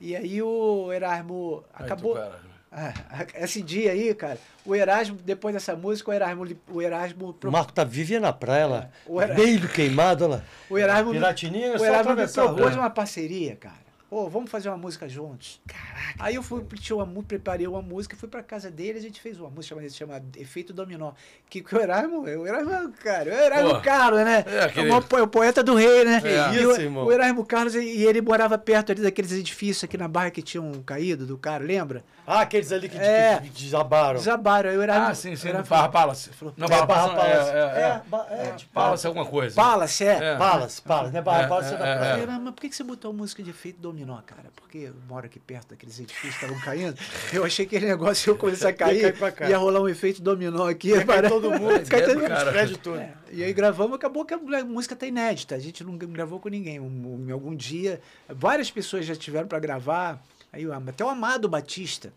E aí o Erasmo Aí tu, acabou. cara. Ah, <laughs> esse dia aí, cara, o Erasmo, depois dessa música, o Erasmo, o Erasmo, O Marco tá vivendo na praia lá. O Era- Meio queimado, lá. o Erasmo, Piratininha é o só Erasmo me propôs uma parceria, cara. Pô, vamos fazer uma música juntos. Caraca. Aí eu fui, tinha uma, preparei uma música, fui pra casa dele, a gente fez uma música chamada, chama Efeito Dominó. Que, que o Erasmo, o Erasmo, cara, o Erasmo Pô, Carlos, né? é aquele- o, po- o poeta do rei, né? E isso, o, irmão. o Erasmo Carlos, e e ele morava perto ali daqueles edifícios aqui na barra que tinham caído do cara, lembra? Ah, aqueles ali que, É. que desabaram. Desabaram. Aí o Erasmo, Ah, sim, sim, Erasmo Barra Palace. Não, Barra É, Barra Palace. É, é, é. é, tipo, Palace alguma coisa. Palace, é. É. Palace, Palace, né? Barra É, Palace é da é, é. mas por que você botou música de efeito dominó, cara? Porque eu moro aqui perto daqueles edifícios que estavam caindo. Eu achei que aquele negócio ia começar a Ia cair, cair pra cá. ia rolar um efeito dominó aqui. Ia cair para- todo mundo, <laughs> Cai todo mundo. cara. prédio todo. É, E aí gravamos, acabou que a música tá inédita. A gente não gravou com ninguém. Um- um- Em algum dia, várias pessoas já tiveram para gravar. Aí, até o Amado Batista.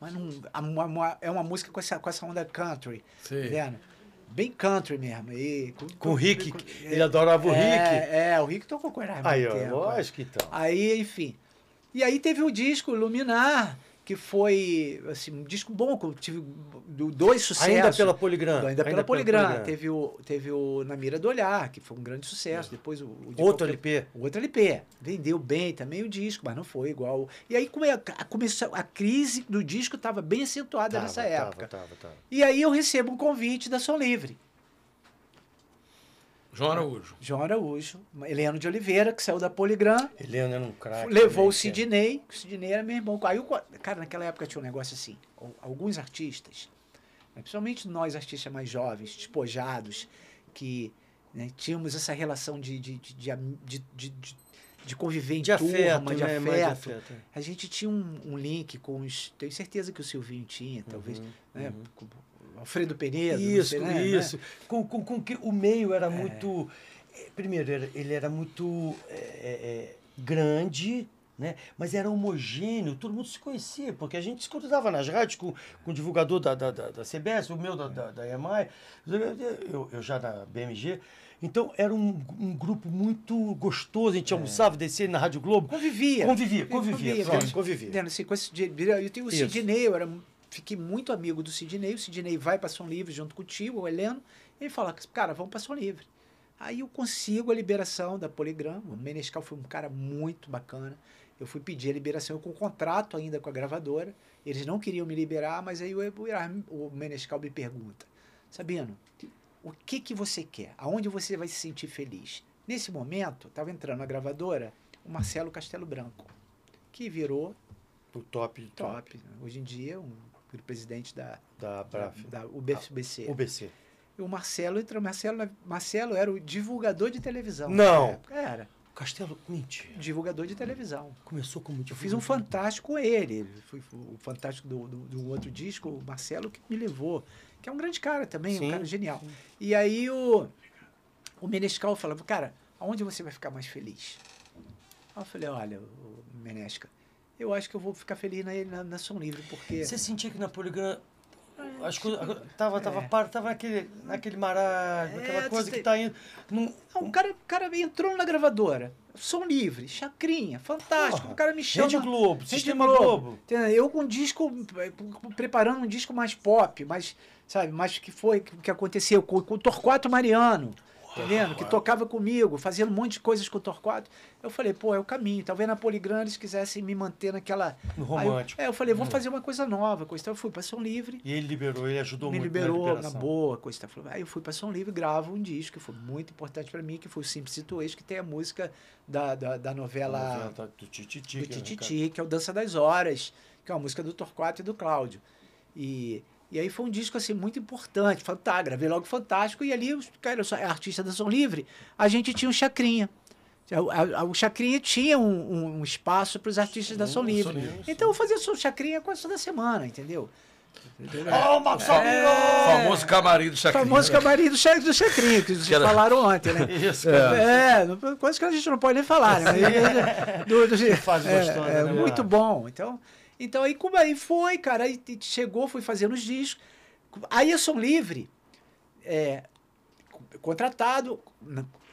Mas não, é uma música com essa, com essa onda country. Tá vendo? Bem country mesmo. E, Com o Rick, ele adorava o Rick. É, é, o Rick tocou com o Erasmo. Aí, ó, tempo, lógico então. Aí, enfim. E aí teve o disco Luminar, que foi assim, um disco bom, que eu tive do- dois sucessos. Ainda pela Poligram. Ainda, pela Poligram. Teve o, teve o Na Mira do Olhar, que foi um grande sucesso. Depois o, o Outro LP. o outro LP. Vendeu bem também o disco, mas não foi igual. E aí come, a, começou, a crise do disco estava bem acentuada Tava, nessa tava, época. Tava, tava. E aí eu recebo um convite da Som Livre. João Araújo. João Araújo, Heleno de Oliveira, que saiu da Poligram, Helena era um craque. levou também, o Sidney, o Sidney era meu irmão. Aí, o- cara, naquela época tinha um negócio assim, al- alguns artistas, né, principalmente nós artistas mais jovens, despojados, que né? Tínhamos essa relação de, de, de, de, de, de, de- de conviver em De afeto, turma, de né? Mais de afeto. afeto. A gente tinha um, um link com os. Tenho certeza que o Silvinho tinha, talvez. né? Com o Alfredo Pereira. Isso, sei, né? isso. Com, com, com que o meio era muito. eh, Primeiro, ele era muito eh, grande, né? mas era homogêneo, todo mundo se conhecia, porque a gente se cruzava nas rádios com, com o divulgador da, da, da, da CBS, o meu da, da, da EMAI, eu, eu já na BMG. Então era um, um grupo muito gostoso, a gente almoçava, descia na Rádio Globo. Convivia. Convivia, convivia. Convivia. convivia. Entendeu? Assim, eu tenho o. Sidney, eu era, fiquei muito amigo do Sidney. O Sidney vai para São Livre junto com o tio, o Heleno. E ele fala, cara, vamos para São Livre. Aí eu consigo a liberação da Poligram. O Menescal foi um cara muito bacana. Eu fui pedir a liberação eu com contrato ainda com a gravadora. Eles não queriam me liberar, mas aí o, o Menescal me pergunta, Sabino, o que que você quer? Aonde você vai se sentir feliz? Nesse momento, estava entrando na gravadora o Marcelo Castelo Branco, que virou O top, top. né? Hoje em dia, um virou presidente da, da da, Braf. da UBC. UBC. E o Marcelo entrou. Marcelo, Marcelo era o divulgador de televisão. Não. época. Era. Castelo, mentira. Divulgador de televisão. Começou como Eu fiz um fantástico com ele. Foi o fantástico do, do, do outro disco, o Marcelo, que me levou. Que é um grande cara também, Sim. um cara genial. E aí o, o Menescal falava, cara, aonde você vai ficar mais feliz? Aí eu falei, olha, o Menesca, eu acho que eu vou ficar feliz na, na, na Som Livre, porque. Você sentia que na Poligram as coisas tava tava É. par- tava naquele naquele marasmo, naquela É, coisa que tem- tá indo num, Não, o cara, o cara entrou na gravadora. Som livre, chacrinha, fantástico. Porra, o cara me chama. Rede Globo, Sistema Globo. Entendeu? Eu com um disco, preparando um disco mais pop, mais, sabe, mais que foi, que que aconteceu com, com o Torquato Mariano. Entendendo? Que tocava comigo, fazendo um monte de coisas com o Torquato. Eu falei, pô, é o caminho. Talvez na Poligram eles quisessem me manter naquela. No eu- romântico. Hum. é, eu falei, vou fazer uma coisa nova. Coisa, e tal. eu fui para Som Livre E ele liberou, ele ajudou me muito liberou na na, boa, coisa Aí eu fui para São Livre, gravo um disco que foi muito importante para mim, que foi o Simples Situation, que tem a música da, da, da novela tá do Tititi. do que é, Tititi, que é o Dança das Horas, que é uma música do Torquato e do Cláudio. E, e aí foi um disco assim muito importante, fantástico, gravei logo fantástico, e ali, os- cara, eu sou artista da Som Livre, a gente tinha um chacrinha. O, a- o Chacrinha tinha um, um- um espaço para os artistas da Som Livre. Som Livre, Então eu fazia Som Chacrinha quase toda semana, entendeu? Ó, Marcos Sabino! Famoso camarim do Chacrinha. famoso camarim do, Cha- do Chacrinha, que vocês falaram ontem, né? <laughs> Isso, É, não- coisa que a gente não pode nem falar, né? <laughs> Mas, do, do, fase é, gostosa, é, né, muito bom. Então, então aí, como aí foi, cara, aí chegou, fui fazendo os discos. Aí a Som Livre, é, contratado,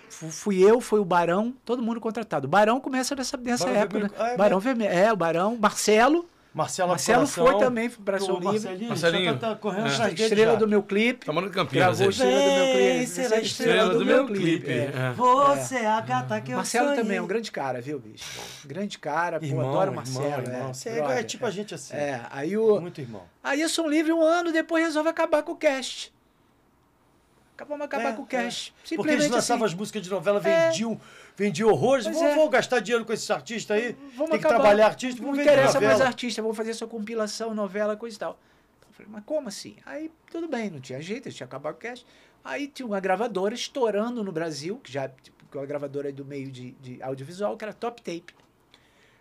fui eu, foi o Barão, todo mundo contratado. O Barão começa nessa, nessa Barão época, Vermelho- né? ah, é Barão Vermelho, é, o Barão, Marcelo, Marcelo Marcelo Coração, foi também para o Som Livre. Marcelinho, Marcelinho. tá, tá correndo É. Estrela já. do meu clipe. Tá morando em Campinas. Gravou estrela do meu clipe. Estrela do meu clipe. é. É. Você é a gata que eu Marcelo sonhei. também é um grande cara, viu, bicho? Grande cara, pô, Irmão, adoro o irmão, Marcelo. irmão. é, Você é, brother, é tipo a gente assim. É, aí o. Muito irmão. Aí eu sou livre um ano, depois resolve acabar com o cast. Acabamos acabar É, com o cast. Porque eles lançavam assim. as músicas de novela, É. vendiam horrores. Vamos, é. vamos gastar dinheiro com esses artistas aí. Vamos Tem que acabar. trabalhar artista, Não interessa mais novela. artista, vamos fazer sua compilação, novela, coisa e tal. Eu falei, mas como assim? Aí tudo bem, não tinha jeito, eles tinham acabado o cast. Aí tinha uma gravadora estourando no Brasil, que já tipo, é uma gravadora do meio de, de audiovisual, que era Top Tape.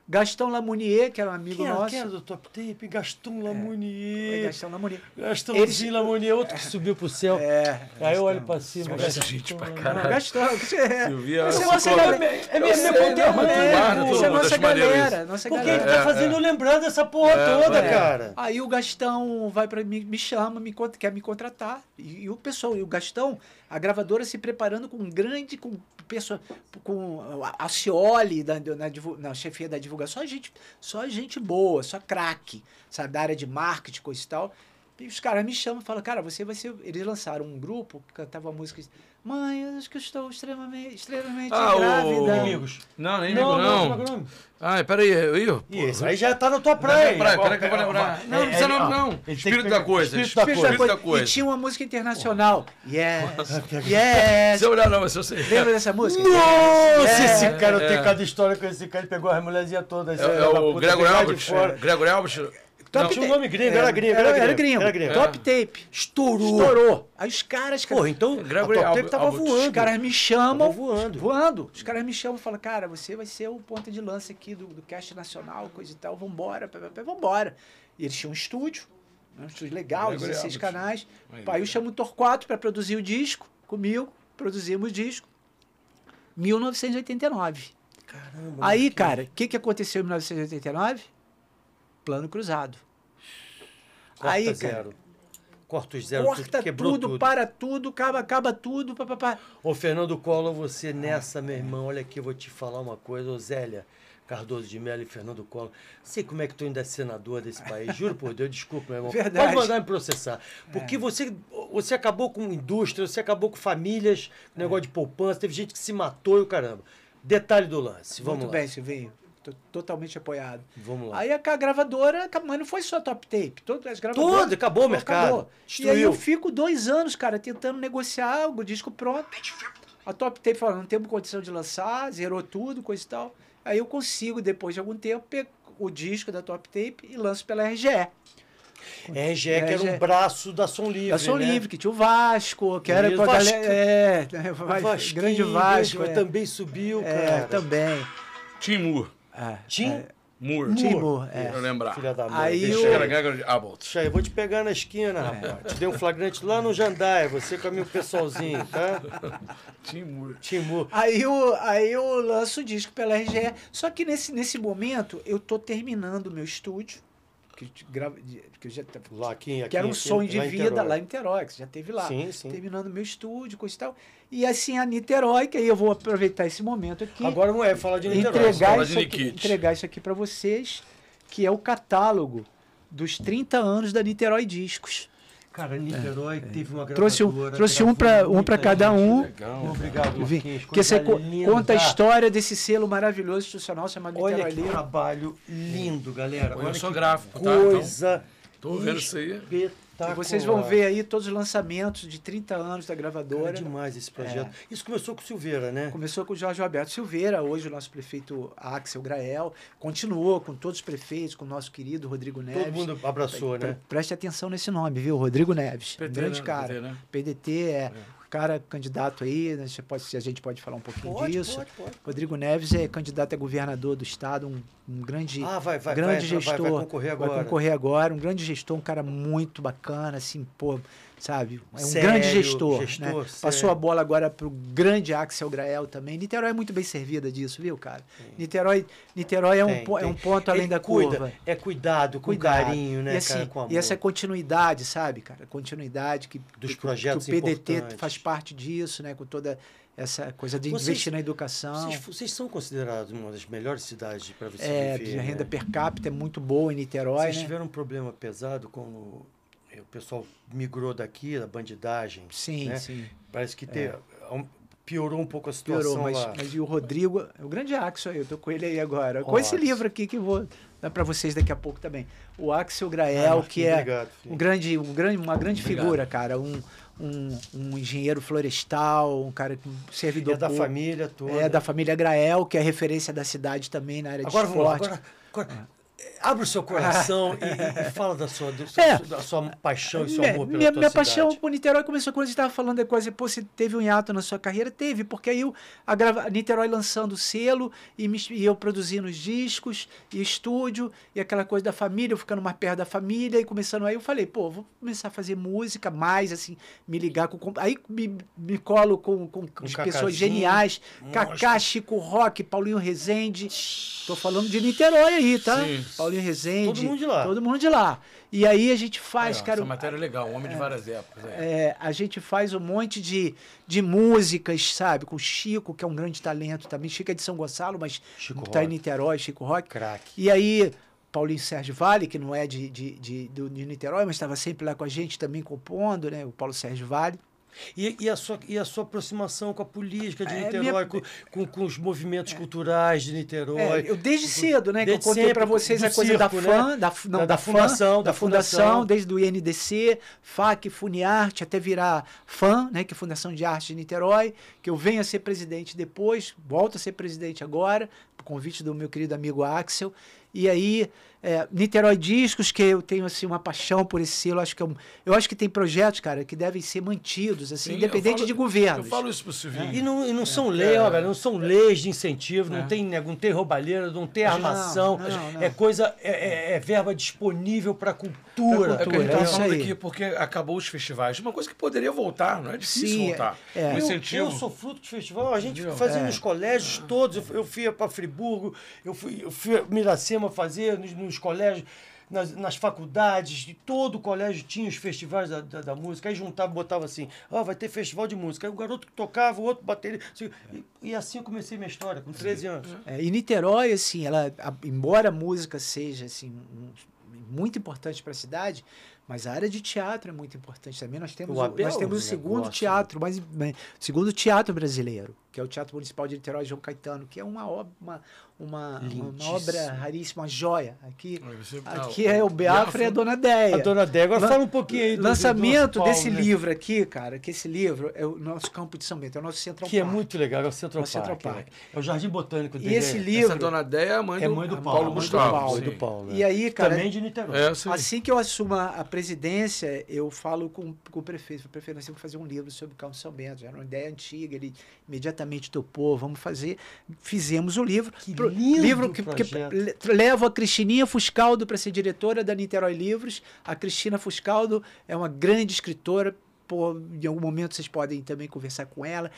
Gastão Lamounier, que era um amigo Quem era, nosso. quem era do Top Tape? Gaston É, Lamounier. Gastão Lamounier. Gastãozinho Eles- Lamounier, outro que subiu pro céu. É. Aí eu olho Gastão. pra cima. Gastão, gente pra não. caralho. Gastão. Você é, Silvia, você é nossa galera. É minha, Eu minha não, mas tu É, é nossa galera. isso. Nossa Porque galera. ele tá É, fazendo é. lembrar dessa porra É, toda, é. cara. Aí o Gastão vai para me, me chama, me quer me contratar. E, e o pessoal, e o Gastão, a gravadora se preparando com grande com pessoa com a- Cioli da, na, na chefia da divulgação, só gente, só gente boa, só craque, sabe, da área de marketing, coisa e tal. E os caras me chamam e falam, cara, você vai ser. Eles lançaram um grupo que cantava música. Mãe, eu acho que eu estou extremamente, extremamente Ah, o- grávida. Inimigos. Não, nem Não, ligo, não, não. não, não. Ai, peraí. Ih, E esse aí já tá na tua praia. praia, Agora, peraí que eu vou lembrar. Não, não precisa É, não, tem Espírito da coisa. Espírito da coisa. E tinha uma música internacional. Yes, <laughs> Se yes. eu olhar não, mas eu sei. Lembra dessa música? Nossa, É, esse cara, eu é. tenho cada história com esse cara, ele pegou as mulherzinhas todas. É, é o Gregory Alves. Fora. Gregory Alves. Top tinha um nome gringo, era, gringo, era, era, gringo. Era gringo. Top Tape. Estourou. Estourou. Aí os caras... Pô, então Gregory a Top Tape tava Albert. voando. Os caras me chamam. Voando. Voando. Os caras me chamam e falam, cara, você vai ser o ponta de lança aqui do, do cast nacional, coisa e tal. Vambora, vambora. E eles tinham um estúdio, né, um estúdio legal, Gregory 16 Albert. canais. Aí, Aí eu chamo o Torquato para produzir o disco comigo. Produzimos o disco. 1989. Caramba. Aí, cara, o que, que aconteceu em 1989? Plano cruzado. Corta aí, cara, zero. Corta os zero, Corta quebrou tudo, tudo. para tudo, acaba, acaba tudo, papapá. Ô, Fernando Collor, você nessa, meu irmão, olha aqui, eu vou te falar uma coisa. Ô, Zélia Cardoso de Mello e Fernando Collor. Sei como é que tu ainda é senador desse país. <laughs> Juro por Deus, desculpa, meu irmão. Verdade. Pode mandar me processar. Porque você, você acabou com indústria, você acabou com famílias, negócio de poupança, teve gente que se matou e o caramba. Detalhe do lance. Vamos Muito lá. bem, Silvinho. Tô totalmente apoiado. Vamos lá. Aí a, a gravadora, mas não foi só top tape. Todas as gravadoras. Tudo, acabou o mercado. E aí eu fico dois anos, cara, tentando negociar o disco pronto. A top tape falou, não temos condição de lançar, zerou tudo, coisa e tal. Aí eu consigo, depois de algum tempo, pegar o disco da top tape e lanço pela RGE. RGE, que era um braço da Som Livre. Da Som né? Livre, que tinha o Vasco, que era pra Vasco. galera. É, <laughs> Vasco, grande Vasco. é. também subiu, É, cara. também. Timur. É, Tim? é, Mur. Timur, é. Pra eu lembrar. Filha da mãe. Aí deixa aí. era Gregory Abbott. Deixa aí, eu vou te pegar na esquina, rapaz. Te dei um flagrante lá no Jandaia, você com <laughs> o meu pessoalzinho, tá? Timur. Timur. Aí eu, aí eu lanço o disco pela RGE. Só que nesse, nesse momento eu tô terminando o meu estúdio. Que, grava- já Lá aqui, aqui que era um aqui, sonho de vida Niterói. lá em Niterói, que você já teve lá. Sim, sim. Terminando meu estúdio, coisa e tal. E assim, a Niterói, que aí eu vou aproveitar esse momento aqui. Agora não é falar de Niterói. entregar fala isso, de aqui, entregar isso aqui para vocês, que é o catálogo dos 30 anos da Niterói Discos. Cara, Niterói teve uma Trouxe um, trouxe um para um para cada gente. um. Legal. Obrigado, Vim, Marquinhos. Porque você linda. conta a história desse selo maravilhoso institucional chamado Olha Niterói que Livre. trabalho lindo, galera. Eu Olha sou que gráfico, tá? Coisa Tô vendo isso aí. Espetacular. E vocês vão ver aí todos os lançamentos de 30 anos da Cara, gravadora. é demais esse projeto. É. Isso começou com o Silveira, né? Começou com o Jorge Alberto Silveira, hoje o nosso prefeito Axel Grael. Continuou com todos os prefeitos, com o nosso querido Rodrigo Neves. Todo mundo abraçou, Pre- né? Preste atenção nesse nome, viu? Rodrigo Neves. PT, grande né? cara. PT, né? PDT é, cara candidato aí, né? Pode, se a gente pode falar um pouquinho Pode, disso. pode, pode. Rodrigo Neves é candidato a governador do estado, um, um grande, Ah, vai, vai, grande vai, vai, gestor. vai concorrer agora. Vai concorrer agora, um grande gestor, um cara muito bacana, assim, pô, sabe? É um Sério, grande gestor. gestor, né? Passou a bola agora pro grande Axel Grael também. Niterói é muito bem servida disso, viu, cara? Niterói, Niterói é, um, Tem, é um ponto além Ele da cuida, curva. É cuidado, com Cuidado. carinho, né, e, assim, cara? Com amor. e essa continuidade, sabe, cara? Continuidade que, Dos que- projetos que o PDT faz parte disso, né? Com toda essa coisa de Vocês- investir na educação. Vocês, vocês são considerados uma das melhores cidades para você É, viver, a renda né? per capita é muito boa em Niterói, Vocês né? tiveram um problema pesado eh, o pessoal migrou daqui, da bandidagem. Sim, né? sim. Parece que te- um- piorou um pouco a situação Piorou, mas, lá. mas e o Rodrigo, é o grande Axel aí, eu tô com ele aí agora. Com esse Axel. livro aqui que eu vou dar para vocês daqui a pouco também. O Axel Ah, Grael, Marquinhos, que é obrigado, um grande, um grande, uma grande Obrigado. figura, cara. Um, um, um engenheiro florestal, um cara com servidor É da público. família toda. É da família Grael, que é referência da cidade também na área de Agora vamos lá, esporte. agora, agora eh, abre o seu <laughs> coração e, e fala da sua, do É. da sua paixão e seu amor pela minha, tua minha paixão por Niterói começou quando a gente estava falando da coisa, pô, você teve um hiato na sua carreira? Teve, porque aí o- a grava, Niterói lançando o selo e, me- e eu produzindo os discos e estúdio e aquela coisa da família, eu ficando mais perto da família e começando aí, eu falei, pô, vou começar a fazer música mais, assim, me ligar com... Aí me, me colo com, com, com as Cacazinho, pessoas geniais, Cacá, monstro. Chico Rock, Paulinho Rezende, tô falando de Niterói aí, tá? Sim. Paulinho Rezende. Todo mundo de lá. Todo mundo de lá. E aí a gente faz, Aí, cara... Essa matéria é legal, um homem de várias épocas. é. É, a gente faz um monte de, de músicas, sabe? Com o Chico, que é um grande talento também. Chico é de São Gonçalo, mas Chico tá em. Niterói, Chico Rock. Craque. E aí, Paulinho Sérgio Vale, que não é de, de, de, do- de Niterói, mas estava sempre lá com a gente também compondo, né? O Paulo Sérgio Vale. E, e a sua, e a sua aproximação com a política de É, Niterói, minha- com, com, com os movimentos culturais de Niterói. É, eu desde cedo, né? Desde que eu contei para vocês a coisa circo, da né? FAM, da, não, Da- da, da fundação, da da fundação, fundação. desde o INDC, FAC, Funiarte, até virar FAM, né? Que é Fundação de Arte de Niterói, que eu venho a ser presidente depois, volto a ser presidente agora, por convite do meu querido amigo Axel. E aí É, Niterói Discos, que eu tenho assim uma paixão por esse selo, acho que é um, eu acho que tem projetos, cara, que devem ser mantidos, assim, Sim, independente falo- de governos. Eu falo isso pro Silvinho. E não, e não são leis, ó, não são leis de incentivo, não, tem, né, não tem roubalheira, não tem armação. não, não. É coisa, é, é- é verba disponível para cultura. É o que a gente É isso falando aqui, porque acabou os festivais. Uma coisa que poderia voltar, não é difícil Sim, voltar. é. Um Eu, incentivo. eu sou fruto de festival, a gente Entendeu? fazia É. nos colégios todos. Eu, eu fui para Friburgo, eu fui, eu fui a Miracema fazer nos, nos colégios, nas, nas faculdades, de todo o colégio tinha os festivais da, da, da música. Aí juntava, botava assim: ó, vai ter festival de música. Aí o garoto que tocava, o outro bateria. assim, e, e assim eu comecei minha história, com 13 anos. É, e Niterói, assim, ela, a- embora a música seja assim um- muito importante para a cidade, mas a área de teatro é muito importante também. Nós temos O o, nós temos é o um segundo negócio, teatro, mas mas- segundo teatro brasileiro, que é o Teatro Municipal de Niterói João Caetano, que é uma obra, uma, uma, uma obra raríssima, uma joia. Aqui, você- aqui ah, é o Biafra e a Dona Deia. A dona Dé, agora Lan- fala um pouquinho aí do Lançamento do nosso desse Paulo, né? livro aqui, cara, que esse livro é o nosso campo de São Bento, é o nosso Central Que é muito legal, é o Central É o Central Park. Né? É o Jardim Botânico E dele. esse é- livro- Essa dona Déia é a mãe, é do, mãe do Paulo. Paulo mãe do Gustavo. Paulo, do Paulo, né? E aí, cara, Também de Niterói. É. Assim que eu assumo a presidência, eu falo com, com o prefeito. O prefeito, nós temos que fazer um livro sobre o Campo São Bento. Já era uma ideia antiga, ele imediatamente topou, vamos fazer. Fizemos o livro. Que Pro- livro que, que projeto. le- levo a Cristininha Fuscaldo para ser diretora da Niterói Livros. A Cristina Fuscaldo é uma grande escritora. Pô, em algum momento vocês podem também conversar com ela.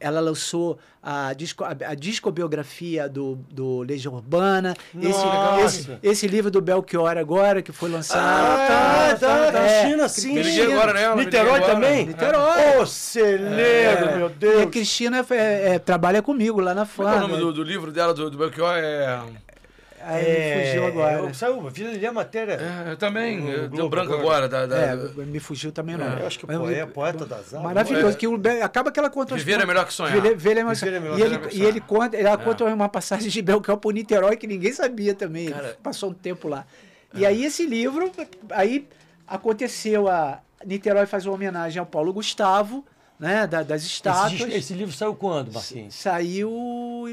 Ela lançou a, disco, a, a discobiografia do, do Legião Urbana. Esse, Nossa! esse, esse livro do Belchior agora, que foi lançado. Ah, tá, tá, É, Cristina, sim. Me liguei agora nela, me Niterói agora. também? Niterói. Ô, celeiro, É. meu E a Deus. Cristina é, é, trabalha comigo lá na é que é o FAM. nome do, do livro dela, do, do Belchior? É. Aí me fugiu agora. eu- Saiu, vi ali a matéria. é eu também. No é, Deu Globo branco agora. agora. Da, da- É, me fugiu também não. Eu acho que o poeta, é poeta das artes. Maravilhoso. Que o acaba que ela conta Viver é melhor que sonhar. Viver, viver é mais- Viver é melhor e, que ele, sonhar. e ele conta, ela conta uma passagem de Belchior por Niterói que ninguém sabia também. Cara- É. Passou um tempo lá. E aí esse livro, aí aconteceu a Niterói faz uma homenagem ao Paulo Gustavo, né, da- das Esse, estátuas. disco- esse livro saiu quando, Marquinhos? Saiu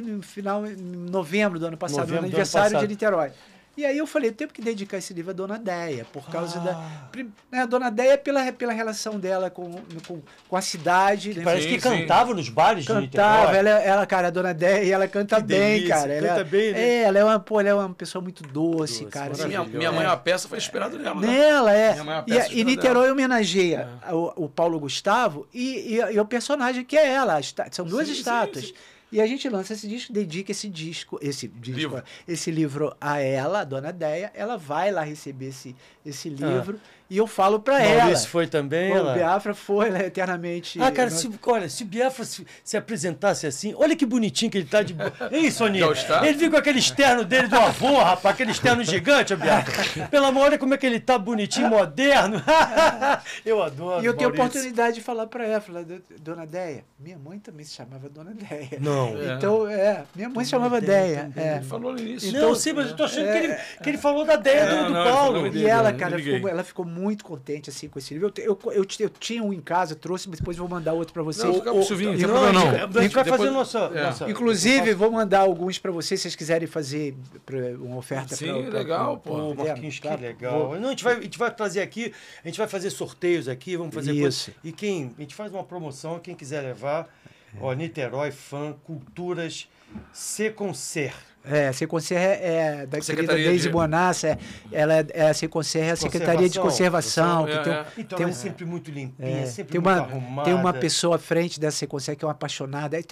no final, em novembro do ano passado, Novembro no aniversário passado. de Niterói. E aí eu falei, eu tenho que dedicar esse livro à Dona Deia, por causa da... prim- Né, a Dona Deia pela, pela relação dela com, com, com a cidade. né? Parece Sim, que sim. cantava nos bares de Cantava, Niterói. ela, ela, cara, a Dona Deia, ela canta Que bem, delícia, cara. Ela, canta bem, né? É, ela é uma, pô, ela é uma pessoa muito doce, Doce, cara. Minha, maravilhosa. minha mãe, a peça foi inspirada nela. né? Nela, é. Minha mãe é uma E, peça e inspirada Niterói homenageia o, o Paulo Gustavo e, e, e o personagem que é ela. São duas Sim, sim, estátuas. sim. E a gente lança esse disco, dedica esse disco, esse disco, Livro. esse livro a ela, a dona Deia. Ela vai lá receber esse, esse Ah. E eu falo pra ela. Maurício foi também, O ela... Biafra foi, ela é eternamente. Ah, cara, se, olha, se o Biafra se, se apresentasse assim, olha que bonitinho que ele tá de boa. <laughs> Hein, Soninha? Ele viu com aquele externo dele do avô, rapaz, aquele externo gigante, Biafra. Pelo amor, olha como é que ele tá bonitinho, moderno. <laughs> eu adoro. E eu tenho a Maurício. oportunidade de falar pra ela, falar, "Do- Dona Deia, minha mãe também se chamava Dona Deia. Não. É. Então, é, minha mãe se chamava Deia Deia. é. Ele falou no início. Não, sim, mas eu tô achando que, ele, que ele falou da ideia Não, do, do não, ele Paulo. E ela, né? cara, ficou, ela ficou muito contente assim com esse livro. Eu, eu, eu, eu tinha um em casa, trouxe, mas depois vou mandar outro pra vocês. Não, fica pro Silvinho, não Não, não. gente- a gente vai Depois- fazer nossa, é. nossa- Inclusive, vou mandar alguns pra vocês, se vocês quiserem fazer pra- uma oferta Sim, pra, legal, pra- pô. Pra- Marquinhos, que legal. Vou- Não, a, gente vai, a gente vai trazer aqui, a gente vai fazer sorteios aqui, vamos fazer Isso. coisas. E quem, a gente faz uma promoção, quem quiser levar, ó, Niterói, fã, culturas, C com Ser. É, a Seconserra é, é da querida Secretaria Deise de- Bonassa, é, ela é, é a Seconserra é a Secretaria de Conservação, que é, tem, é. Então tem é um- sempre muito limpinha, é, sempre tem muito uma, arrumada. tem uma pessoa à frente dessa Seconserra que é uma apaixonada. É,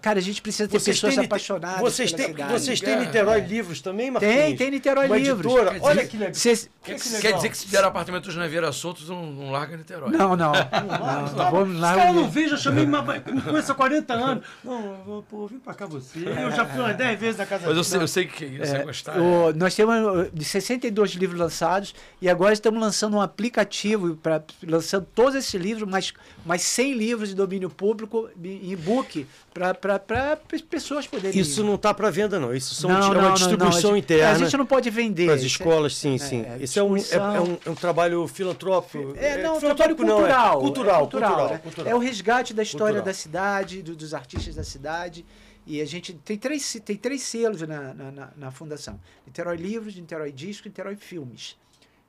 Cara, a gente precisa ter Vocês pessoas apaixonadas vocês têm, vocês têm É. Niterói Livros também, Marquinhos? Tem, tem Niterói Uma Livros. editora, Quer olha dizer- que legal. Cês- Quer, Que quer legal. dizer que se der apartamentos na Vieira Soltos, não, não larga Niterói. Não, não. Ah, não, tá, vamos Os lá. caras não vejo, eu chamei, uma- me conheço há 40 anos. Não, pô, vim pra cá você. Eu já fui umas 10 vezes na casa Mas eu sei, eu sei que isso é, É, gostar. o- nós temos uh, de 62 livros lançados e agora estamos lançando um aplicativo para lançando todos esses livros, mas mais 100 livros de domínio público em e-book para pessoas poderem. Isso não está para venda, não. Isso são, Não, é não, uma não, distribuição não. Interna. A gente não pode vender. Para as Isso é- escolas, sim, sim. é, Isso é um, é, é um, é um trabalho filantrópico. É, não, um trabalho é cultural. cultural, é cultural, cultural, né? cultural. É o resgate da história Cultural. da cidade, do- dos artistas da cidade. E a gente tem três, tem três selos na, na, na, na fundação: Niterói Livros, Niterói Disco e Niterói Filmes.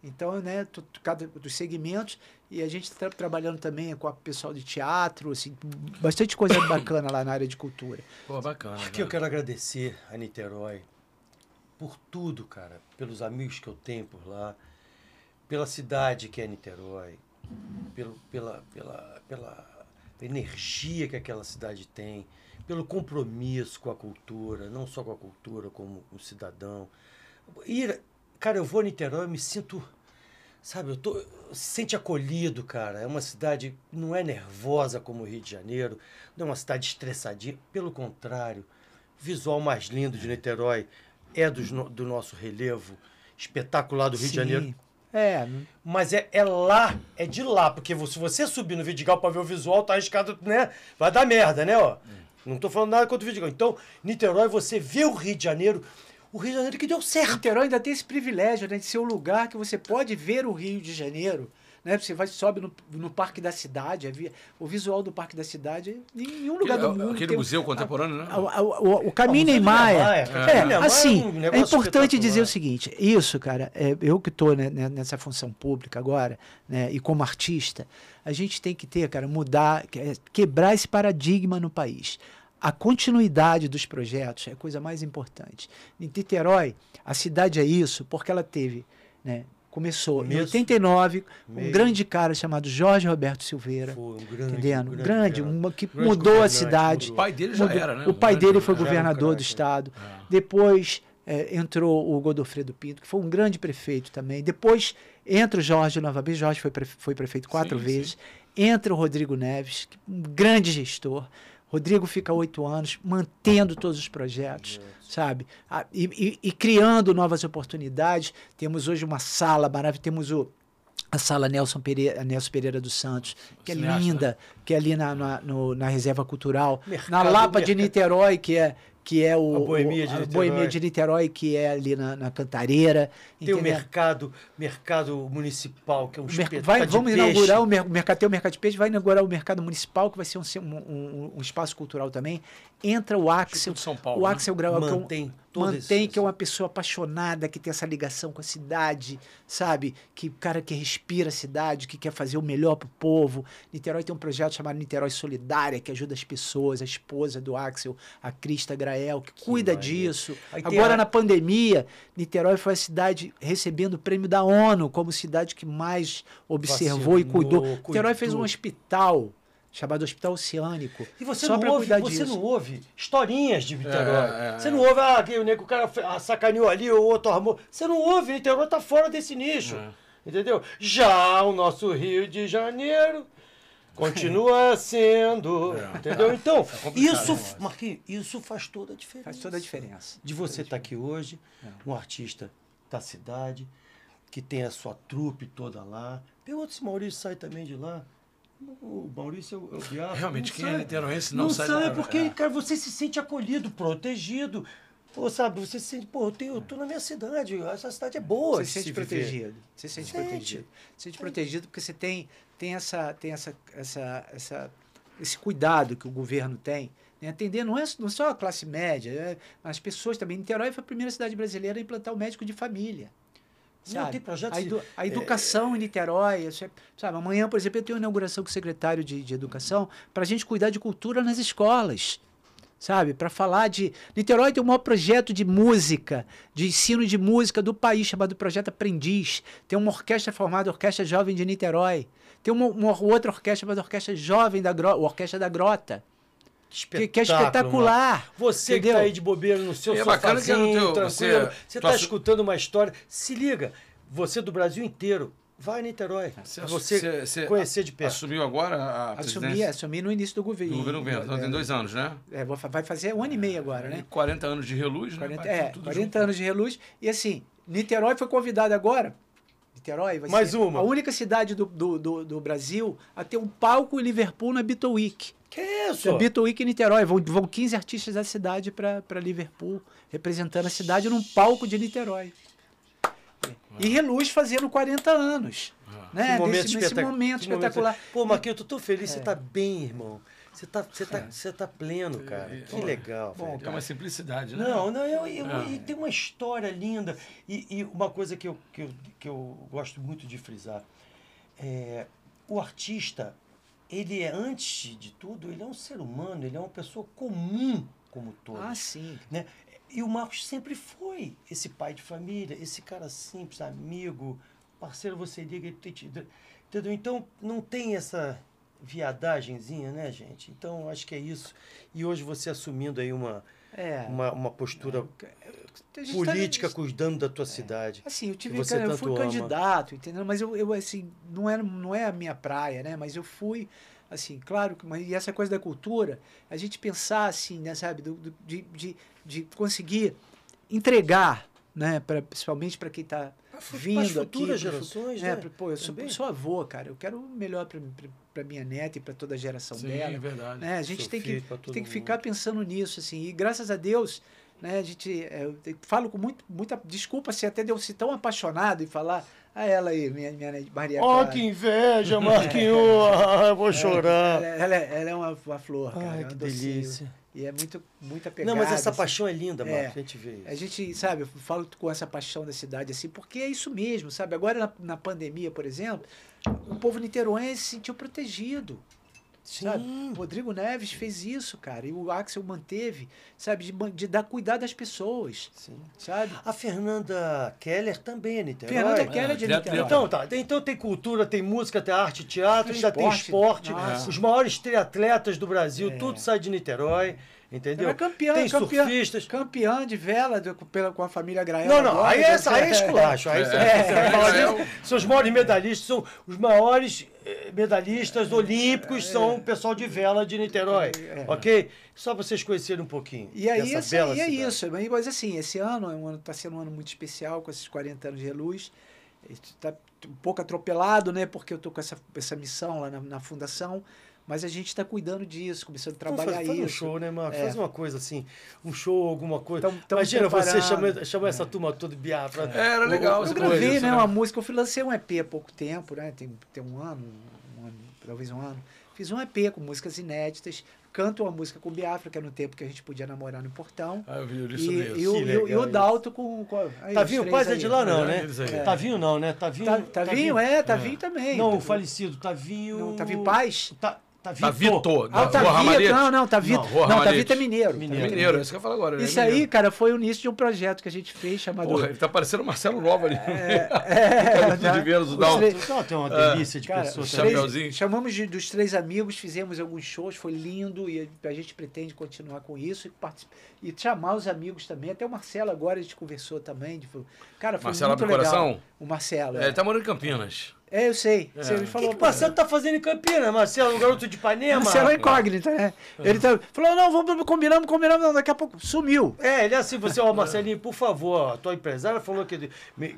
Então, né, tu- cada dos segmentos e a gente está trabalhando também com o pessoal de teatro, assim, bastante coisa <coughs> bacana lá na área de cultura. Pô, bacana. Aqui eu cara. quero agradecer a Niterói por tudo, cara. Pelos amigos que eu tenho por lá, pela cidade que é Niterói, pelo, pela, pela, pela energia que aquela cidade tem, pelo compromisso com a cultura, não só com a cultura, como o cidadão. Ir, cara, eu vou a Niterói, eu me sinto, sabe, eu tô, se sente acolhido, cara. É uma cidade, não é nervosa como o Rio de Janeiro, não é uma cidade estressadinha, pelo contrário. O visual mais lindo de Niterói é dos no- do nosso relevo espetacular do Rio de Sim. Janeiro. É, Mas é, é lá, é de lá, porque se você subir no Vidigal pra ver o visual, tá arriscado, né? Vai dar merda, né, ó? Não tô falando nada contra o Vidigal. Então, Niterói, você vê o Rio de Janeiro, o Rio de Janeiro que deu certo. Niterói ainda tem esse privilégio né, de ser um lugar que você pode ver o Rio de Janeiro. Né? Você vai sobe no, no Parque da Cidade, é vi- o visual do Parque da Cidade, em nenhum lugar do mundo. aquele tem- museu contemporâneo, né? a- a- o, o Caminho de Niemeyer. Niemeyer, É, cara. Niemeyer assim, é um é importante dizer o seguinte: isso, cara, é, eu que estou nessa função pública agora, né, e como artista, a gente tem que ter, cara, mudar, que- é, quebrar esse paradigma no país. A continuidade dos projetos é a coisa mais importante. Em Niterói, a cidade é isso porque ela teve, né, começou em Mesmo. 89, um Mesmo. grande cara chamado Jorge Roberto Silveira. Foi um grande, Entendendo? grande Grande, cara. uma que Grande mudou a cidade. O pai dele já Mudou- era, né? O pai grande- dele foi um governador do estado. Ah. Depois eh, entrou o Godofredo Pinto, que foi um grande prefeito também. Depois entra o Jorge novamente. Jorge foi, prefe- foi prefeito quatro Sim, vezes. Entra o Rodrigo Neves, é um grande gestor. Rodrigo fica oito anos mantendo todos os projetos, sabe? E, e- e criando novas oportunidades. Temos hoje uma sala maravilhosa. Temos o, a sala Nelson Pereira, Nelson Pereira dos Santos, que é Cineasta, linda, que é ali na, na, no- na Reserva Cultural. na Mercado- Lapa de mercado- Niterói, que é, que é o, A Boemia de o- a Niterói. Boemia de Niterói, que é ali na, na Cantareira. Tem o entendeu? mercado, mercado municipal, que é um O espetáculo vai, de vamos peixe. inaugurar o, mer o mercado, tem o mercado de peixe, vai inaugurar o mercado municipal, que vai ser um, um, um- espaço cultural também. Entra o Axel, São Paulo, o né? Axel Grau, que é um- Mantém que é uma pessoa apaixonada, que tem essa ligação com a cidade, sabe? Que o cara que respira a cidade, que quer fazer o melhor pro povo. Niterói tem um projeto chamado Niterói Solidária, que ajuda as pessoas, a esposa do Axel, a Crista Grael, que, cuida maneiro. disso. Aí Agora, a- na pandemia, Niterói foi a cidade recebendo o prêmio da ONU como cidade que mais observou e Vacinou, cuidou. cuidou. Niterói fez um hospital chamado Hospital Oceânico. E você só não ouve, você disso. não ouve historinhas de Niterói. É, é, você é. não ouve, ah, que o nego, o cara ah, sacaneou ali, o outro armou. Você não ouve, Niterói tá fora desse nicho. É. Entendeu? Já o nosso Rio de Janeiro continua <laughs> sendo. É. Entendeu? Então, complicado, isso, né? Marquinhos, isso faz toda a diferença. Faz toda a diferença. De você estar aqui hoje, um artista da cidade, que tem a sua trupe toda lá. Pergunta se Maurício sai também de lá. O Maurício é o, é o diabo. Realmente, Não quem é sai. niteroense não Não sai sai, de- porque, é. cara, você se sente acolhido, protegido. Ou sabe, você se sente, pô, eu, tenho, eu tô na minha cidade, essa cidade é boa. Você se sente viver. protegido. Você se sente, Sente. protegido. Se sente protegido porque você tem, tem, essa, tem essa, essa, essa, esse cuidado que o governo tem. Né? Atender não é não só a classe média, é, as pessoas também. Niterói foi a primeira cidade brasileira a implantar o médico de família. Não, Sabe? tem projetos a, edu- a educação em Niterói. é- sabe? Amanhã, por exemplo, eu tenho uma inauguração com o secretário de, de Educação para a gente cuidar de cultura nas escolas sabe? Para falar de. Niterói tem o maior projeto de música, de ensino de música do país, chamado Projeto Aprendiz. Tem uma orquestra formada, Orquestra Jovem de Niterói. Tem uma, uma outra orquestra chamada Orquestra Jovem da Grota, Orquestra da Grota, que, que é espetacular. mano. Você que entendeu? tá aí de bobeira no seu é que é sofazinho, teu- tranquilo, você- tá su- escutando uma história. Se liga, você do Brasil inteiro, vai a Niterói. Você, você você- conhecer de perto. Assumiu agora a Assumi, presidência assumi no início do governo. do governo governo. Então tem dois anos, né? É, vai fazer um ano e meio agora, né? E 40 anos de reluz, né? 40, Vai é, tudo 40 junto. anos de reluz. E assim, Niterói foi convidada agora. Niterói vai Mais ser uma. a única cidade do, do, do, do Brasil a ter um palco em Liverpool na Beatle Week. Que isso? É Beatle Week em Niterói. Vão, vão 15 artistas da cidade para Liverpool, representando a cidade num palco de Niterói. E Reluz fazendo 40 anos. Ah. Né? Que momento, Desse- espetac- momento que momento- espetacular. Pô, Marquinhos, eu tô tão feliz. Você É. tá bem, irmão. Você tá, você tá, É. você tá pleno, cara. É, Que legal. Bom, velho. É uma simplicidade, né? Não, não, eu, eu- É. e tem uma história linda. E, e uma coisa que eu, que, eu, que eu gosto muito de frisar. É, o artista, ele é, antes de tudo, ele é um ser humano, ele é uma pessoa comum como todos. Ah, sim. né? E o Marcos sempre foi esse pai de família, esse cara simples, amigo, parceiro, você liga, ele te- te- entendeu? Então não tem essa viadagenzinha, né, gente? Então acho que é isso. E hoje você assumindo aí uma, É. uma, uma postura gente tá- política cuidando da tua cidade. Assim, eu tive, cara, eu fui ama. candidato, entendeu? Mas eu, eu assim, não é, não é a minha praia, né? Mas eu fui, assim, claro, que- mas e essa coisa da cultura, a gente pensar assim, né, sabe, do, do- de, de, de conseguir entregar, né, pra, principalmente para quem está vindo As aqui. futuras pro- gerações, né? né? pro- Pô, eu sou, sou avô, cara, eu quero o melhor para minha neta e para toda a geração Sim, dela. é verdade. Né? A gente Seu tem que, tem que ficar pensando nisso, assim. E graças a Deus, né, a gente. é, Eu falo com muito, muita. Desculpa se até deu se tão apaixonado em falar. A ela aí, minha, minha Maria Clara. que inveja, <laughs> Marquinhos! Ah, eu vou chorar. Ela, ela é, ela é uma, uma flor, cara. Ai, é que delícia. E é muito, muito apegada. Não, mas essa assim. paixão é linda, É. Marcos, a gente vê isso. A gente, sabe, eu falo com essa paixão da cidade, assim, porque é isso mesmo, sabe? Agora, na, na pandemia, por exemplo, o povo niteroense se sentiu protegido. Sabe? Sim. O Rodrigo Neves fez isso, cara, e o Axel manteve, sabe, de, de dar cuidar das pessoas, Sim. sabe? A Fernanda Keller também é Niterói. Fernanda Keller é de Niterói. Então, tá. Então tem cultura, tem música, tem arte, teatro, Tem ainda tem esporte. esporte. Nossa. Os maiores triatletas do Brasil, É. tudo sai de Niterói. Entendeu? Ela é campeã, tem campeã, surfistas. campeã de vela do- pela, com a família Grael. Não, não, agora, aí é, aí é esculacho. Aí É, é, falar é, disso. São os maiores medalhistas, são os maiores eh, medalhistas olímpicos, são o pessoal de vela de Niterói. É. Ok? Só pra vocês conhecerem um pouquinho. E aí, dessa isso, bela e é cidade. isso. Mas, assim, esse ano é um ano, tá sendo um ano muito especial, com esses 40 anos de reluz. Está um pouco atropelado, né? Porque eu tô com essa, essa missão lá na, na fundação. Mas a gente está cuidando disso, começando a trabalhar faz, faz um isso. show, né, Marcos? É. Faz uma coisa assim, um show, alguma coisa. Tamo- tamo Imagina você preparando. chama, chama essa turma toda de Biafra. Era legal eu, eu coisa, gravei, isso, né, uma música, eu fui- lancei um EP há pouco tempo, né? Tem, tem um ano, um ano, talvez um ano. Fiz um EP com músicas inéditas, canto uma música com Biafra, que era no tempo que a gente podia namorar no portão. Ah, eu vi E, isso e, mesmo. o, e o- e legal o isso. Dalto com. com aí, Tavinho três Paz é de lá, não, É, né? aí. Tavinho não, né? Tavinho. Tá, Tavinho, é, Tavinho também. Não, o Tavinho- falecido, Tavinho. Não, Tavinho Paz? Ta, Tavinho. Tá Vitor, Ah, o da Rua Tavinho, Ramalhete. não, não. Não, Rua Não, Ramalhete. Tavinho é mineiro. Mineiro. É mineiro, isso que eu falo agora. é Isso aí, mineiro. cara, foi o início de um projeto que a gente fez chamado. Porra, ele tá parecendo o Marcelo Nova ali. é, <laughs> Cara, tá? de Vênus, três- Não, tem uma delícia de Cara, pessoa os também. três- Chapeuzinho. chamamos de- dos três amigos, fizemos alguns shows, foi lindo e a gente pretende continuar com isso e, particip- e chamar os amigos também. Até o Marcelo agora a gente conversou também. Tipo, cara, foi Marcelo muito Abre legal. Coração? O Marcelo. É, É, ele tá morando em Campinas. É, eu sei. Você me O que, falou. que o Marcelo tá fazendo em Campinas, Marcelo? Um garoto de Ipanema? Marcelo é incógnita, né? Ele tá, falou, não, vamos, combinamos, combinamos, não, daqui a pouco sumiu. É, ele é assim, você, ó, <laughs> Marcelinho, por favor, a tua empresária falou que,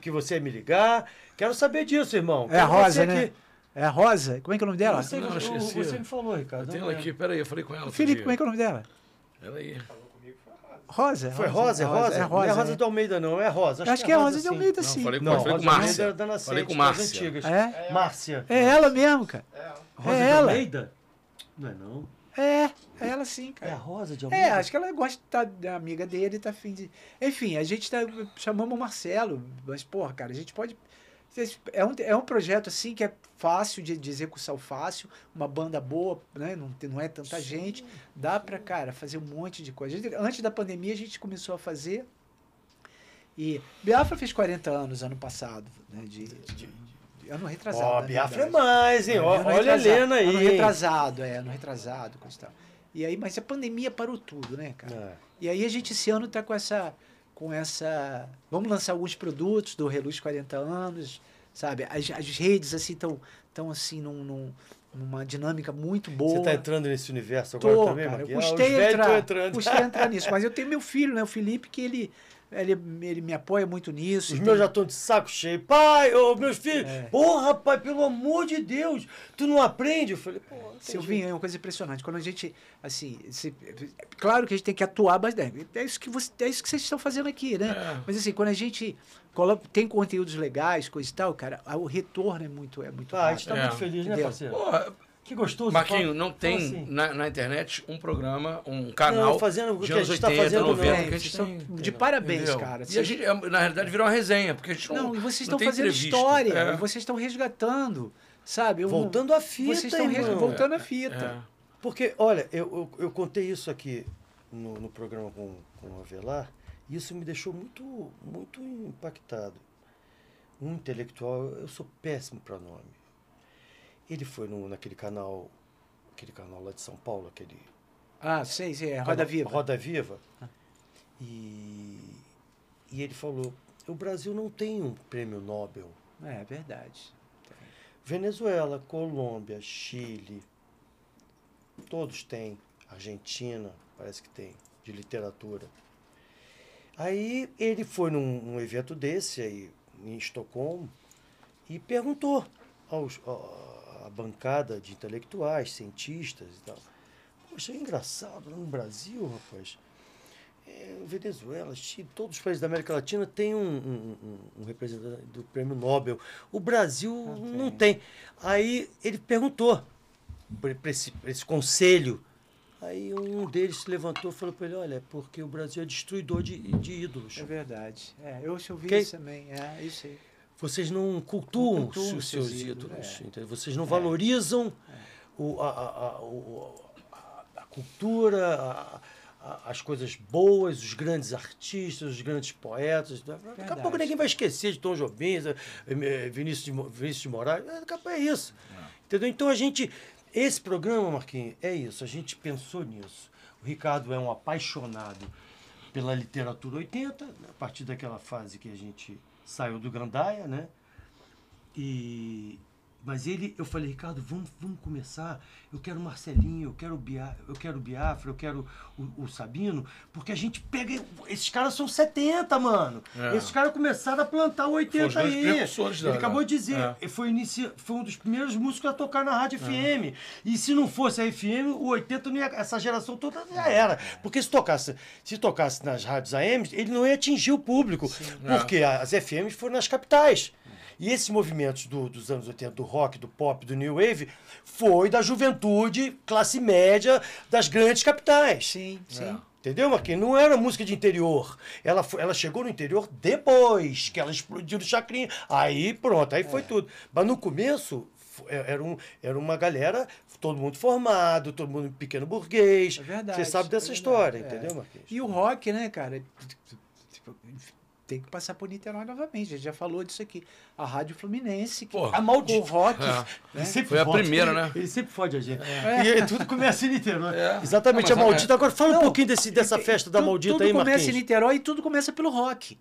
que você ia me ligar. Quero saber disso, irmão. É a Rosa, você né? É a Rosa? Como é que é o nome dela? Você, Não, o- esqueci. você me falou, Ricardo. Eu tenho não ela é? aqui, peraí, eu falei com ela. Felipe, como é que é o nome dela? Ela aí. Rosa. Foi Rosa, é Rosa? É Não é Rosa. Rosa né? de Almeida, não. É Rosa. Acho que é Rosa de sim. Almeida, Não, sim. falei com, Não, falei Rosa com Márcia. É da Nascente, Falei com Márcia. antigas. É? Márcia. É ela mesmo, cara. Rosa é de ela. Almeida? Não é não. É, é ela sim, É a cara. Rosa de Almeida? É, acho que ela gosta tá, da amiga dele, tá afim de. Enfim, a gente tá. Chamamos o Marcelo, mas, porra, cara, a gente pode. É um, é um projeto assim que é fácil de, de execução fácil, uma banda boa, né? Não, não é tanta gente. Dá pra, cara, fazer um monte de coisa. Gente- antes da pandemia a gente começou a fazer. E Biafra fez 40 anos ano passado, né? De, de- de- ano retrasado. Ó, na Biafra é mais, hein? Olha a Helena aí. Ano retrasado, é, ano retrasado, coisa e tal. E aí, mas a pandemia parou tudo, né, cara? É. E aí a gente esse ano tá com essa com essa, vamos lançar alguns produtos do Reluz 40 anos, sabe? As, as redes assim estão tão assim num, num, uma dinâmica muito boa. Você está entrando nesse universo agora Tô, também, cara, eu Marquinhos? Ah, custei velhos entrar, entrando. custei entrar <laughs> nisso, mas eu tenho meu filho, né, o Felipe, que ele, ele, ele me apoia muito nisso. Os e meus já estão de saco cheio. Pai, ô, meus filhos, É. porra, pai, pelo amor de Deus, tu não aprende? Eu falei, pô, tem Silvinho, é uma coisa impressionante. Quando a gente, assim, se- claro que a gente tem que atuar, mas né, é isso que você, é isso que vocês estão fazendo aqui, né? É. Mas assim, quando a gente coloca, tem conteúdos legais, coisa e tal, cara, o retorno é muito, é muito Ah, a gente rápido. tá É. muito feliz, né, Entendeu? parceiro? Porra, Que gostoso. Marquinho, fala- não tem assim. na, na internet um programa, um canal Não, fazendo o que a gente tá 80, fazendo, 90 não. que a gente tem. de parabéns, entendeu? cara. E a gente, é, na realidade, virou uma resenha, porque a gente não Não, e vocês estão fazendo entrevista. história, É. e vocês estão resgatando, sabe? Um- Voltando à fita, Vocês estão irmão. voltando à fita. É. Porque, olha, eu, eu, eu contei isso aqui no, no programa com, com o Avelar, e isso me deixou muito, muito impactado. Um intelectual, eu sou péssimo para nome. Ele foi no, naquele canal, aquele canal lá de São Paulo, aquele Ah, sei, sei, é Roda Viva. Roda Viva. E, e ele falou, o Brasil não tem um prêmio Nobel. É verdade. Venezuela, Colômbia, Chile, todos têm. Argentina, parece que tem, de literatura. Aí ele foi num, num evento desse aí, em Estocolmo, e perguntou aos, a, bancada de intelectuais, cientistas e tal. Poxa, é engraçado, no Brasil, rapaz, é, Venezuela, Chile, todos os países da América Latina têm um, um- um- representante do prêmio Nobel. O Brasil não tem. Aí ele perguntou para esse, esse conselho. Aí um deles se levantou e falou para ele: Olha, é porque o Brasil é destruidor de, de ídolos. É verdade. É, eu ouvi Ok? isso também. É, isso aí. Vocês não cultuam, Não cultuam os seus seus ídolos, ídolos. é. Vocês não valorizam o- a, a- o- a- cultura, as coisas boas, os grandes artistas, os grandes poetas. Daqui a Verdade. pouco ninguém vai esquecer de Tom Jobim, eh, eh, Vinícius de, Vinícius de Moraes. Eh, Daqui a pouco é isso. Entendeu? Então a gente. Esse programa, Marquinhos, é isso. A gente pensou nisso. O Ricardo é um apaixonado pela literatura 80, a partir daquela fase que a gente saiu do Grandaia, né? E mas ele, eu falei, Ricardo, vamos, vamos começar. Eu quero o Marcelinho, eu quero o Bia, eu quero o Biafra, eu quero o, o Sabino, porque a gente pega. Esses caras são 70, mano. É. Esses caras começaram a plantar o Foram 80 os grandes aí. Ele acabou de dizer, É. foi, inici... foi um dos primeiros músicos a tocar na Rádio FM. E se não fosse a FM, o 80 não ia... essa geração toda já era. Porque se tocasse, se tocasse nas rádios AM, ele não ia atingir o público. Porque as FMs foram nas capitais. E esses movimentos do- dos anos 80, do rock, do pop, do new wave, foi da juventude, classe média das grandes capitais. Sim, sim. É. Entendeu, Marquinhos? Não era música de interior. Ela, foi- ela chegou no interior depois que ela explodiu no chacrinha. Aí pronto, aí É. foi tudo. Mas no começo é- era, um, era uma galera, todo mundo formado, todo mundo pequeno burguês. É verdade. Você sabe dessa é história, entendeu, é. Marquinhos? E o rock, né, cara? Tem que passar por Niterói novamente. A gente já falou disso aqui. A Rádio Fluminense. Que, Pô, a maldita. o rock. É. né? Ele sempre Foi a fode, primeira, ele- né? Ele sempre fode a gente. É. E tudo começa em Niterói. É. Exatamente, Não, a maldita. Agora fala um Não, pouquinho desse, dessa e- festa da tu- maldita tudo aí, começa Marquinhos. em Niterói e tudo começa pelo rock.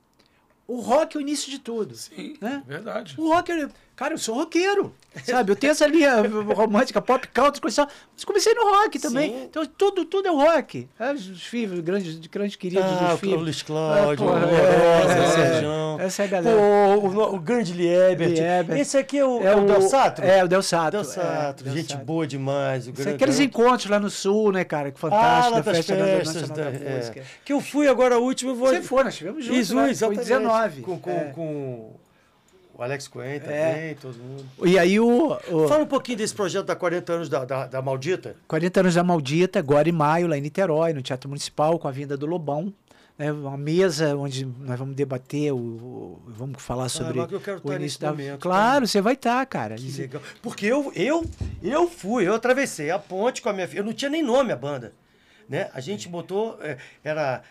O rock é o início de tudo. Sim, Né? verdade. O rock, é- cara, eu sou roqueiro, sabe? Eu tenho essa linha romântica, pop country, coisa. Mas comecei no rock também. Sim. Então tudo, tudo é o rock. É, os filhos, grandes, grandes queridos Ah, dos o filhos. Luiz Cláudio, Ah, o porra, Rosa, é, o é, Serjão. essa é a galera. O, no- o grande Liebert. Liebert. Esse aqui é o, é o Del Satro? É, o Del Satro. Del é, Del gente Satro. boa demais. O é grande aqueles garoto. encontros lá no sul, né, cara? Que Ah, fantástico, lá da festa festas. Da- da é. Música. Que eu fui agora, o último. eu Vou... Você foi, nós estivemos juntos, Isso, né? Foi exatamente. 19. Com, com, É. com o Alex Cohen também, É. todo mundo. E aí o, o Fala um pouquinho desse projeto da 40 anos da, da, da Maldita. 40 anos da Maldita, agora em maio, lá em Niterói, no Teatro Municipal, com a vinda do Lobão. Né, uma mesa onde nós vamos debater, o, o- vamos falar sobre mas eu quero o início da... momento, Claro, você vai estar, cara. Que legal. Porque eu, eu, eu fui, eu atravessei a ponte com a minha filha. Eu não tinha nem nome a banda. Né? A gente botou, é, era,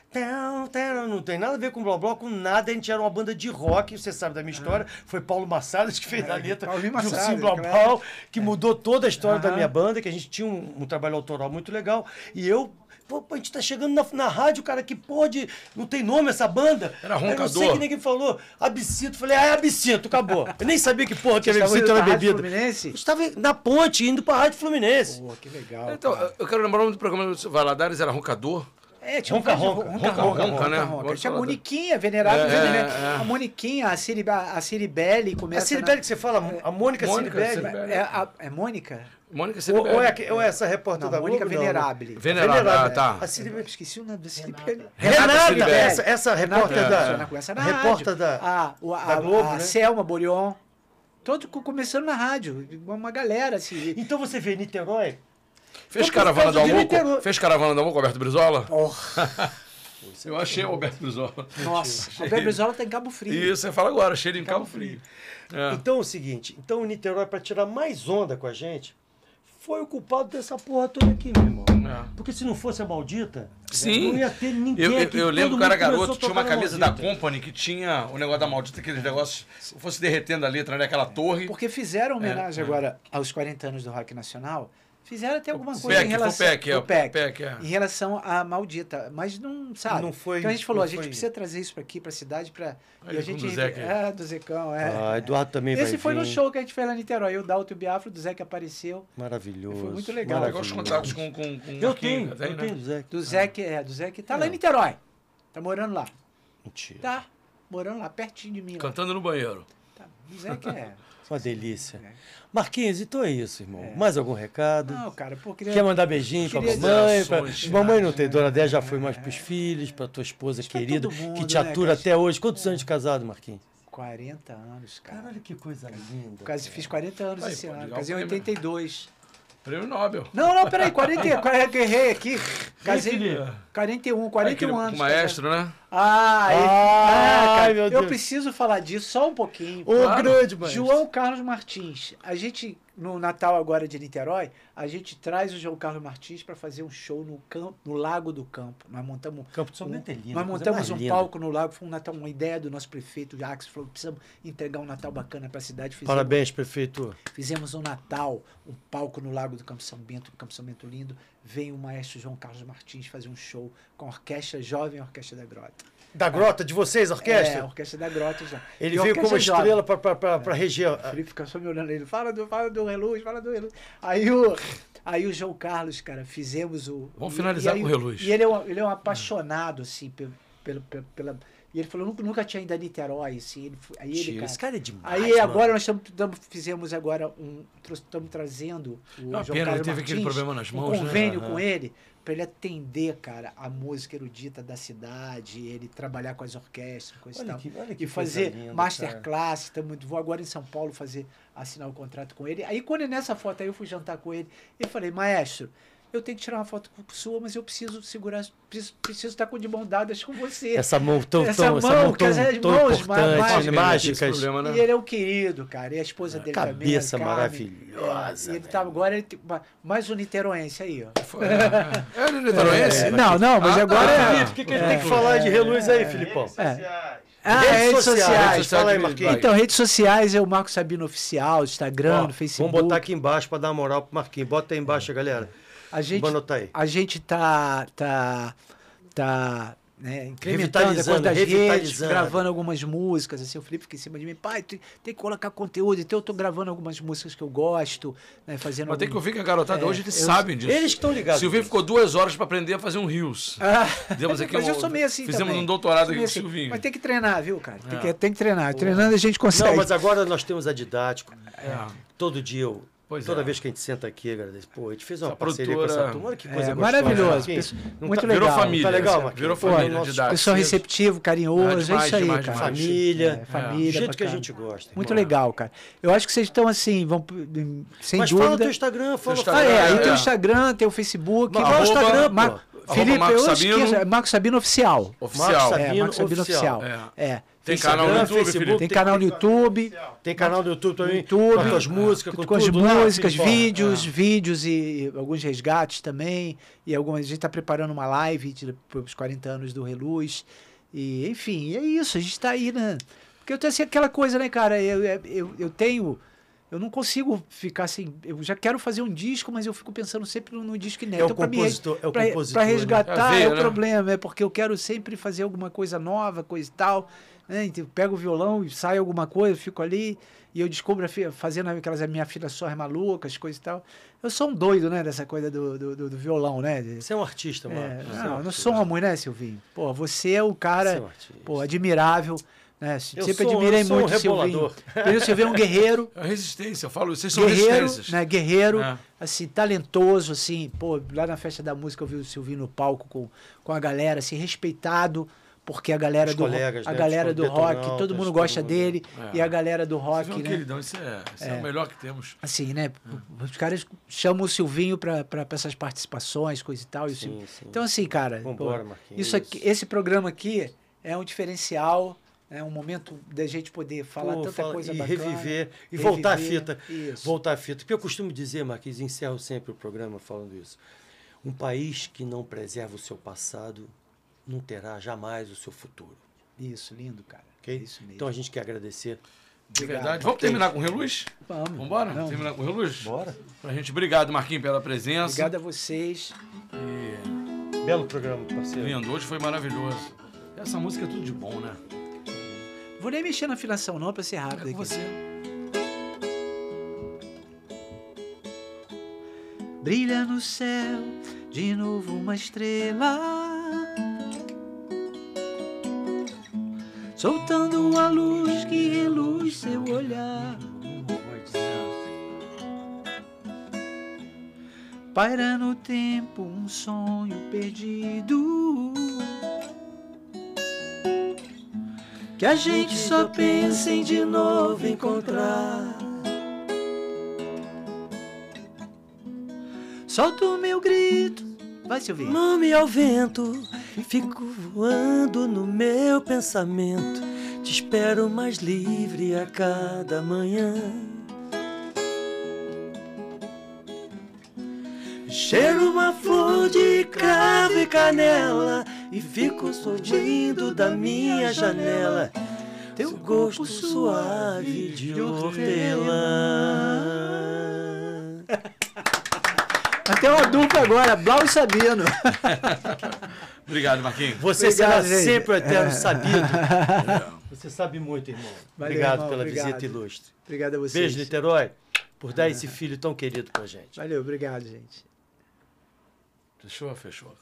não tem nada a ver com blá blá, com nada, a gente era uma banda de rock, você sabe da minha história, foi Paulo Massadas que fez a letra Ursinho Massadas, Blá. Blá, que mudou toda a história da minha banda, que a gente tinha um, um trabalho autoral muito legal, e eu... Pô, a gente tá chegando na, na rádio, cara, que pode. Não tem nome essa banda. Era Aí Eu não sei roncador. que ninguém falou. Absinto. Falei, ah, é absinto, acabou. Eu nem sabia que porra que era absinto era bebida. Fluminense? Eu estava na ponte, indo pra Rádio Fluminense. Pô, que legal. Então, cara. eu quero lembrar o nome do programa do Valadares, era Roncador. É, tinha um Ronca, de ronca, ronca, ronca, ronca, ronca, ronca, né? ronca. Tinha a Moniquinha, venerável. É, venerável. é, é. A Moniquinha, a, Ciri, a Ciribelli começa... A Ciribelli na- que você fala, a Mônica, Mônica Ciribelli. Ciribelli. É, a- é Mônica? Mônica Ou, Ciribelli. ou, é, aque- ou é essa repórter Não, da Mônica Globo? não, né? Venerabile. Venerável, ah, tá. A Ciribelli. Esqueci o nome da Ciribelli. Renata Renata, essa, essa repórter É. da. Começa a na repórter da. A, o- a, da Globo, a né? Selma Borion. Todo co- começando na rádio. Uma galera, assim. Então você vê Niterói. Fez Então, caravana do amor? Niterói. com- Fez caravana do amor com o Alberto Brizola? Porra, <laughs> Eu achei o Alberto Brizola. nossa. A Bel Brizola tá em Cabo Frio. Isso, você fala agora, cheiro em Cabo Frio. É. Então é o seguinte, então o Niterói, para tirar mais onda com a gente, foi o culpado dessa porra toda aqui, meu irmão. É. Porque se não fosse a maldita, Sim. não ia ter ninguém Eu, eu, aqui. eu lembro que eu era garoto, tinha uma camisa da. Company que tinha o negócio da maldita, aqueles negócios, se fosse derretendo a letra, né? Aquela torre. Porque fizeram homenagem É, é. agora aos 40 anos do Rock Nacional. Fizeram até alguma O coisa PEC, em foi o relação PEC, é, o PEC, o PEC, é. em relação à maldita, mas não sabe. Não foi- então a gente falou, a gente foi- precisa trazer isso para aqui, para a cidade, para e a gente do Zeca. é do Zecão, é. Ah, Eduardo também vai Esse foi no vir. show que a gente fez lá em Niterói. Eu, Dalto e o Biafra, do Zé que apareceu. Maravilhoso. Foi muito legal. Pegou os maravilhoso. contatos com, com, com Eu tenho, tem, eu né? tenho. Do Zé que é, do Zé que tá lá É. em Niterói. Tá morando lá. Mentira. Tá morando lá, pertinho de mim. lá. Cantando no banheiro. Tá. Do Zé que é. Uma delícia. É. Marquinhos, então é isso, irmão. Mais algum recado? Não, cara, pô, queria... Quer mandar beijinho pra mamãe? Pra... dizer- Mamãe não tem, Dona Dé já foi mais pros filhos, pra tua esposa Acho pra querida, mundo, que te né, atura cara? até hoje. Quantos anos de casado, Marquinhos? 40 anos, cara. Caralho, que coisa linda. Quase fiz 40 anos Aí, esse pô, ano. Casei em prêmio, né? 82. Prêmio Nobel. Não, não, peraí, 40, 40 <laughs> errei aqui. Casei Felipe? 41, Aquele 41 anos. maestro, né? Ah, ele- Ai, ah, cara, meu eu Deus. preciso falar disso só um pouquinho. Ô, Claro. grande, mano. João Carlos Martins. A gente, no Natal agora de Niterói, a gente traz o João Carlos Martins para fazer um show no, campo, no Lago do Campo. Nós montamos Campo de São um, Bento é lindo, Nós montamos um palco no lago, foi um Natal, uma ideia do nosso prefeito Jacques, falou, precisamos entregar um Natal bacana para a cidade. Fizemos, Parabéns, prefeito. Fizemos um Natal, um palco no Lago do Campo São Bento, Campo São Bento lindo. Veio o maestro João Carlos Martins fazer um show com a orquestra jovem Orquestra da Grota. Da Grota de vocês, É, orquestra? a Orquestra da Grota já. Ele E a veio como jovem. estrela pra, pra, pra, pra região. O Felipe fica só me olhando ele, fala do, fala do Reluz, fala do Reluz. Aí o, aí o João Carlos, cara, fizemos o. Vamos e- finalizar e aí- com o Reluz. E ele é um, ele é um apaixonado, assim, pelo, pelo, pelo- pela. E ele falou, nunca, nunca tinha ido a Niterói, assim. Ele, aí ele, Tio, cara, esse cara é demais. Aí mano. agora nós tamo, tamo- fizemos agora um. Estamos trazendo o Uma João pena, Carlos ele teve aquele Martins, problema nas um mãos, né? convênio Aham. com ele para ele atender, cara, a música erudita da cidade, ele trabalhar com as orquestras, coisa e Olha tal. que, olha que E fazer linda, masterclass, tamo, vou agora em São Paulo fazer, assinar o contrato com ele. Aí quando nessa foto aí eu fui jantar com ele, eu falei, maestro, eu tenho que tirar uma foto sua, mas eu preciso segurar, preciso, preciso estar com de mão dadas com você. Essa mão tão, Essa tão, essa mão, mão que tão, as tão mãos importante, mágicas. Mágicas. problema, né? E ele é o querido, cara. E a esposa dele também. Cabeça a Carmen. maravilhosa, É, e ele tá agora, ele tem- mais um niteroense aí, ó. É, é. É niteroense? É, não, não, mas Ah, agora tá. é. Felipe, o que, que a gente tem que falar de reluz aí, Filipão? Ah, Redes redes sociais, sociais. redes fala aí, sociais, Marquinhos. Então, redes sociais é o Marco Sabino Oficial, Instagram, Ó, Facebook. Vamos botar aqui embaixo pra dar uma moral pro Marquinhos. Bota aí embaixo, galera. A gente, Vamos anotar aí. a gente tá, tá, tá né, incrementando coisa das redes, revitalizando. gravando algumas músicas. Assim, o Felipe fica em cima de mim, pai, tem, tem que colocar conteúdo. Então eu tô gravando algumas músicas que eu gosto, né, fazendo. Mas tem que algum- ouvir que a garotada É, hoje eles eu- sabem disso. Eles estão ligados. Silvinho ficou duas horas para aprender a fazer um rios. <laughs> Ah, Demos aqui mas um- eu sou meio assim fizemos também. um doutorado aqui meio com o Silvinho. Mas tem que treinar, viu, cara? Tem, É. que, tem que treinar. Treinando a gente consegue. Não, mas agora nós temos a Didático. É. Todo dia eu. Pois toda é. vez que a gente senta aqui, agradeço. Pô, a gente fez uma Essa parceria com produtora- essa turma. Olha que coisa É, gostosa. maravilhoso. Não muito tá- Virou legal. família. Tá legal, Marquinhos? Virou Pô, família nosso didática. Pessoal receptivo, carinhoso, Ah, é demais, isso aí, demais, cara. demais. Família. É, família, Do jeito que a bacana. gente gosta. Muito legal, cara. Eu acho que vocês estão assim, vão sem Mas fala dúvida. no teu Instagram, fala. Instagram, Ah, é, aí É. tem o Instagram, tem o Facebook. Qual é o Instagram? Felipe, Marcos eu Sabino. é Marcos Sabino Oficial. Oficial. Marcos É, Sabino Marcos Sabino Oficial. Oficial. É. Tem Instagram, canal no YouTube, Facebook? Tem canal no YouTube, Tem canal no YouTube também. YouTube, com as tuas músicas, com, com as tudo lá, músicas, Filipão. vídeos, É. vídeos e alguns resgates também. E algumas, a gente está preparando uma live para os 40 anos do Reluz. E, enfim, é isso, a gente está aí, né? Porque eu tenho assim, aquela coisa, né, cara? Eu, eu, eu tenho. Eu não consigo ficar assim. Eu já quero fazer um disco, mas eu fico pensando sempre no, no disco inédito. É o Então, pra mim, compositor, é o pra, compositor. pra né? resgatar É veia, é o né? problema, é porque eu quero sempre fazer alguma coisa nova, coisa e tal. Né? Então, pego o violão e sai alguma coisa, eu fico ali e eu descubro a fi- fazendo aquelas minhas afinações malucas, coisa e tal. Eu sou um doido, né, dessa coisa do, do, do- do violão, né? Você é um artista, mano. é, Você é um não, não artista. somos, né, Silvinho? Pô, você é o Você cara, é um pô, admirável, né? Eu Sempre sou- admirei eu sou um muito o Silvinho. rebolador. Entendeu? O Silvinho é um guerreiro, É resistência, eu falo, vocês são guerreiro, resistências. né? Guerreiro, É. assim, talentoso, assim, pô, lá na festa da música eu vi o Silvinho no palco com, com a galera, assim, respeitado, porque a galera Os do colegas, a né, galera os do rock, todo mundo gosta dele, É. e a galera do rock, né? queridão, isso é, isso é. o melhor que temos. Assim, né? Os caras chamam o Silvinho pra essas participações, coisa e tal. Sim, sim. Então, assim, cara, Vambora, pô, Marquinhos. isso aqui, esse programa aqui é um diferencial, é um momento da gente poder falar Pô, tanta fala- coisa e bacana. reviver e voltar a reviver, fita. Isso. Voltar a fita. Porque eu costumo dizer, Marquinhos, encerro sempre o programa falando isso. Um país que não preserva o seu passado não terá jamais o seu futuro. Isso, lindo, cara. ok? Isso mesmo. Então a gente quer agradecer. De Obrigado. verdade. Vamos terminar com o Reluz? Vamos. Vambora? Não, Terminar com o Reluz? Bora. Pra gente. Obrigado, Marquinhos, pela presença. Obrigado a vocês. E Belo programa, parceiro. lindo, hoje foi maravilhoso. Essa música é tudo de bom, né? Vou nem mexer na afinação, não, pra ser É rápido com aqui. você. Brilha no céu de novo uma estrela. Soltando a luz que reluz seu olhar. Paira no tempo um sonho perdido. Que a gente só pensa em de novo encontrar. Solta o meu grito. Vai, Silvinho. Nome ao vento, fico voando no meu pensamento. Te espero mais livre a cada manhã. Cheiro uma flor de cravo e canela e fico sorrindo da minha janela. Teu gosto suave de hortelã. Ter uma dupla agora, Blau e Sabino. <laughs> Obrigado, Marquinhos. Você Obrigado, será gente. sempre o eterno sabido. Você sabe muito, irmão. Valeu, obrigado irmão, pela obrigado. visita ilustre. Obrigado a vocês. Beijo, Niterói, por dar esse filho tão querido pra gente. Valeu, obrigado, gente. Fechou? Fechou.